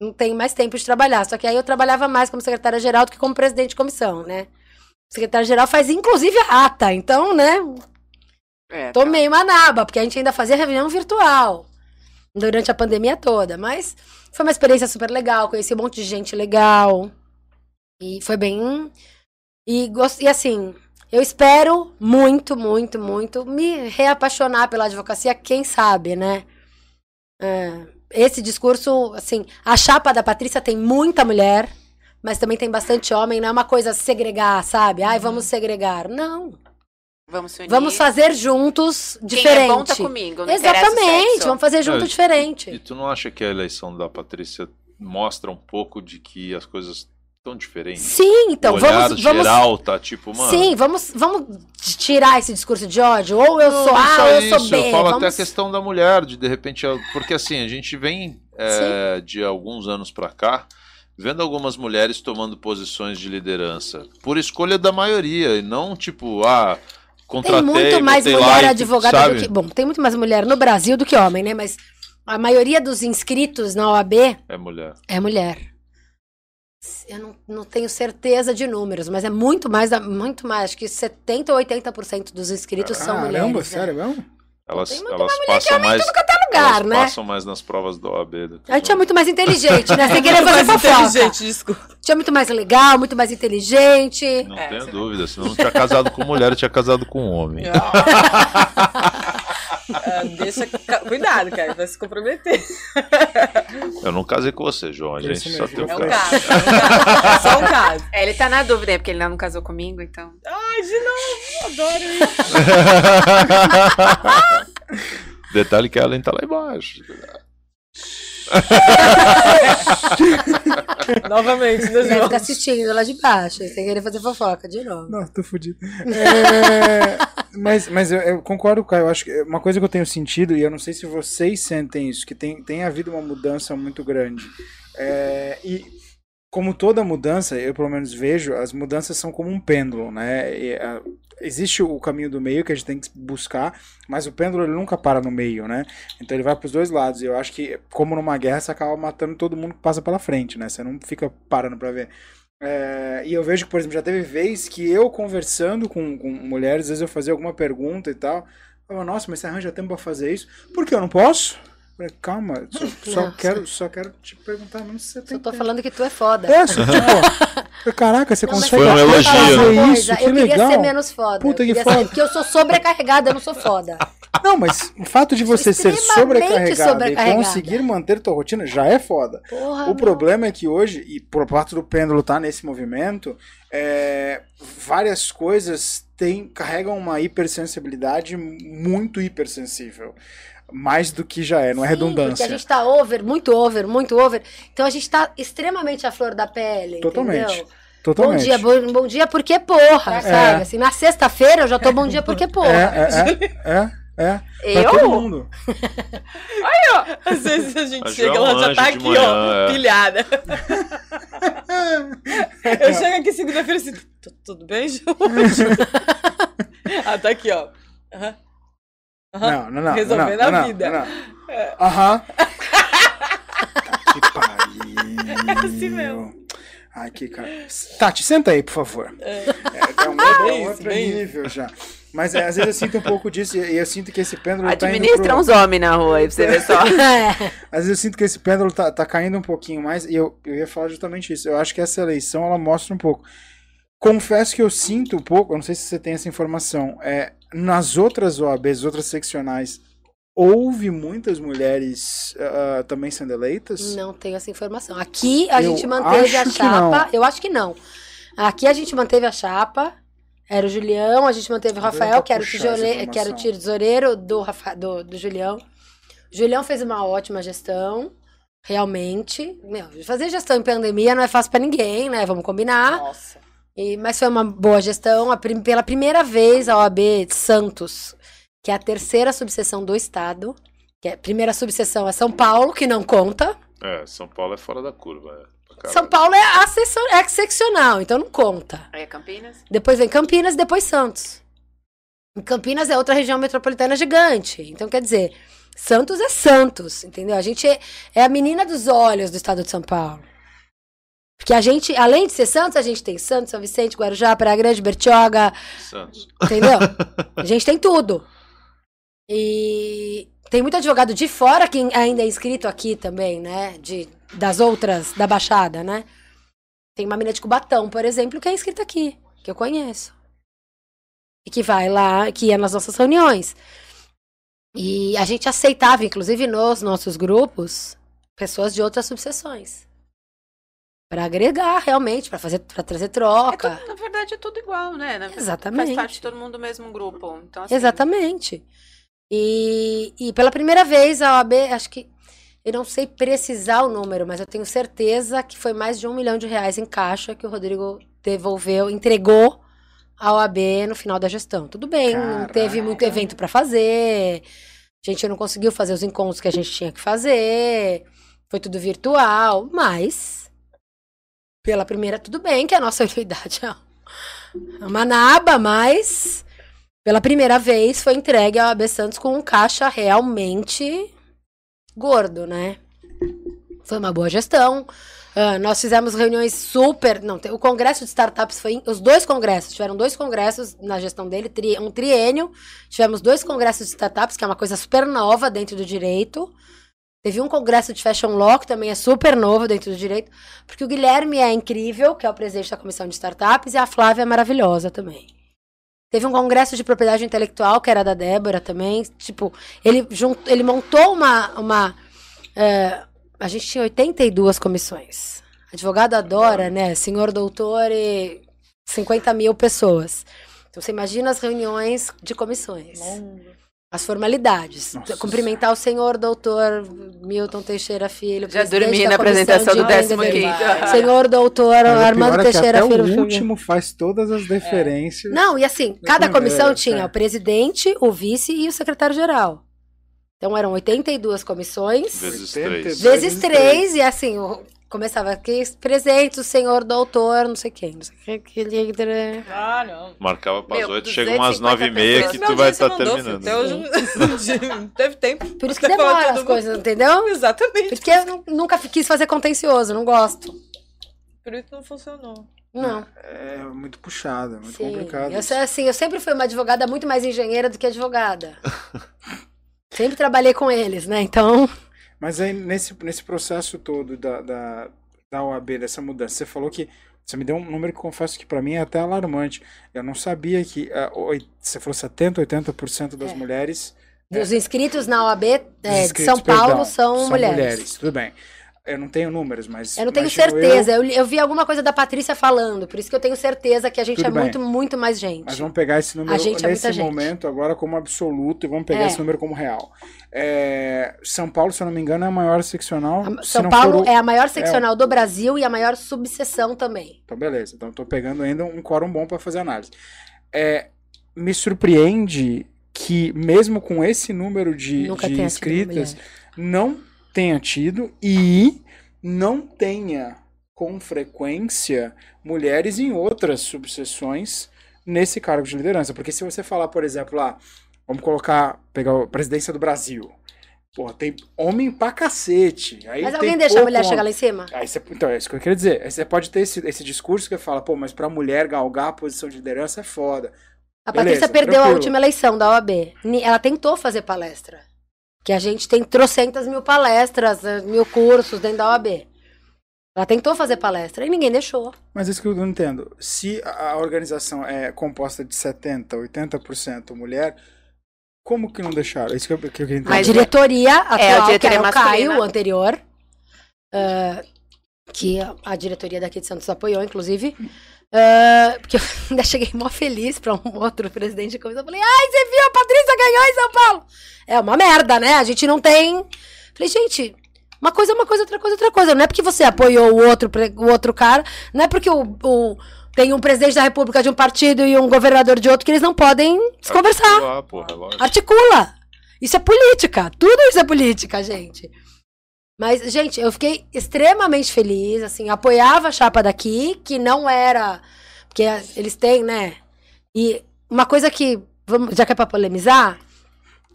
não tenho mais tempo de trabalhar". Só que aí eu trabalhava mais como secretária geral do que como presidente de comissão, né? secretária geral faz inclusive a ata, então, né? É, tá. Tomei uma naba, porque a gente ainda fazia reunião virtual durante a pandemia toda, mas foi uma experiência super legal, conheci um monte de gente legal. E foi bem e, e assim, eu espero muito, muito, muito me reapaixonar pela advocacia, quem sabe, né? É, esse discurso, assim, a chapa da Patrícia tem muita mulher, mas também tem bastante homem, não é uma coisa segregar, sabe? Ai, vamos uhum. segregar. Não. Vamos se unir. Vamos fazer juntos diferente. Quem é bom tá comigo, não Exatamente, vamos fazer junto é, diferente. E tu não acha que a eleição da Patrícia mostra um pouco de que as coisas tão diferente. Sim, então o vamos, geral vamos tá tipo, mano. Sim, vamos, vamos tirar esse discurso de ódio. Ou eu sou A, ou eu sou B. Eu falo vamos... até a questão da mulher, de de repente, porque assim a gente vem é, de alguns anos para cá vendo algumas mulheres tomando posições de liderança por escolha da maioria e não tipo ah contratei, tem muito mais mulher advogada sabe? do que bom tem muito mais mulher no Brasil do que homem né mas a maioria dos inscritos na OAB é mulher é mulher eu não, não, tenho certeza de números, mas é muito mais, muito mais. Acho que 70% ou 80% dos inscritos são mulheres. Caramba, né? sério mesmo? Elas, elas passam mais. Lugar, elas né? passam mais nas provas do OAB. Do a gente é muito mais inteligente, né? [laughs] Sem querer fazer fofoca. inteligente, desculpa. A gente é muito mais legal, muito mais inteligente. Não é, tenho dúvida, senão não tinha casado com mulher, eu tinha casado com homem. [laughs] Ah, deixa. Cuidado, cara, vai se comprometer. Eu não casei com você, João. A gente só tem um caso. É um [laughs] caso. É só um caso. É, ele tá na dúvida, é porque ele não casou comigo, então. Ai, de novo, adoro isso. Detalhe que a Ellen tá lá embaixo. [laughs] Novamente, Deus Vai ficar assistindo lá de baixo, sem querer fazer fofoca de novo. Não, tô fudido. É, mas mas eu, eu, concordo com o Caio. Eu acho que uma coisa que eu tenho sentido, e eu não sei se vocês sentem isso, que tem, tem havido uma mudança muito grande. É, e como toda mudança, eu pelo menos vejo, as mudanças são como um pêndulo, né? E, a, existe o caminho do meio que a gente tem que buscar, mas o pêndulo ele nunca para no meio, né? Então ele vai para os dois lados. E eu acho que, como numa guerra, você acaba matando todo mundo que passa pela frente, né? Você não fica parando para ver. É, e eu vejo que, por exemplo, já teve vez que eu conversando com, com mulheres, às vezes eu fazia alguma pergunta e tal. Eu falava, nossa, mas você arranja tempo para fazer isso? Por que eu não posso? Falei, calma, só, só quero, só quero te perguntar mesmo se você tem. Só tô tempo. falando que tu é foda. É, só, tipo, caraca, você não, consegue foi um elogio. fazer isso? eu que legal. queria ser menos foda. Puta que foda. Ser, porque eu sou sobrecarregada, eu não sou foda. [laughs] Não, mas o fato de você ser sobrecarregada, sobrecarregada, e conseguir manter tua rotina já é foda. Porra, o meu. problema é que hoje, e por parte do pêndulo tá nesse movimento, é, várias coisas tem, carregam uma hipersensibilidade muito hipersensível mais do que já é, não é Sim, redundância. Porque a gente tá over, muito over, muito over. Então a gente tá extremamente à flor da pele. Totalmente. Entendeu? Totalmente. Bom dia, bom, bom dia porque porra, é. sabe? Assim, na sexta-feira eu já tô bom dia porque porra. É, é, é. é. é. Eu? todo mundo. [laughs] Aí, ó. Às vezes a gente a chega, ela já tá aqui, manhã, ó, é. pilhada. [laughs] eu chego aqui segunda-feira assim, tudo bem, João? [laughs] ah, tá aqui, ó. Uhum. Não, não, não. Resolvendo não, a não, vida. É. Aham. [laughs] que pariu. É assim mesmo. Ai, que cara. Tati, senta aí, por favor. É, é um outro, é outro nível já. Mas é, às vezes eu sinto um pouco disso e eu sinto que esse pêndulo Administra tá indo pro... uns homens na rua aí pra você ver só. [laughs] [laughs] às vezes eu sinto que esse pêndulo tá, tá caindo um pouquinho mais e eu, eu ia falar justamente isso. Eu acho que essa eleição ela mostra um pouco. Confesso que eu sinto um pouco, eu não sei se você tem essa informação, é, nas outras OABs, outras seccionais, houve muitas mulheres uh, também sendo eleitas? Não tenho essa informação. Aqui a eu gente manteve a chapa. Eu acho que não. Aqui a gente manteve a chapa. Era o Julião, a gente manteve o Rafael, que era o, tijole, que era o tesoureiro do, do, do Julião. Julião fez uma ótima gestão, realmente. Meu, fazer gestão em pandemia não é fácil pra ninguém, né? Vamos combinar. Nossa. E, mas foi uma boa gestão. A prim- pela primeira vez, a OAB Santos, que é a terceira subseção do Estado, que é a primeira subseção é São Paulo, que não conta. É, São Paulo é fora da curva. É. São Paulo é, acessio- é seccional, então não conta. Aí é Campinas? Depois vem Campinas e depois Santos. E Campinas é outra região metropolitana gigante. Então, quer dizer, Santos é Santos, entendeu? A gente é, é a menina dos olhos do estado de São Paulo. Porque a gente, além de ser Santos, a gente tem Santos, São Vicente, Guarujá, Praia Grande, Bertioga, Santos. entendeu? [laughs] A gente tem tudo. E tem muito advogado de fora que ainda é inscrito aqui também, né? De, das outras, da Baixada, né? Tem uma menina de Cubatão, por exemplo, que é inscrita aqui, que eu conheço. E que vai lá, que ia nas nossas reuniões. E a gente aceitava, inclusive nos nossos grupos, pessoas de outras subseções. Pra agregar, realmente, pra fazer, para trazer É troca. tudo, na verdade, é tudo igual, né? Na- Exatamente. Faz parte de todo mundo do mesmo grupo. Então, assim, Exatamente. E, e pela primeira vez a OAB, acho que. Eu não sei precisar o número, mas eu tenho certeza que foi mais de um milhão de reais em caixa que o Rodrigo devolveu, entregou à OAB no final da gestão. Tudo bem, não teve muito evento para fazer, a gente não conseguiu fazer os encontros que a gente tinha que fazer, foi tudo virtual, mas pela primeira, tudo bem que a nossa [laughs] anuidade é uma naba, mas pela primeira vez foi entregue ao AB Santos com um caixa realmente gordo, né? Foi uma boa gestão. Ah, nós fizemos reuniões super. Não, o congresso de startups foi. Os dois congressos, tiveram dois congressos na gestão dele, tri- um triênio. Tivemos dois congressos de startups, que é uma coisa super nova dentro do direito. Teve um congresso de Fashion Law, que também é super novo dentro do direito, porque o Guilherme é incrível, que é o presidente da comissão de startups, e a Flávia é maravilhosa também. Teve um congresso de propriedade intelectual, que era da Débora também. Tipo, ele, jun- ele montou uma. uma é, a gente tinha 82 comissões. Advogado adora, né? Senhor doutor e 50 mil pessoas. Então você imagina as reuniões de comissões. As formalidades. Nossa Cumprimentar o senhor doutor Milton Teixeira Filho. Já presidente dormi na apresentação do décimo Empreendedorismo. quinto. [laughs] Senhor doutor Mas Armando é Teixeira até Filho. o último faz todas as deferências. Não, e assim, cada comissão tinha é. o presidente, o vice e o secretário-geral. Então eram 82 comissões, Vezes 82 três. vezes três, e assim, o- começava aqui, presente o senhor doutor, não sei quem, não sei quem. que- Ah, não. Marcava para as 8, chega umas 250 9 e meia que tu vai estar mandou, terminando. Até hoje não- não teve tempo. [laughs] Por isso que demora as mundo. coisas, entendeu? [laughs] Exatamente. Porque eu nu- nunca quis fazer contencioso, não gosto. Por isso não funcionou. Não. É muito puxado, é muito Sim. complicado. Eu, assim, eu sempre fui uma advogada muito mais engenheira do que advogada. [laughs] sempre trabalhei com eles, né? Então. Mas aí, nesse, nesse processo todo da, da, da OAB, dessa mudança, você falou que. Você me deu um número que confesso que para mim é até alarmante. Eu não sabia que. oi- você falou 70%, 80% das É. mulheres. Os inscritos na OAB é, dos de São Paulo perdão, são, mulheres. Tudo bem. Eu não tenho números, mas. Eu não tenho certeza. Eu... eu vi alguma coisa da Patrícia falando, por isso que eu tenho certeza que a gente Tudo é bem. muito, muito mais gente. Mas vamos pegar esse número A gente é nesse gente. momento agora como absoluto e vamos pegar É. esse número como real. É, São Paulo, se eu não me engano, é a maior seccional. A- São Paulo o- é a maior seccional do Brasil e a maior subseção também. Então, beleza. Então, estou pegando ainda um quórum bom para fazer análise. É, me surpreende que, mesmo com esse número de, de inscritas, não tenha tido e não tenha com frequência mulheres em outras subseções nesse cargo de liderança. Porque se você falar, por exemplo, lá, vamos colocar, pegar a presidência do Brasil. Pô, tem homem pra cacete. Aí Mas tem alguém deixa a mulher homem. chegar lá em cima? Aí você, então, é isso que eu queria dizer. Aí você pode ter esse, esse discurso que fala, pô, mas pra mulher galgar a posição de liderança é foda. A Beleza, Patrícia perdeu a tranquilo. última eleição da OAB. Ela tentou fazer palestra. Que a gente tem trocentas mil palestras, eh, mil cursos dentro da OAB. Ela tentou fazer palestra e ninguém deixou. Mas isso que eu não entendo. Se a organização é composta de 70%, 80% mulher, como que não deixaram? Isso que eu, que eu queria entender. A diretoria atual, É, a diretoria que era o. Caio, o anterior, ah, que a, a diretoria daqui de Santos apoiou, inclusive. Ah, porque eu [laughs] ainda cheguei mó feliz para um outro presidente de comissão. Falei, ai, você viu, a Patrícia ganhou em São Paulo. É uma merda, né? A gente não tem. Falei, gente, uma coisa é uma coisa, outra coisa é outra coisa. Não é porque você apoiou o outro, o outro cara, não é porque o, o tem um presidente da república de um partido e um governador de outro que eles não podem se conversar. Porra. Articula. Isso é política. Tudo isso é política, gente. Mas, gente, eu fiquei extremamente feliz, assim, apoiava a chapa daqui, que não era. Porque eles têm, né? E uma coisa que. Vamos, já que é pra polemizar,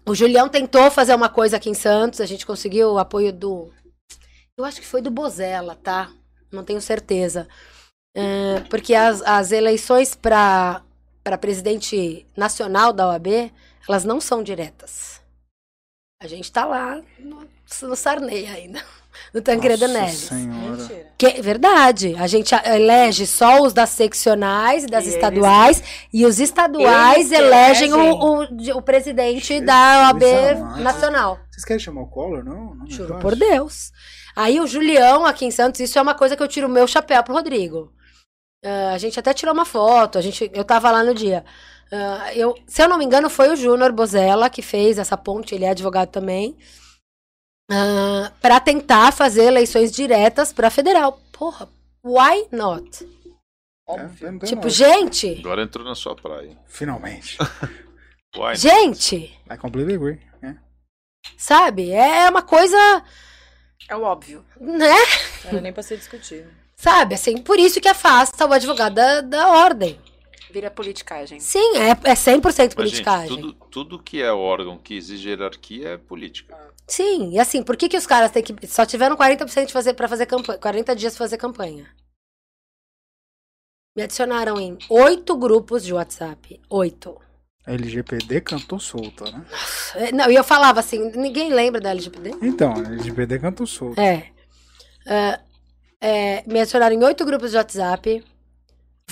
o Julião tentou fazer uma coisa aqui em Santos, a gente conseguiu o apoio do. Eu acho que foi do Bozella, tá? Não tenho certeza. É, porque as, as eleições para presidente nacional da OAB, elas não são diretas. A gente tá lá no, no Sarney ainda, [laughs] no Tancredo Nossa Neves. Senhora. Que é verdade. A gente elege só os das seccionais e das E eles- estaduais, e os estaduais Eles que elegem o, elegem. o, o presidente Jesus da OAB amado. nacional. Vocês querem chamar o Collor? Não? não Juro por Deus. Aí o Julião aqui em Santos, isso é uma coisa que eu tiro o meu chapéu pro Rodrigo. Ah, a gente até tirou uma foto, a gente, eu tava lá no dia. Ah, eu, se eu não me engano, foi o Júnior Bozella que fez essa ponte, ele é advogado também. para pra tentar fazer eleições diretas pra federal. Porra, why not? É, Tipo, gente, Agora entrou na sua praia. Finalmente. [laughs] Gente, I completely agree. É. sabe? É uma coisa, É o óbvio. né? Não era nem pra ser discutido. Sabe, assim, por isso que afasta o advogado da, da ordem. Vira politicagem. Sim, é, é 100% mas, gente, politicagem. tudo, tudo que é órgão que exige hierarquia é política. Sim, e assim, por que, que os caras têm que. Só tiveram 40% de fazer, pra fazer campanha. 40 dias pra fazer campanha. Me adicionaram em oito grupos de WhatsApp. Oito. A LGPD cantou solta, né? É, Não, e eu falava assim, ninguém lembra da LGPD? Então, a LGPD cantou solta. É. É, é, me adicionaram em oito grupos de WhatsApp.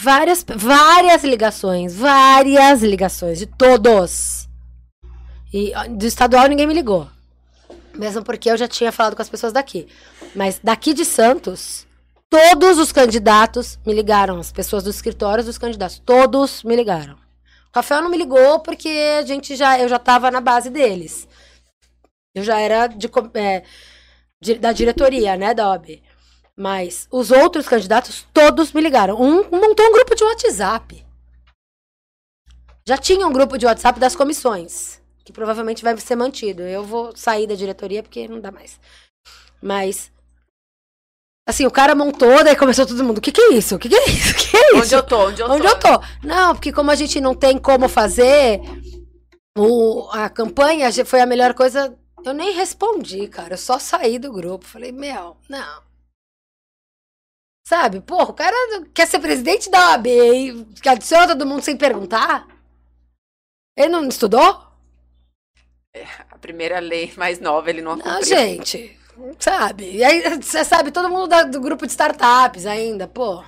Várias, várias ligações. Várias ligações. De todos. E do estadual ninguém me ligou. Mesmo porque eu já tinha falado com as pessoas daqui. Mas daqui de Santos, todos os candidatos me ligaram. As pessoas dos escritórios dos candidatos. Todos me ligaram. O Rafael não me ligou porque a gente já, eu já tava na base deles. Eu já era de, é, di- da diretoria, né, da OAB. Mas os outros candidatos, todos me ligaram. Um montou um grupo de WhatsApp. Já tinha um grupo de WhatsApp das comissões, que provavelmente vai ser mantido. Eu vou sair da diretoria porque não dá mais. Mas. Assim, o cara montou, daí começou todo mundo. O que, que é isso? O que, que é isso? O que é isso? Onde eu tô? Onde eu Onde tô? eu tô? Não, porque como a gente não tem como fazer, o, a campanha foi a melhor coisa. Eu nem respondi, cara. Eu só saí do grupo. Falei, meu, não. Sabe, porra, o cara quer ser presidente da OAB e adiciona todo mundo sem perguntar? Ele não estudou? A primeira lei mais nova, ele não Não, cumpriu. gente. Sabe? E aí, você sabe, todo mundo da- do grupo de startups ainda, pô.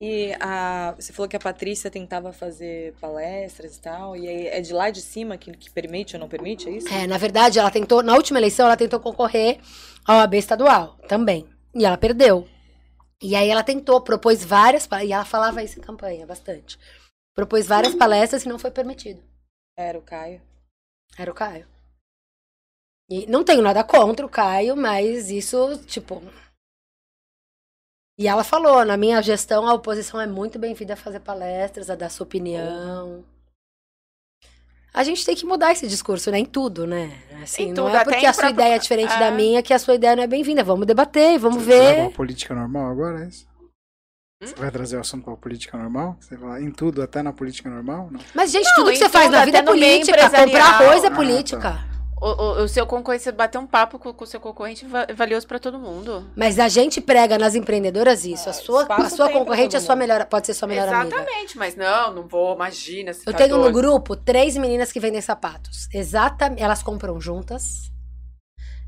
E a, você falou que a Patrícia tentava fazer palestras e tal, e aí é de lá de cima que, que permite ou não permite, é isso? É, na verdade, ela tentou, na última eleição, ela tentou concorrer ao AB estadual também. E ela perdeu. E aí ela tentou, propôs várias, e ela falava isso em campanha, bastante. Propôs várias palestras e não foi permitido. Era o Caio. Era o Caio. E não tenho nada contra o Caio, mas isso, tipo. E ela falou: na minha gestão, a oposição é muito bem-vinda a fazer palestras, a dar sua opinião. A gente tem que mudar esse discurso, né? Em tudo, né? Assim, Em não tudo, é até porque a sua ideia é diferente é. da minha que a sua ideia não é bem-vinda. Vamos debater, e vamos Você vai ver. pra política normal agora, é isso? Hum? Você vai trazer o assunto pra política normal? Você vai em tudo, até na política normal? Não. Mas, gente, Não, tudo que você faz tudo, na vida é política. Comprar arroz é Ah, política. O, o- o seu concorrente, você bater um papo com com o seu concorrente é valioso pra todo mundo. Mas a gente prega nas empreendedoras isso. A sua, a sua concorrente é sua melhor, pode ser sua melhor amiga. Exatamente, mas não, não vou, imagina. Eu tá tenho no doido. grupo três meninas que vendem sapatos. Exatamente. Elas compram juntas.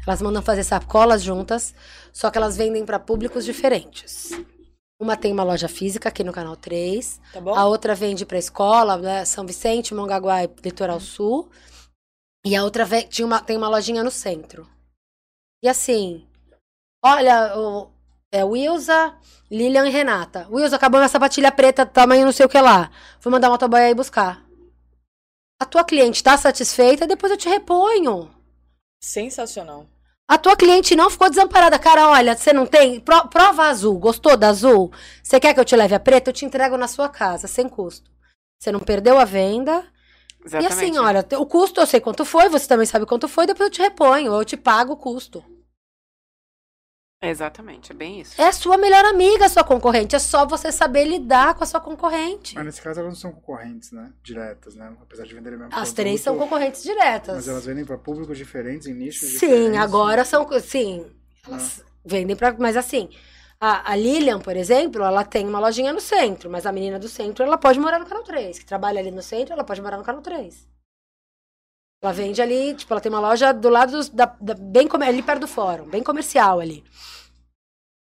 Elas mandam fazer sacolas juntas. Só que elas vendem para públicos diferentes. Uma tem uma loja física aqui no canal 3. Tá bom? A outra vende para escola, né, São Vicente, Mongaguá e Litoral Sul. E a outra ve- tinha uma, tem uma lojinha no centro. E assim, olha, o, é Wilza, Lilian e Renata. Wilza, acabou minha sapatilha preta, tamanho não sei o que lá. Fui mandar uma motoboy aí buscar. A tua cliente tá satisfeita, depois eu te reponho. Sensacional. A tua cliente não ficou desamparada. Cara, olha, você não tem. Pro- prova azul. Gostou da azul? Você quer que eu te leve a preta? Eu te entrego na sua casa, sem custo. Você não perdeu a venda. Exatamente. E assim, olha, o custo eu sei quanto foi, você também sabe quanto foi, depois eu te reponho, eu te pago o custo. Exatamente, é bem isso. É a sua melhor amiga, a sua concorrente. É só você saber lidar com a sua concorrente. Mas nesse caso elas não são concorrentes, né? Diretas, né? Apesar de venderem mesmo As três são concorrentes diretas. Mas elas vendem para públicos diferentes, em nichos Sim, diferentes. agora são. Sim, elas vendem pra. Mas assim, a, a Lilian, por exemplo, ela tem uma lojinha no centro, mas a menina do centro, ela pode morar no canal 3. Que trabalha ali no centro, ela pode morar no canal 3. Ela vende ali, tipo, ela tem uma loja do lado dos- da, da- bem ali perto do fórum, bem comercial ali.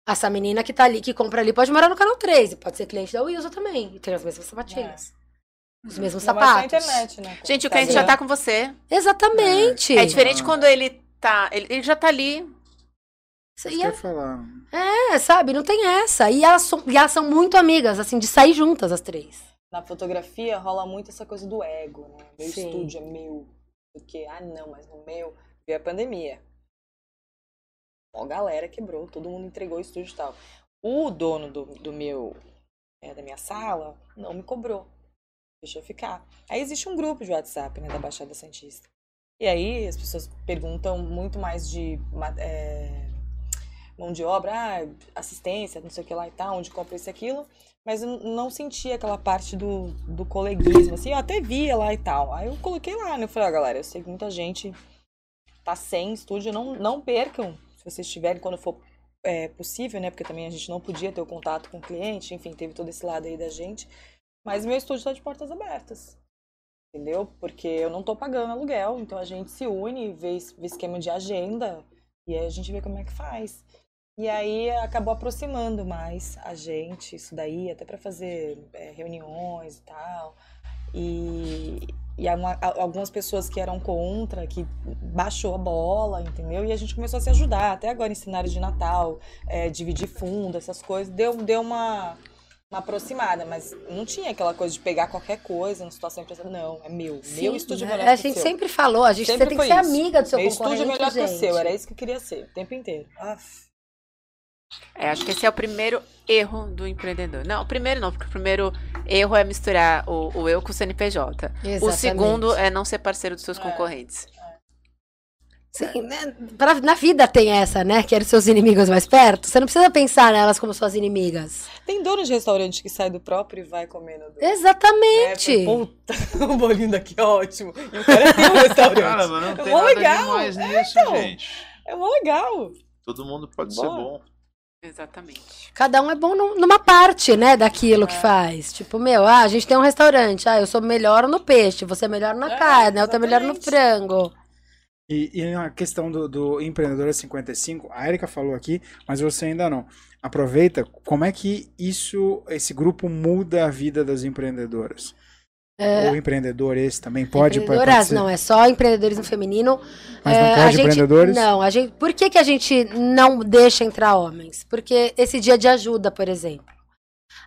Essa menina que tá ali, que compra ali, pode morar no canal 3. e Pode ser cliente da Wilson também. E tem as mesmas sapatilhas. Os mesmos Ainda mais na sapatos. internet, né? Gente, o cliente já tá com você. Exatamente. É diferente quando ele tá. Ele, ele já tá ali. Isso eu é ia falar. É, sabe? Não tem essa. E elas, são, e elas são muito amigas, assim, de sair juntas, as três. Na fotografia rola muito essa coisa do ego, né? Meu Sim. estúdio é meu. Porque, ah, não, mas no meu veio a pandemia. Ó, galera quebrou, todo mundo entregou o estúdio e tal. O dono do, do meu, é, da minha sala, não me cobrou. Deixou ficar. Aí existe um grupo de WhatsApp, né, da Baixada Santista. E aí as pessoas perguntam muito mais de é, mão de obra, ah, assistência, não sei o que lá e tal, onde compra isso e aquilo. Mas eu não sentia aquela parte do, do coleguismo, assim, eu até via lá e tal. Aí eu coloquei lá, né? Eu falei, ó, galera, eu sei que muita gente tá sem estúdio, não, não percam, se vocês tiverem, quando for é, possível, né? Porque também a gente não podia ter o contato com o cliente, enfim, teve todo esse lado aí da gente. Mas meu estúdio tá de portas abertas. Entendeu? Porque eu não tô pagando aluguel, então a gente se une, vê, vê esquema de agenda, e aí a gente vê como é que faz. E aí acabou aproximando mais a gente, isso daí, até para fazer é, reuniões e tal. E, e algumas pessoas que eram contra, que baixou a bola, entendeu? E a gente começou a se ajudar, até agora em cenário de Natal, é, dividir fundo, essas coisas, deu, deu uma, uma aproximada, mas não tinha aquela coisa de pegar qualquer coisa na situação empresarial. Não, é meu, meu estúdio é melhor A que o gente seu. sempre falou, a gente Sempre você tem que ser isso. amiga do seu Meu concorrente, estúdio é melhor que o gente. seu, era isso que eu queria ser, o tempo inteiro. Aff. É, acho que esse é o primeiro erro do empreendedor. Não, o primeiro não, porque o primeiro erro é misturar o, o eu com o CNPJ. O Exatamente. segundo é não ser parceiro dos seus É. concorrentes. Sim, né? Pra- na vida tem essa, né? Quero seus inimigos mais perto. Você não precisa pensar nelas como suas inimigas. Tem dono de restaurante que sai do próprio e vai comendo do. Exatamente. É, puta, [laughs] o bolinho daqui é ótimo. E o cara tem um restaurante. Cara, mas não É tem mó nada legal. demais É, nisso, então. gente. É mó legal. Todo mundo pode ser bom. Exatamente. Cada um é bom num- numa parte, né, daquilo É. que faz. Tipo, meu, ah, a gente tem um restaurante. Ah, eu sou melhor no peixe, você é melhor na É, carne, eu tô melhor no exatamente. frango. E, e a questão do, do empreendedor 55, a Erika falou aqui, mas você ainda não. Aproveita, como é que isso, esse grupo muda a vida das empreendedoras? Ou empreendedores também pode Empreendedoras, não, é só empreendedoras no feminino. Mas não É, pode a gente, empreendedores? Não, a gente. Por que, que a gente não deixa entrar homens? Porque esse dia de ajuda, por exemplo.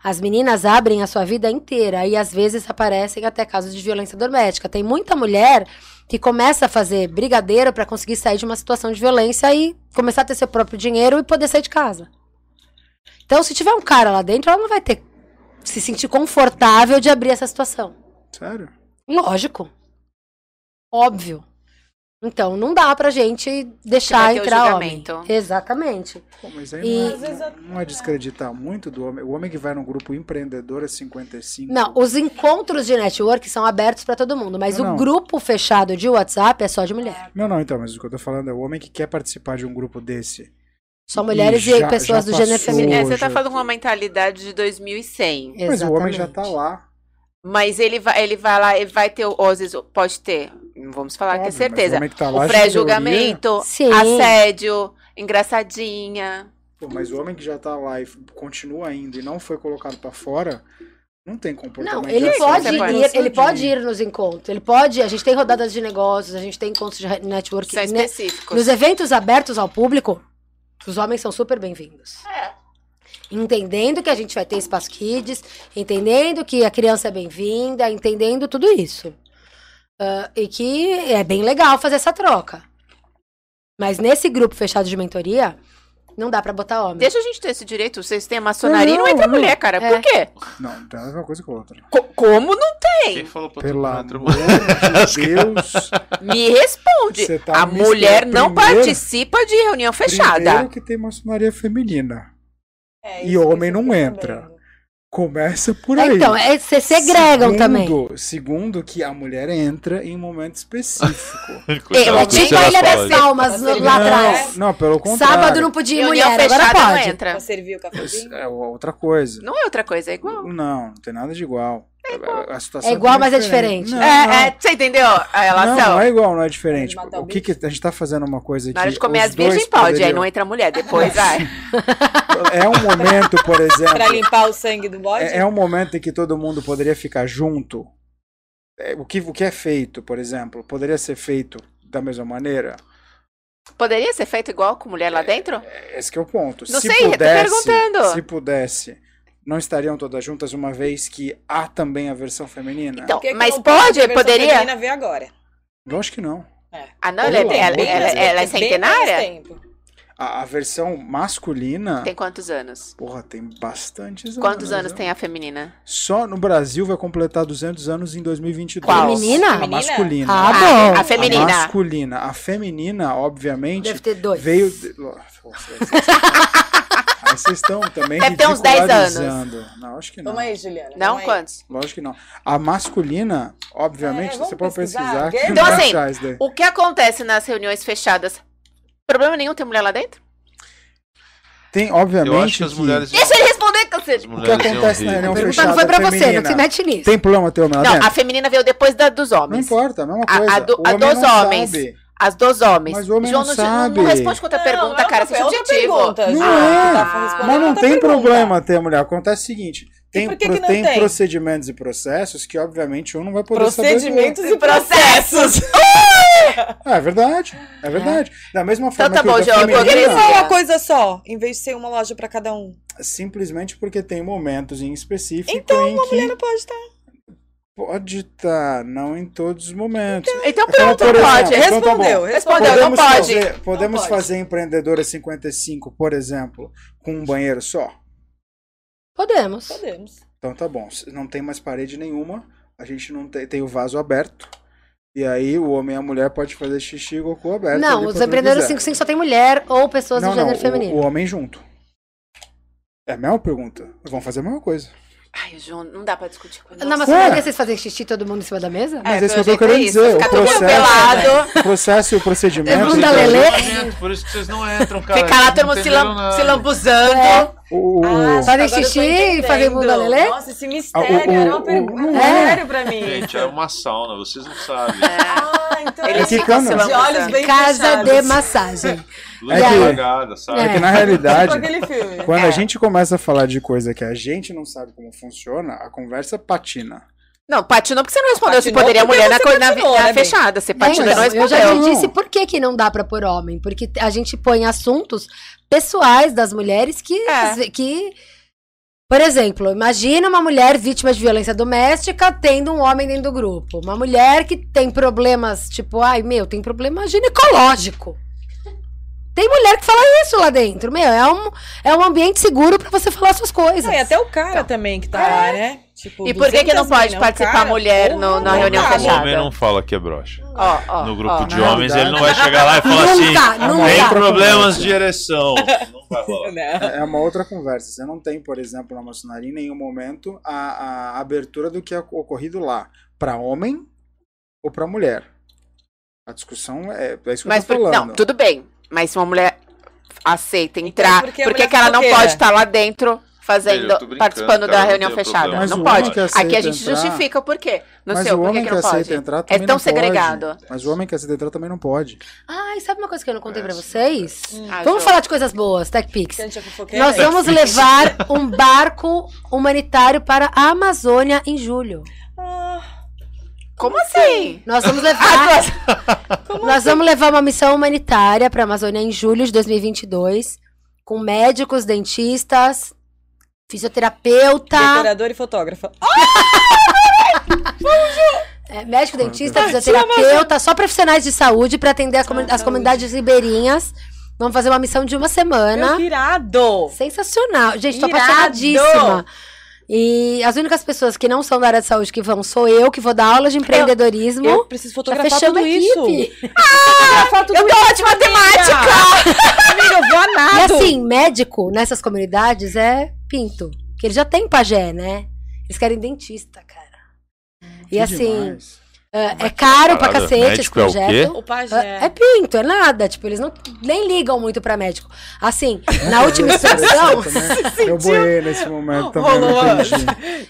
As meninas abrem a sua vida inteira e às vezes aparecem até casos de violência doméstica. Tem muita mulher que começa a fazer brigadeiro para conseguir sair de uma situação de violência e começar a ter seu próprio dinheiro e poder sair de casa. Então, se tiver um cara lá dentro, ela não vai ter se sentir confortável de abrir essa situação. Sério? Lógico. Óbvio. Então, não dá pra gente deixar vai ter o entrar homem. Exatamente. Pô, mas aí E- não, é, a- não é descreditar muito do homem. O homem que vai no grupo empreendedor é 55. Não, os encontros de network são abertos pra todo mundo, mas Não, o não. grupo fechado de WhatsApp é só de mulher. Não, não, então, mas o que eu tô falando é o homem que quer participar de um grupo desse. Só mulheres e, já- pessoas já do gênero feminino. É, você tá falando com uma mentalidade de 2100. Mas o homem já tá lá. Mas ele vai, ele vai lá, ele vai ter, ou às vezes pode ter, não vamos falar que é Óbvio, mas certeza. O, homem que tá lá, O que pré-julgamento, assédio, engraçadinha. Pô, mas o homem que já tá lá e continua indo e não foi colocado pra fora, não tem comportamento Não, ele de pode, ir, ele de- pode ir nos encontros. Ele pode. A gente tem rodadas de negócios, a gente tem encontros de network. São né? específicos. Nos eventos abertos ao público, os homens são super bem-vindos. É. Entendendo que a gente vai ter espaço kids, entendendo que a criança é bem-vinda, entendendo tudo isso. Ah, e que é bem legal fazer essa troca. Mas nesse grupo fechado de mentoria, não dá pra botar homem. Deixa a gente ter esse direito. Vocês têm a maçonaria e não Não, entra não. mulher, cara. É. Por quê? Não, não tem nada a ver uma coisa com a outra. Co- como não tem? Quem falou pra Pelo amor de [laughs] Deus. Me responde. Tá a mulher não primeiro- participa de reunião fechada. Primeiro que tem maçonaria feminina. É, E que homem não entra. sabendo. Começa por É, aí. então, é, se segregam segundo, também. Segundo, que a mulher entra em um momento específico. [laughs] Eu É você tipo ela a Ilha das. Palmas lá Não, atrás. Não, pelo contrário. Sábado não podia ir mulher, agora fechada não pode. entra. Pra servir o cafezinho? É outra coisa. Não é outra coisa, é igual. Não, não tem nada de igual. A situação É igual, também mas é diferente. Não, é, não. é, você entendeu a relação? Não, não é igual, não é diferente. O O que, que a gente tá fazendo uma coisa aqui? Na hora de comer as virgens dois pode, aí poderiam- não entra mulher. Depois [laughs] vai. É um momento, por exemplo. Pra limpar o sangue do bode? É, é um momento em que todo mundo poderia ficar junto. É, o, que, o que é feito, por exemplo, poderia ser feito da mesma maneira? Poderia ser feito igual com mulher lá dentro? Esse que é o ponto. Não se sei, tô pudesse, perguntando. Se pudesse, não estariam todas juntas, uma vez que há também a versão feminina? Então, que que mas pode pode, a versão poderia? feminina ver agora. Eu acho que não. Ah, não, ela, é- ela, ela- ela é Bem centenária? menos tempo. A, a versão masculina, Tem quantos anos? porra, tem bastantes Quantos anos. anos né? tem a feminina? Só no Brasil vai completar 200 anos em 2022. Qual? Feminina? A Feminina? masculina. Ah, Ah, bom. a A feminina. masculina. A feminina, obviamente, Deve ter dois. veio. de- [laughs] Vocês estão também Deve ter uns 10 anos. Não, acho que não. Vamos aí, Juliana. Não? aí. Quantos? Lógico que não. A masculina, obviamente, É, você pode pesquisar. pesquisar. que Então, assim. O que acontece nas reuniões fechadas? Problema nenhum ter mulher lá dentro? Tem, obviamente. Eu acho que as mulheres. Deixa ele responder, cacete! O que acontece na reunião A pergunta fechada não foi pra você, não se mete nisso. Tem problema ter homem lá Não, dentro? a feminina veio depois da dos Não homens. importa, a mesma A- a coisa. do- O a homem dos não homens. sabe. As dos homens. Mas o homem João, não não, não, sabe. não responde com outra pergunta, é cara. outra- Você é outra subjetivo. pergunta, Não Ju. é. Tá Mas não tem pergunta. problema ter mulher. Acontece o seguinte: tem, que pro- que não tem tem? procedimentos e processos que, obviamente, um não vai poder saber. do Procedimentos e processos. [laughs] É verdade, é verdade. Da mesma forma tá que o bom, da João, feminina. Não é uma coisa só, em vez de ser uma loja pra cada um. simplesmente porque tem momentos em específico Então, em uma que mulher não pode estar. Pode estar, não em todos os momentos. Então Então, pronto, por pode. exemplo, Então tá. Respondeu, Respondeu, respondeu. não pode. fazer, podemos pode. fazer empreendedora 55, por exemplo, com um banheiro só? Podemos. Podemos. Então tá bom. Não tem mais parede nenhuma. A gente não tem, tem o vaso aberto. E aí o homem e a mulher pode fazer xixi e cocô aberto. Não, os empreendedores quiser. 55 só tem mulher ou pessoas não, do gênero não, feminino. O, o homem junto. É a mesma pergunta. Vamos fazer a mesma coisa. Ai, João, não dá pra discutir com ele. Não, mas poderia vocês fazerem xixi todo mundo em cima da mesa? Mas É, esse que eu tô é querendo isso, dizer. O processo, processo e o procedimento. É bunda lelê. Por isso que vocês não entram, cara. Ficar lá todo mundo se, lam se lambuzando. É. O, Ah, tô xixi e fazer entendendo. bunda lelê? Nossa, esse mistério Ah, o- o- era uma pergunta não é. sério pra mim. Gente, é uma sauna, vocês não sabem. Ah, então Eles é ficam de olhos bem Casa fechados. de massagem. É que- sabe? é que na [laughs] É. realidade, quando É. a gente começa a falar de coisa que a gente não sabe como funciona, a conversa patina. Não, patinou porque você não respondeu se Patinou poderia a porque mulher na, co- na, patinou, na né, fechada. Você É, patinou e então, não eu já respondeu. te Não. disse por que, que não dá pra pôr homem. Porque a gente põe assuntos pessoais das mulheres que, É. que. Por exemplo, imagina uma mulher vítima de violência doméstica tendo um homem dentro do grupo. Uma mulher que tem problemas, tipo, ai, meu, tem problema ginecológico. Tem mulher que fala isso lá dentro. Meu, é um, é um ambiente seguro pra você falar suas coisas. Não, e até o cara também que tá lá, né? Tipo, E por que que não 200 pode mil, participar cara, mulher porra, no- na não reunião. O fechada? homem não fala que é broxa. Ó, ó, No grupo ó. de homens, ele não vai chegar lá e falar assim. Nunca. Tem Nunca. problemas de ereção. [laughs] Não vai rolar. Não. É uma outra conversa. Você não tem, por exemplo, na maçonaria, em nenhum momento, a, a abertura do que é ocorrido lá. Para homem ou para mulher. A discussão é, é isso que Mas eu tô por- falando. não, tudo bem. Mas se uma mulher aceita Então, entrar, por que a por que ela não pode estar lá dentro fazendo, participando da não reunião fechada? Mas não pode. Aqui a gente entrar- justifica o porquê. No Mas seu, o por que, homem que que, não pode? aceita entrar também É tão não pode. segregado. Mas o homem que aceita entrar também não pode. Ai, sabe uma coisa que eu não contei pra É, vocês? Ah, Vamos Jo. falar de coisas boas, TechPix. É Nós né? vamos levar [laughs] um barco humanitário para a Amazônia em julho. Ah, Como assim? Nós vamos [laughs] Ah, levar, nós vamos levar uma missão humanitária para a Amazônia em julho de 2022, com médicos, dentistas, fisioterapeuta. decorador e fotógrafa. [laughs] É, médico, dentista, fisioterapeuta, só profissionais de saúde para atender a comu- as comunidades ribeirinhas. Vamos fazer uma missão de uma Meu, semana. que irado! Sensacional. Gente, tô Irado! apaixonadíssima. E as únicas pessoas que não são da área de saúde que vão sou eu, que vou dar aula de empreendedorismo. Eu preciso Já fotografar tudo isso. equipe. [laughs] Fotografar tudo Eu tô ótima matemática! [laughs] Amiga, eu vou a E nada. assim, médico nessas comunidades é pinto. Porque eles já têm pajé, né? Eles querem dentista, cara. E Que assim, demais. é, é caro pra cacete esse médico é o quê? projeto. O pajé. É, pinto, é nada. Tipo, eles não nem ligam muito pra médico. Assim, na última [laughs] instrução. Também. [laughs] Eu boiei nesse momento também, Rolou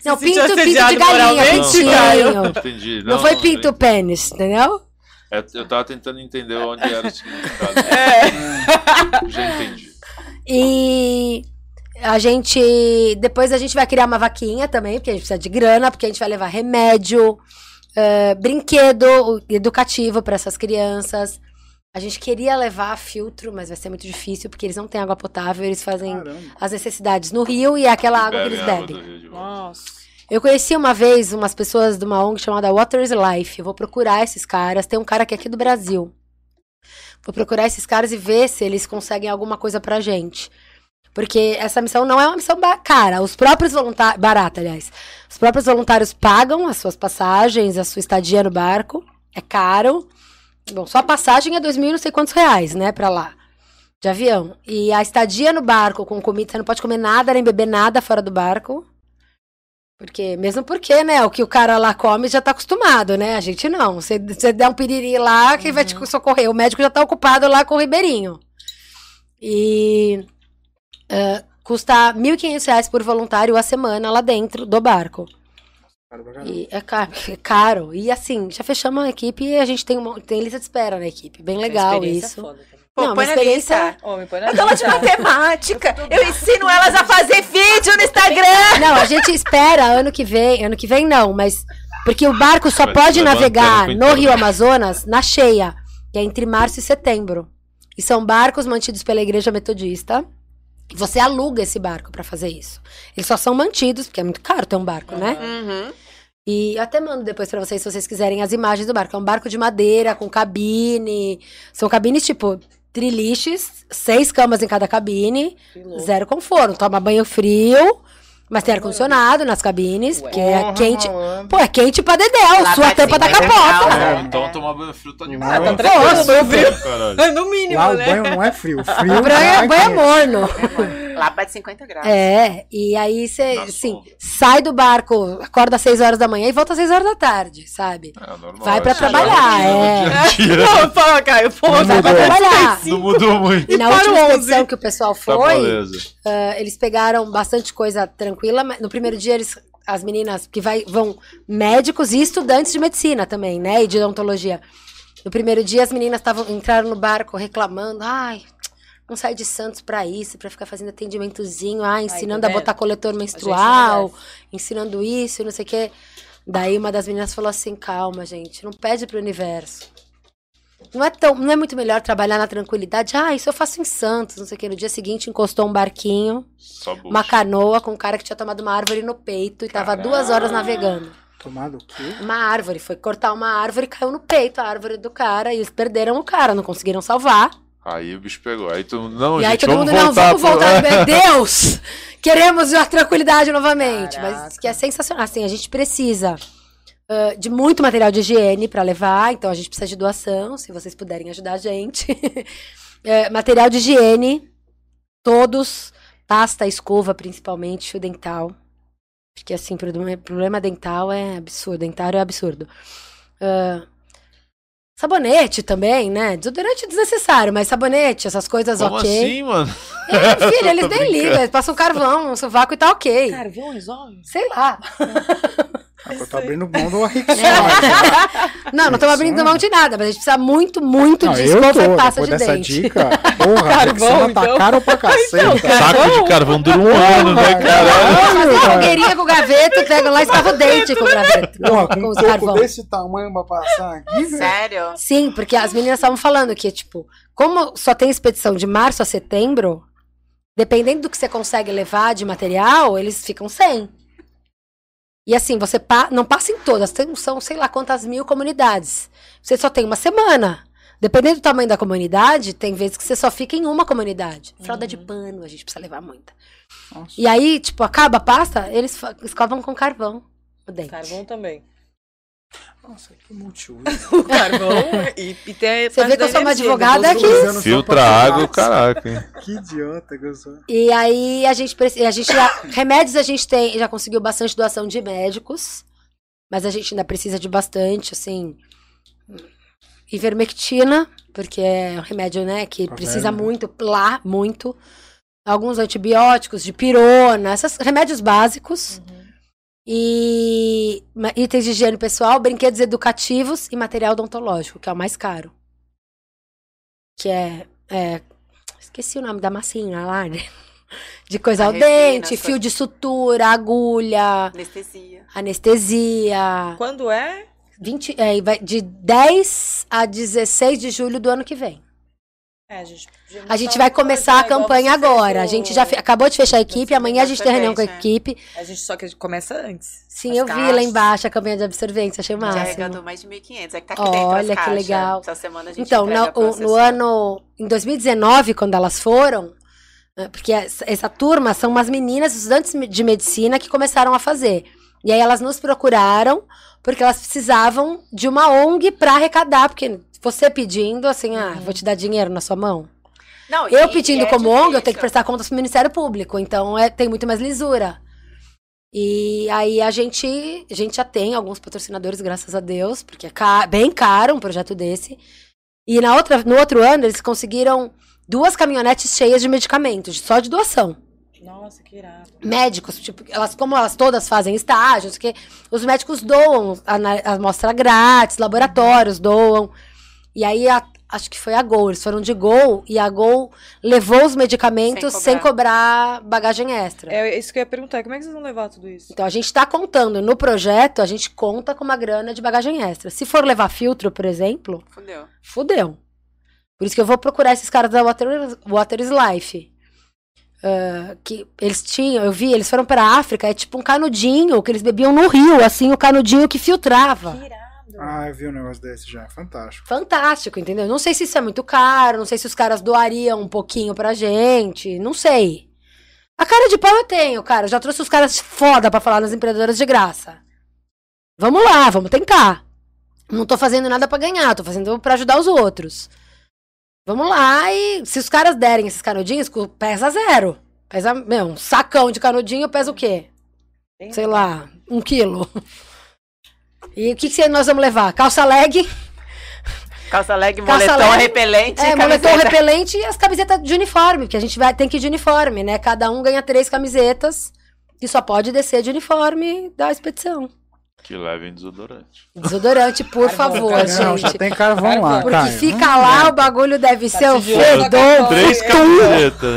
não pinto, pinto de galinha, pintinho. [laughs] Não, foi pinto pênis, entendeu? É, eu tava tentando entender onde era o significado. É. Já entendi. E a gente. Depois a gente vai criar uma vaquinha também, porque a gente precisa de grana, porque a gente vai levar remédio, eh, brinquedo educativo para essas crianças. A gente queria levar filtro, mas vai ser muito difícil, porque eles não têm água potável, eles fazem Caramba. as necessidades no rio e é aquela água que eles bebem. Nossa. Eu conheci uma vez umas pessoas de uma ONG chamada Water is Life. Eu vou procurar esses caras. Tem um cara que é aqui do Brasil. Vou procurar esses caras e ver se eles conseguem alguma coisa pra gente. Porque essa missão não é uma missão cara. Os próprios voluntários. Barata, aliás. Os próprios voluntários pagam as suas passagens, a sua estadia no barco. É caro. Bom, só a passagem é dois mil e não sei quantos reais, né, pra lá. De avião. E a estadia no barco com comida, você não pode comer nada nem beber nada fora do barco. Porque, mesmo porque, né, o que o cara lá come já tá acostumado, né? A gente não. Você, você der um piriri lá, quem vai te socorrer? O médico já tá ocupado lá com o ribeirinho. E ah, custa 1.500 reais por voluntário a semana lá dentro do barco. E é caro, é caro. E assim, já fechamos a equipe e a gente tem, uma, tem lista de espera na equipe. Bem legal Experiência isso. foda. Pô, Não, põe na experiência- lista. Põe na Eu dou aula de matemática. Eu ensino elas a fazer vídeo no Instagram. Não, a gente espera ano que vem. Ano que vem não, mas. Porque o barco só Vai pode navegar no. Rio Amazonas na cheia, que é entre março e setembro. E são barcos mantidos pela Igreja Metodista. Você aluga esse barco pra fazer isso. Eles só são mantidos, porque é muito caro ter um barco, né? Uhum. E eu até mando depois pra vocês, se vocês quiserem, as imagens do barco. É um barco de madeira, com cabine. São cabines, tipo, triliches, seis camas em cada cabine. Zero conforto. Toma banho frio, mas tem ar-condicionado nas cabines, porque é quente. malandro. Pô, é quente pra dedéu, Lá sua tampa da 50 capota. graus. É, então tomar banho frio tá de Ah, tá tranquilo, banho frio. Caralho. No mínimo, Lá o né? banho não é frio. [laughs] Frio O banho é, é banho é morno. Lá bate 50 graus. É, e aí você, assim, sai do barco, acorda às 6 horas da manhã e volta às 6 horas da tarde, sabe? É, normal, Vai pra isso já trabalhar, é. [laughs] Não, fala, Caio. Pô, vai pra Trabalhar. Não mudou muito. E na última o 11. expedição que o pessoal Tá foi. Ah, eles pegaram bastante coisa tranquila. Mas No primeiro dia, eles, as meninas que vai, vão médicos e estudantes de medicina também, né? E de odontologia. No primeiro dia, as meninas tavam, entraram no barco reclamando. Ai, não sai de Santos pra isso, pra ficar fazendo atendimentozinho. Ah, ensinando tá a botar coletor menstrual, ensinando isso não sei o quê. Daí uma das meninas falou assim: calma, gente, não pede pro universo. Não é, tão, não é muito melhor trabalhar na tranquilidade? Ah, isso eu faço em Santos, não sei o que. No dia seguinte encostou um barquinho, uma canoa com um cara que tinha tomado uma árvore no peito e tava duas horas navegando. Tomado o quê? Uma árvore, foi cortar uma árvore e caiu no peito a árvore do cara. E eles perderam o cara, não conseguiram salvar. Aí o bicho pegou. Aí tu, não, e aí gente, todo vamos mundo, não, voltar vamos pro- voltar. [laughs] Meu Deus! Queremos a tranquilidade novamente. Mas Caraca. que é sensacional. Assim, a gente precisa ah, de muito material de higiene para levar. Então a gente precisa de doação, se vocês puderem ajudar a gente. Eh, [laughs] material de higiene, todos. Pasta, escova, principalmente, fio dental. Porque, assim, problema, problema dental é absurdo. Dentário é absurdo. Ah, sabonete também, né? Desodorante é desnecessário, mas sabonete, essas coisas Como ok. assim, mano? É, [laughs] filho, eles nem ligam, eles passam um carvão, um sovaco e tá ok. Carvão resolve? Sei lá. É que eu tô abrindo mão do [laughs] Rick [laughs] Não, não estamos abrindo mão de nada, mas a gente precisa muito, muito Não, de escova e pasta de dessa dente. dica, [laughs] porra, a Carvão, Rexona tá então. caro pra caceta. Saco de carvão dura um ano, né, caralho? Fazer fogueirinha com o graveto, pega lá e escova o dente com o graveto. Porra, com com os carvão. desse tamanho pra passar aqui. Sério? Sim, porque as meninas estavam falando que, tipo, como só tem expedição de março a setembro, dependendo do que você consegue levar de material, eles ficam sem. E assim, você pa não passa em todas, tem, são sei lá quantas mil comunidades. Você só tem uma semana. Dependendo do tamanho da comunidade, tem vezes que você só fica em uma comunidade. Fralda de pano, a gente precisa levar muita. Nossa. E aí, tipo, acaba a pasta, eles escovam com carvão o dente. Carvão também. Nossa, que multiuso. [laughs] O carvão e, e Você vê que eu sou uma advogada dos que- Filtra água, caraca. hein? Que idiota que eu sou. E aí a gente precisa. A gente já, remédios a gente tem, já conseguiu bastante doação de médicos, mas a gente ainda precisa de bastante, assim. Ivermectina, porque é um remédio, né, que Tá precisa vendo? muito, lá, muito. Alguns antibióticos, de pirona, esses remédios básicos. E itens de higiene pessoal, brinquedos educativos e material odontológico, que é o mais caro. Que é, é esqueci o nome da massinha lá, né? [laughs] De coisa A ao resina, dente, fio coisas. de sutura, agulha, Anestesia. anestesia. Quando é? 20, é, vai de 10 a 16 de julho do ano que vem. É, a gente, A gente vai começar a né, campanha agora. A gente já fe- acabou de fechar a equipe, amanhã a gente tem reunião com a né? equipe. A gente só que a gente começa antes. Sim, As eu vi lá caixas. embaixo a campanha de absorvência, achei Já máximo. arrecadou mais de 1.500. É que tá aqui dentro Olha as que caixas. legal. Essa semana a gente Então, no assessor. ano. Em 2019, quando elas foram. eh, Porque essa, essa turma são umas meninas, estudantes de medicina, que começaram a fazer. E aí elas nos procuraram, porque elas precisavam de uma ONG para arrecadar. Porque você pedindo, assim, ah, vou te dar dinheiro na sua mão. Não, Eu pedindo é como ONG, eu tenho que difícil. prestar contas pro Ministério Público. Então é, tem muito mais lisura. E aí a gente, a gente já tem alguns patrocinadores, graças a Deus, porque é bem caro um projeto desse. E na outra, no outro ano, eles conseguiram duas caminhonetes cheias de medicamentos, só de doação. Nossa, que irado. Médicos, tipo, elas, como elas todas fazem estágios, que os médicos doam a, a amostra grátis, laboratórios doam. E aí, a- acho que foi a Gol, eles foram de Gol e a Gol levou os medicamentos Sem sem cobrar, bagagem extra. É isso que eu ia perguntar. Como é que vocês vão levar tudo isso? Então a gente está contando, no projeto, a gente conta com uma grana de bagagem extra. Se for levar filtro, por exemplo, Fudeu. fudeu. Por isso que eu vou procurar esses caras da Water, Water is Life. Ah, que eles tinham, eu vi, eles foram pra África, é tipo um canudinho que eles bebiam no rio, assim, o canudinho que filtrava. Que irado. Ah, eu vi um negócio desse já. Fantástico. Fantástico, entendeu? Não sei se isso é muito caro, não sei se os caras doariam um pouquinho pra gente, não sei. A cara de pau eu tenho, cara. Eu já trouxe os caras foda pra falar nas empreendedoras de graça. Vamos lá, vamos tentar. Não tô fazendo nada pra ganhar, tô fazendo pra ajudar os outros. Vamos lá e se os caras derem esses canudinhos, pesa zero. Pesa, meu, um sacão de canudinho pesa o quê? Sei lá, um quilo. E o que, que nós vamos levar? Calça leg, Calça leg, Calça moletom leg, repelente é, moletom camiseta. repelente e as camisetas de uniforme, porque a gente vai, tem que ir de uniforme, né? Cada um ganha três camisetas e só pode descer de uniforme da expedição. Que levem desodorante. Desodorante, por Carvão, favor, carvão, Não, já gente. tem carvão lá, Porque Caio. fica lá, o bagulho deve ser um te jogando a fedor. Três [laughs] é. camisetas.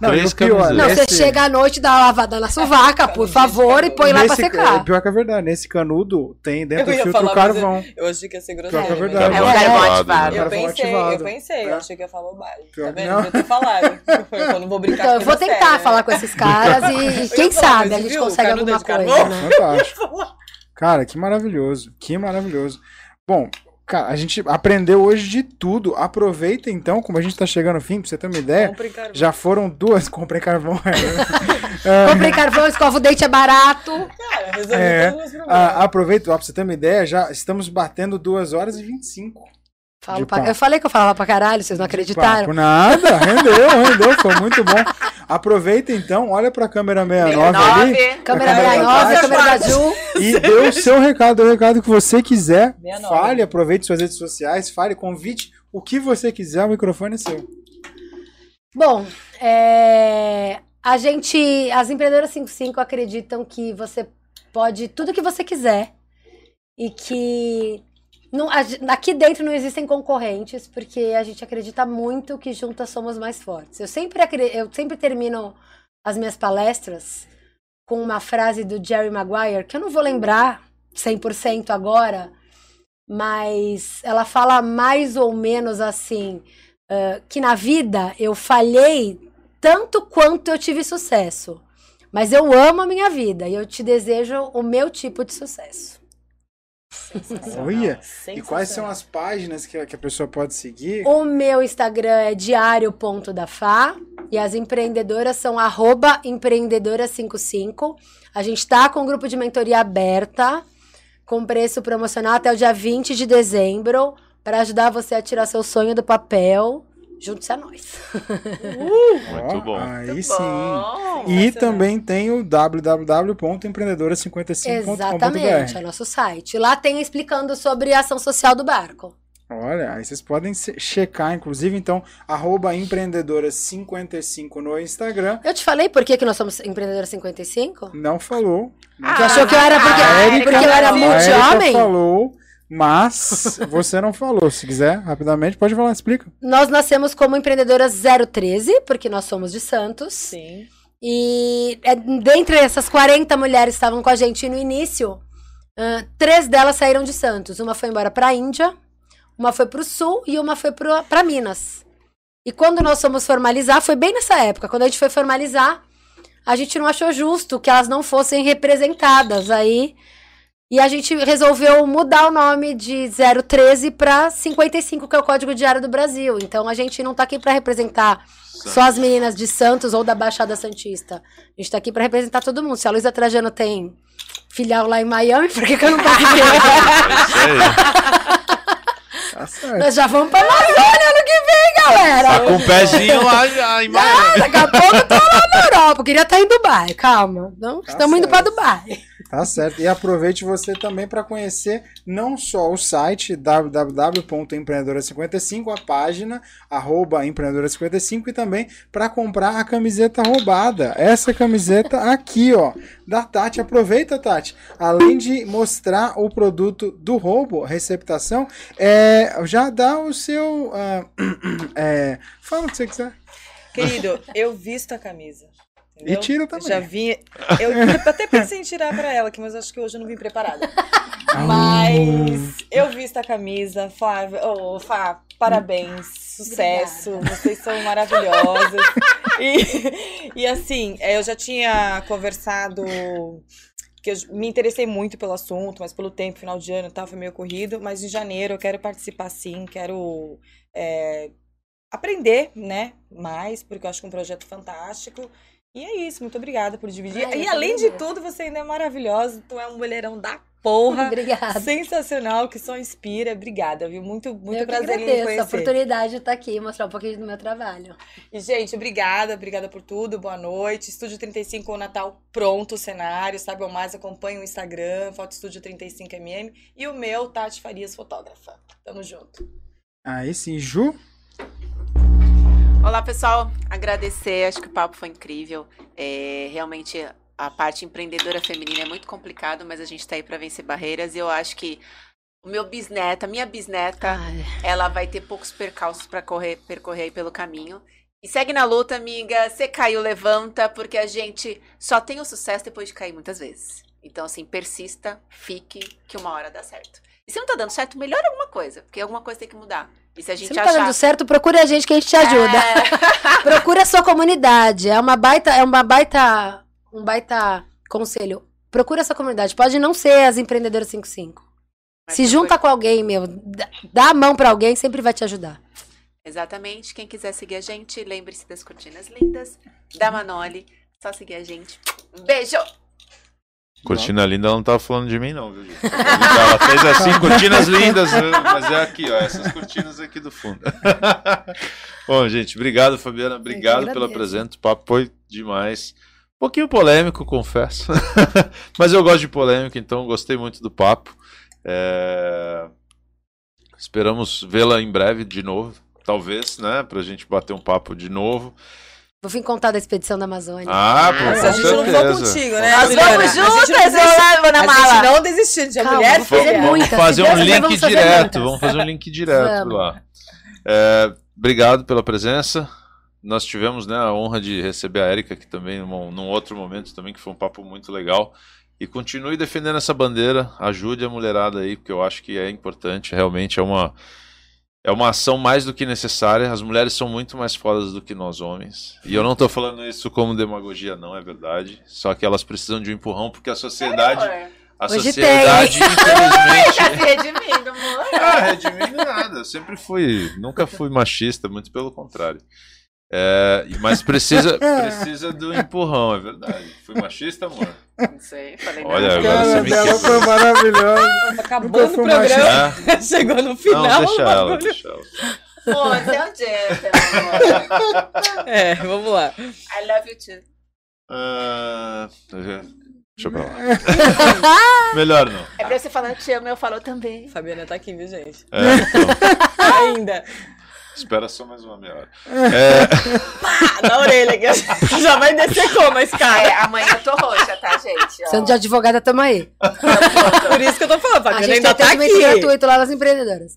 Não, Três o pior, camisetas. Não, você Esse- chega à noite, dá uma lavada na sovaca, por favor, e põe lá pra Nesse- secar. Pior que é verdade, nesse canudo tem dentro Eu do filtro falar, o carvão. Eu achei que ia ser Pior grosseiro. que é mas- verdade. É o É, carvão é. ativado. Eu pensei, eu pensei, É. eu achei que ia falar. Pior Tá vendo? não. Eu tô falando. Eu não vou brincar Então, eu vou tentar falar com esses caras e, Eu quem sabe a gente consegue alguma coisa, né? Fantástico. Cara, que maravilhoso. Que maravilhoso. Bom, cara, a gente aprendeu hoje de tudo. Aproveita então, como a gente tá chegando no fim, pra você ter uma ideia. Compre carvão. Já foram duas. [laughs] Comprei carvão. é. [laughs] Comprei carvão, escova o dente, é barato. Cara, resolvi É, todos os problemas. aproveita, ó, pra você ter uma ideia, já estamos batendo 2 horas e 25. Falo pra-. Eu falei que eu falava pra caralho, vocês não acreditaram. Papo nada, rendeu, rendeu, foi muito bom. Aproveita então, olha pra câmera 69 ali 69. Câmera Câmera 69, da câmera da Ju. e dê o seu recado, o recado que você quiser. 69. Fale, aproveite suas redes sociais, fale, convite o que você quiser, o microfone é seu. Bom, é, a gente, as empreendedoras 55 acreditam que você pode tudo que você quiser e que não, aqui dentro não existem concorrentes porque a gente acredita muito que juntas somos mais fortes. Eu sempre, eu sempre termino as minhas palestras com uma frase do Jerry Maguire que eu não vou lembrar 100% agora, mas ela fala mais ou menos assim ah, que na vida eu falhei tanto quanto eu tive sucesso. Mas eu amo a minha vida e eu te desejo o meu tipo de sucesso. Olha! E quais são as páginas que, a- que a pessoa pode seguir? O meu Instagram é diário.dafá e as empreendedoras são arroba empreendedora55. A gente tá com um grupo de mentoria aberta, com preço promocional até o dia 20 de dezembro, para ajudar você a tirar seu sonho do papel. Junte-se a nós. [laughs] Muito Ó, bom. Aí Muito sim. bom. E também tem o Exatamente, é www.empreendedora55.com.br. nosso site. Lá tem explicando sobre a ação social do barco. Olha, aí vocês podem checar, inclusive, então, arroba empreendedoras55 no Instagram. Eu te falei por que, que nós somos empreendedora 55? Não falou. Ah, Tu achou que eu era porque, A Erika- porque eu era multi-homem? falou, mas você não falou. Se quiser, rapidamente, pode falar, explica. Nós nascemos como empreendedoras 013, porque nós somos de Santos. Sim. E é, dentre essas 40 mulheres que estavam com a gente no início, ah, três delas saíram de Santos. Uma foi embora para a Índia, uma foi para o Sul e uma foi para Minas. E quando nós fomos formalizar, foi bem nessa época, quando a gente foi formalizar, a gente não achou justo que elas não fossem representadas aí. E a gente resolveu mudar o nome de 013 para 55, que é o Código Diário do Brasil. Então a gente não tá aqui para representar só as meninas de Santos ou da Baixada Santista. A gente tá aqui pra representar todo mundo. Se a Luísa Trajano tem filial lá em Miami, por que, que eu não? Isso aí. Tá certo. Nós já vamos pra Amazônia ano que vem, galera. Tá com o pezinho lá já em Ah, Miami. daqui a pouco eu tô lá na Europa. Eu queria estar em Dubai. Calma. Não, Tá estamos indo pra certo. Dubai. Tá certo. E aproveite você também para conhecer não só o site www.empreendedora55, a página arroba empreendedora55 e também para comprar a camiseta roubada. Essa camiseta aqui, ó, da Tati. Aproveita, Tati. Além de mostrar o produto do roubo, receptação, é, já dá o seu. ah, [clears throat] é, fala o que você quiser. Querido, eu visto a camisa. E entendeu? tira também. Já vi. Eu [laughs] até pensei em tirar pra ela aqui, mas acho que hoje eu não vim preparada. Mas eu visto a camisa, Flávia. Ô, Fá, parabéns, sucesso. Vocês são maravilhosas. E, e assim, é, eu já tinha conversado. Que eu me interessei muito pelo assunto, mas pelo tempo, final de ano e tal, foi meio corrido. Mas em janeiro eu quero participar sim, quero é, aprender, né? Mais, porque eu acho que é um projeto fantástico. E é isso, muito obrigada por dividir. Ai, e que além de tudo, você ainda é maravilhosa. Tu é um mulherão da porra. Obrigada. Sensacional, que só inspira. Obrigada, viu? Muito, muito eu que prazer em lhe agradeço a conhecer. oportunidade de estar aqui e mostrar um pouquinho do meu trabalho. E, gente, obrigada, obrigada por tudo. Boa noite. Estúdio 35 o Natal pronto, o cenário. Sabe ou mais, acompanha o Instagram, Foto Estúdio 35mm. E o meu, Tati Farias, fotógrafa. Tamo junto. Aí sim, Ju. Olá, pessoal. Agradecer, acho que o papo foi incrível. É, realmente, a parte empreendedora feminina é muito complicado, mas a gente tá aí para vencer barreiras. E eu acho que o meu bisneta, a minha bisneta, Ai, ela vai ter poucos percalços para correr, percorrer aí pelo caminho. E segue na luta, amiga. Você caiu, levanta, porque a gente só tem o sucesso depois de cair muitas vezes. Então, assim, persista, fique, que uma hora dá certo. E se não tá dando certo, melhora alguma coisa, porque alguma coisa tem que mudar. E se a gente Se não tá achar... dando certo, procure a gente que a gente te ajuda. É. [laughs] Procura a sua comunidade. É uma baita, é uma baita, um baita conselho. Procura a sua comunidade. Pode não ser as empreendedoras 55. Mas Se junta com alguém, meu, dá- a mão pra alguém, sempre vai te ajudar. Exatamente. Quem quiser seguir a gente, lembre-se das cortinas lindas da Manoli. Só seguir a gente. Um beijo! Cortina linda, ela não tava falando de mim, não, viu, gente? [laughs] Ela fez assim, cortinas [laughs] lindas, mas é aqui, ó, essas cortinas aqui do fundo. [laughs] Bom, gente, obrigado, Fabiana, obrigado pela presença, o papo foi demais. Um pouquinho polêmico, confesso, mas eu gosto de polêmica, então gostei muito do papo. É, Esperamos vê-la em breve de novo, talvez, né, pra gente bater um papo de novo. Vou vir contar da expedição da Amazônia. Ah, pô, Mas com a gente não contigo, né? Nós vamos A juntas, eu levo na A mala. gente não desistiu de a Calma, mulher fazer. Vamos muitas, fazer um link vamos fazer direto. muitas. Vamos fazer um link direto Vamos. lá. É, obrigado pela presença. Nós tivemos né, a honra de receber a Erika aqui também num, num outro momento também, que foi um papo muito legal. E continue defendendo essa bandeira, ajude a mulherada aí, porque eu acho que é importante, realmente é uma. É uma ação mais do que necessária. As mulheres são muito mais fodas do que nós homens. E eu não tô falando isso como demagogia, não, é verdade. Só que elas precisam de um empurrão porque a sociedade. A Hoje sociedade, Tá [laughs] se infelizmente. [laughs] redimindo, amor. Ah, redimindo nada. Eu sempre fui. Nunca fui machista, muito pelo contrário. É, mas precisa, [laughs] precisa do empurrão, é verdade. Fui machista, amor? Não sei, falei Olha, nada. agora você me dela foi maravilhosa. Nunca o programa. É? [laughs] Chegou no Não, final. deixa o ela, deixa ela. Pô, você é um gentleman. É, vamos lá. I love you too. Ah, deixa eu pra lá. [laughs] Melhor não. É pra você falar te amo, eu falo também. Fabiana tá aqui, viu, gente? É, então, Ainda. Espera só mais uma meia hora. É, [laughs] Ah, na orelha, que [laughs] já vai descer como esse É, cara? amanhã eu tô roxa, tá, gente? Ó. Sendo de advogada, tamo aí. Por isso que eu tô falando, A gente ainda tem tá aqui. gratuito lá nas empreendedoras.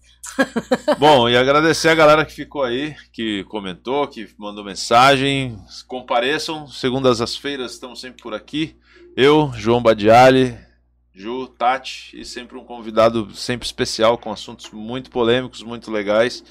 bom, e agradecer a galera que ficou aí, que comentou, que mandou mensagem. Compareçam, segundas as feiras, estamos sempre por aqui. Eu, João Badiali, Ju, Tati e sempre um convidado sempre especial com assuntos muito polêmicos, muito legais.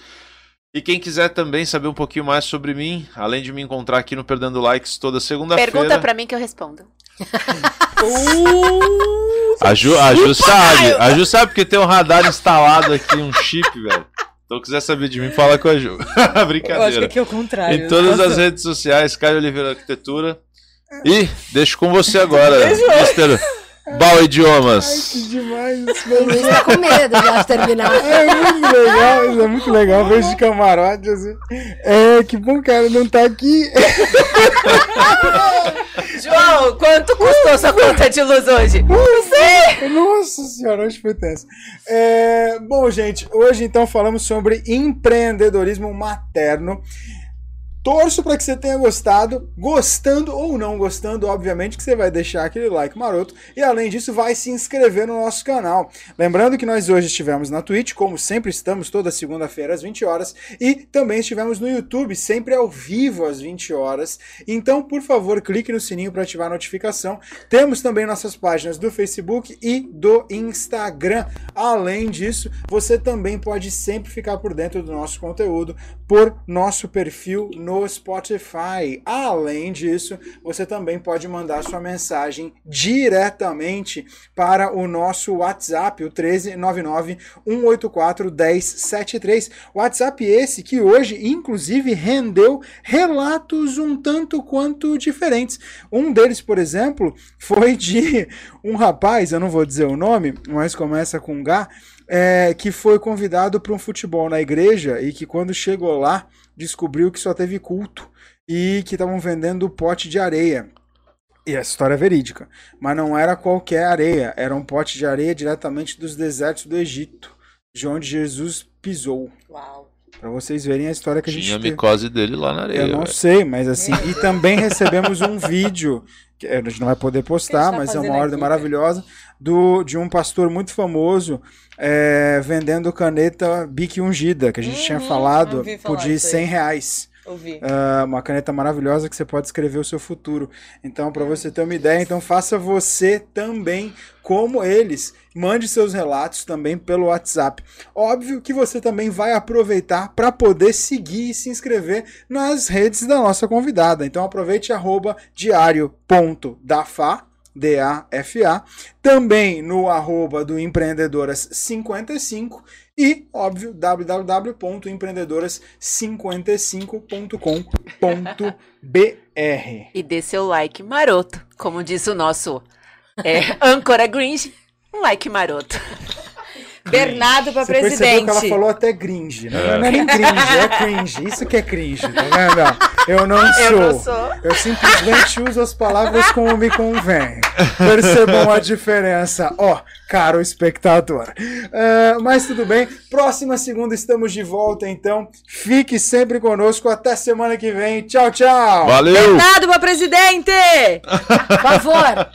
E quem quiser também saber um pouquinho mais sobre mim, além de me encontrar aqui no Perdendo Likes toda segunda-feira. Pergunta pra mim que eu respondo. [laughs] Uh, A Ju, a Ju sabe, a Ju sabe porque tem um radar instalado aqui, um chip, velho. Então, quiser saber de mim, fala com a Ju. [laughs] eu acho que Brincadeira. aqui é o contrário. Em todas as redes sociais, Caio Oliveira Arquitetura. E deixo com você agora. Mr. Bal Ai, Idiomas. que demais. [laughs] Gente tá com medo de terminar. É muito legal, isso é muito legal. Vejo de camarote, assim. É, que bom, cara, não tá aqui. [laughs] João, quanto custou sua conta de luz hoje? Nossa senhora, hoje foi tenso. É, bom, gente, hoje então falamos sobre empreendedorismo materno. Torço para que você tenha gostado, gostando ou não gostando, obviamente que você vai deixar aquele like maroto e além disso vai se inscrever no nosso canal. Lembrando que nós hoje estivemos na Twitch, como sempre estamos toda segunda-feira às 20 horas e também estivemos no YouTube, sempre ao vivo às 20 horas. Então, por favor, clique no sininho para ativar a notificação. Temos também nossas páginas do Facebook e do Instagram. Além disso, você também pode sempre ficar por dentro do nosso conteúdo por nosso perfil no Spotify. Além disso, você também pode mandar sua mensagem diretamente para o nosso WhatsApp, o 1399 184 1073. WhatsApp esse que hoje, inclusive, rendeu relatos um tanto quanto diferentes. Um deles, por exemplo, [laughs] foi de um rapaz, eu não vou dizer o nome, mas começa com H, é, que foi convidado para um futebol na igreja e que quando chegou lá descobriu que só teve culto e que estavam vendendo pote de areia. E essa história é verídica. Mas não era qualquer areia, era um pote de areia diretamente dos desertos do Egito, de onde Jesus pisou. Uau. Para vocês verem a história que a gente Tinha a teve. micose dele lá na areia. Eu não velho. sei, mas assim. E também recebemos um vídeo, que a gente não vai poder postar, tá mas é uma ordem aqui, maravilhosa, do, de um pastor muito famoso é, vendendo caneta Bic ungida, que a gente tinha Uhum, falado, ouvi falar por de isso aí. 100 reais. Ouvi. Ah, uma caneta maravilhosa que você pode escrever o seu futuro. Então, para você ter uma ideia, então faça você também como eles. Mande seus relatos também pelo WhatsApp. Óbvio que você também vai aproveitar para poder seguir e se inscrever nas redes da nossa convidada. Então aproveite arroba diário.dafa D-A-F-A, também no arroba do Empreendedoras55 e, óbvio, www.empreendedoras55.com.br. E dê seu like maroto, como diz o nosso é, âncora Gringe, um like maroto. Bernardo pra Você percebeu que ela presidente. falou até cringe, né? Não é nem cringe, é cringe. Isso que é cringe, tá vendo? Eu não sou. Eu não sou. Eu simplesmente uso as palavras como me convém. Percebam a diferença, ó, caro espectador. Ah, mas tudo bem, próxima segunda estamos de volta, então fique sempre conosco. Até semana que vem. Tchau, tchau. Valeu! Bernardo pra presidente! [laughs] Por favor.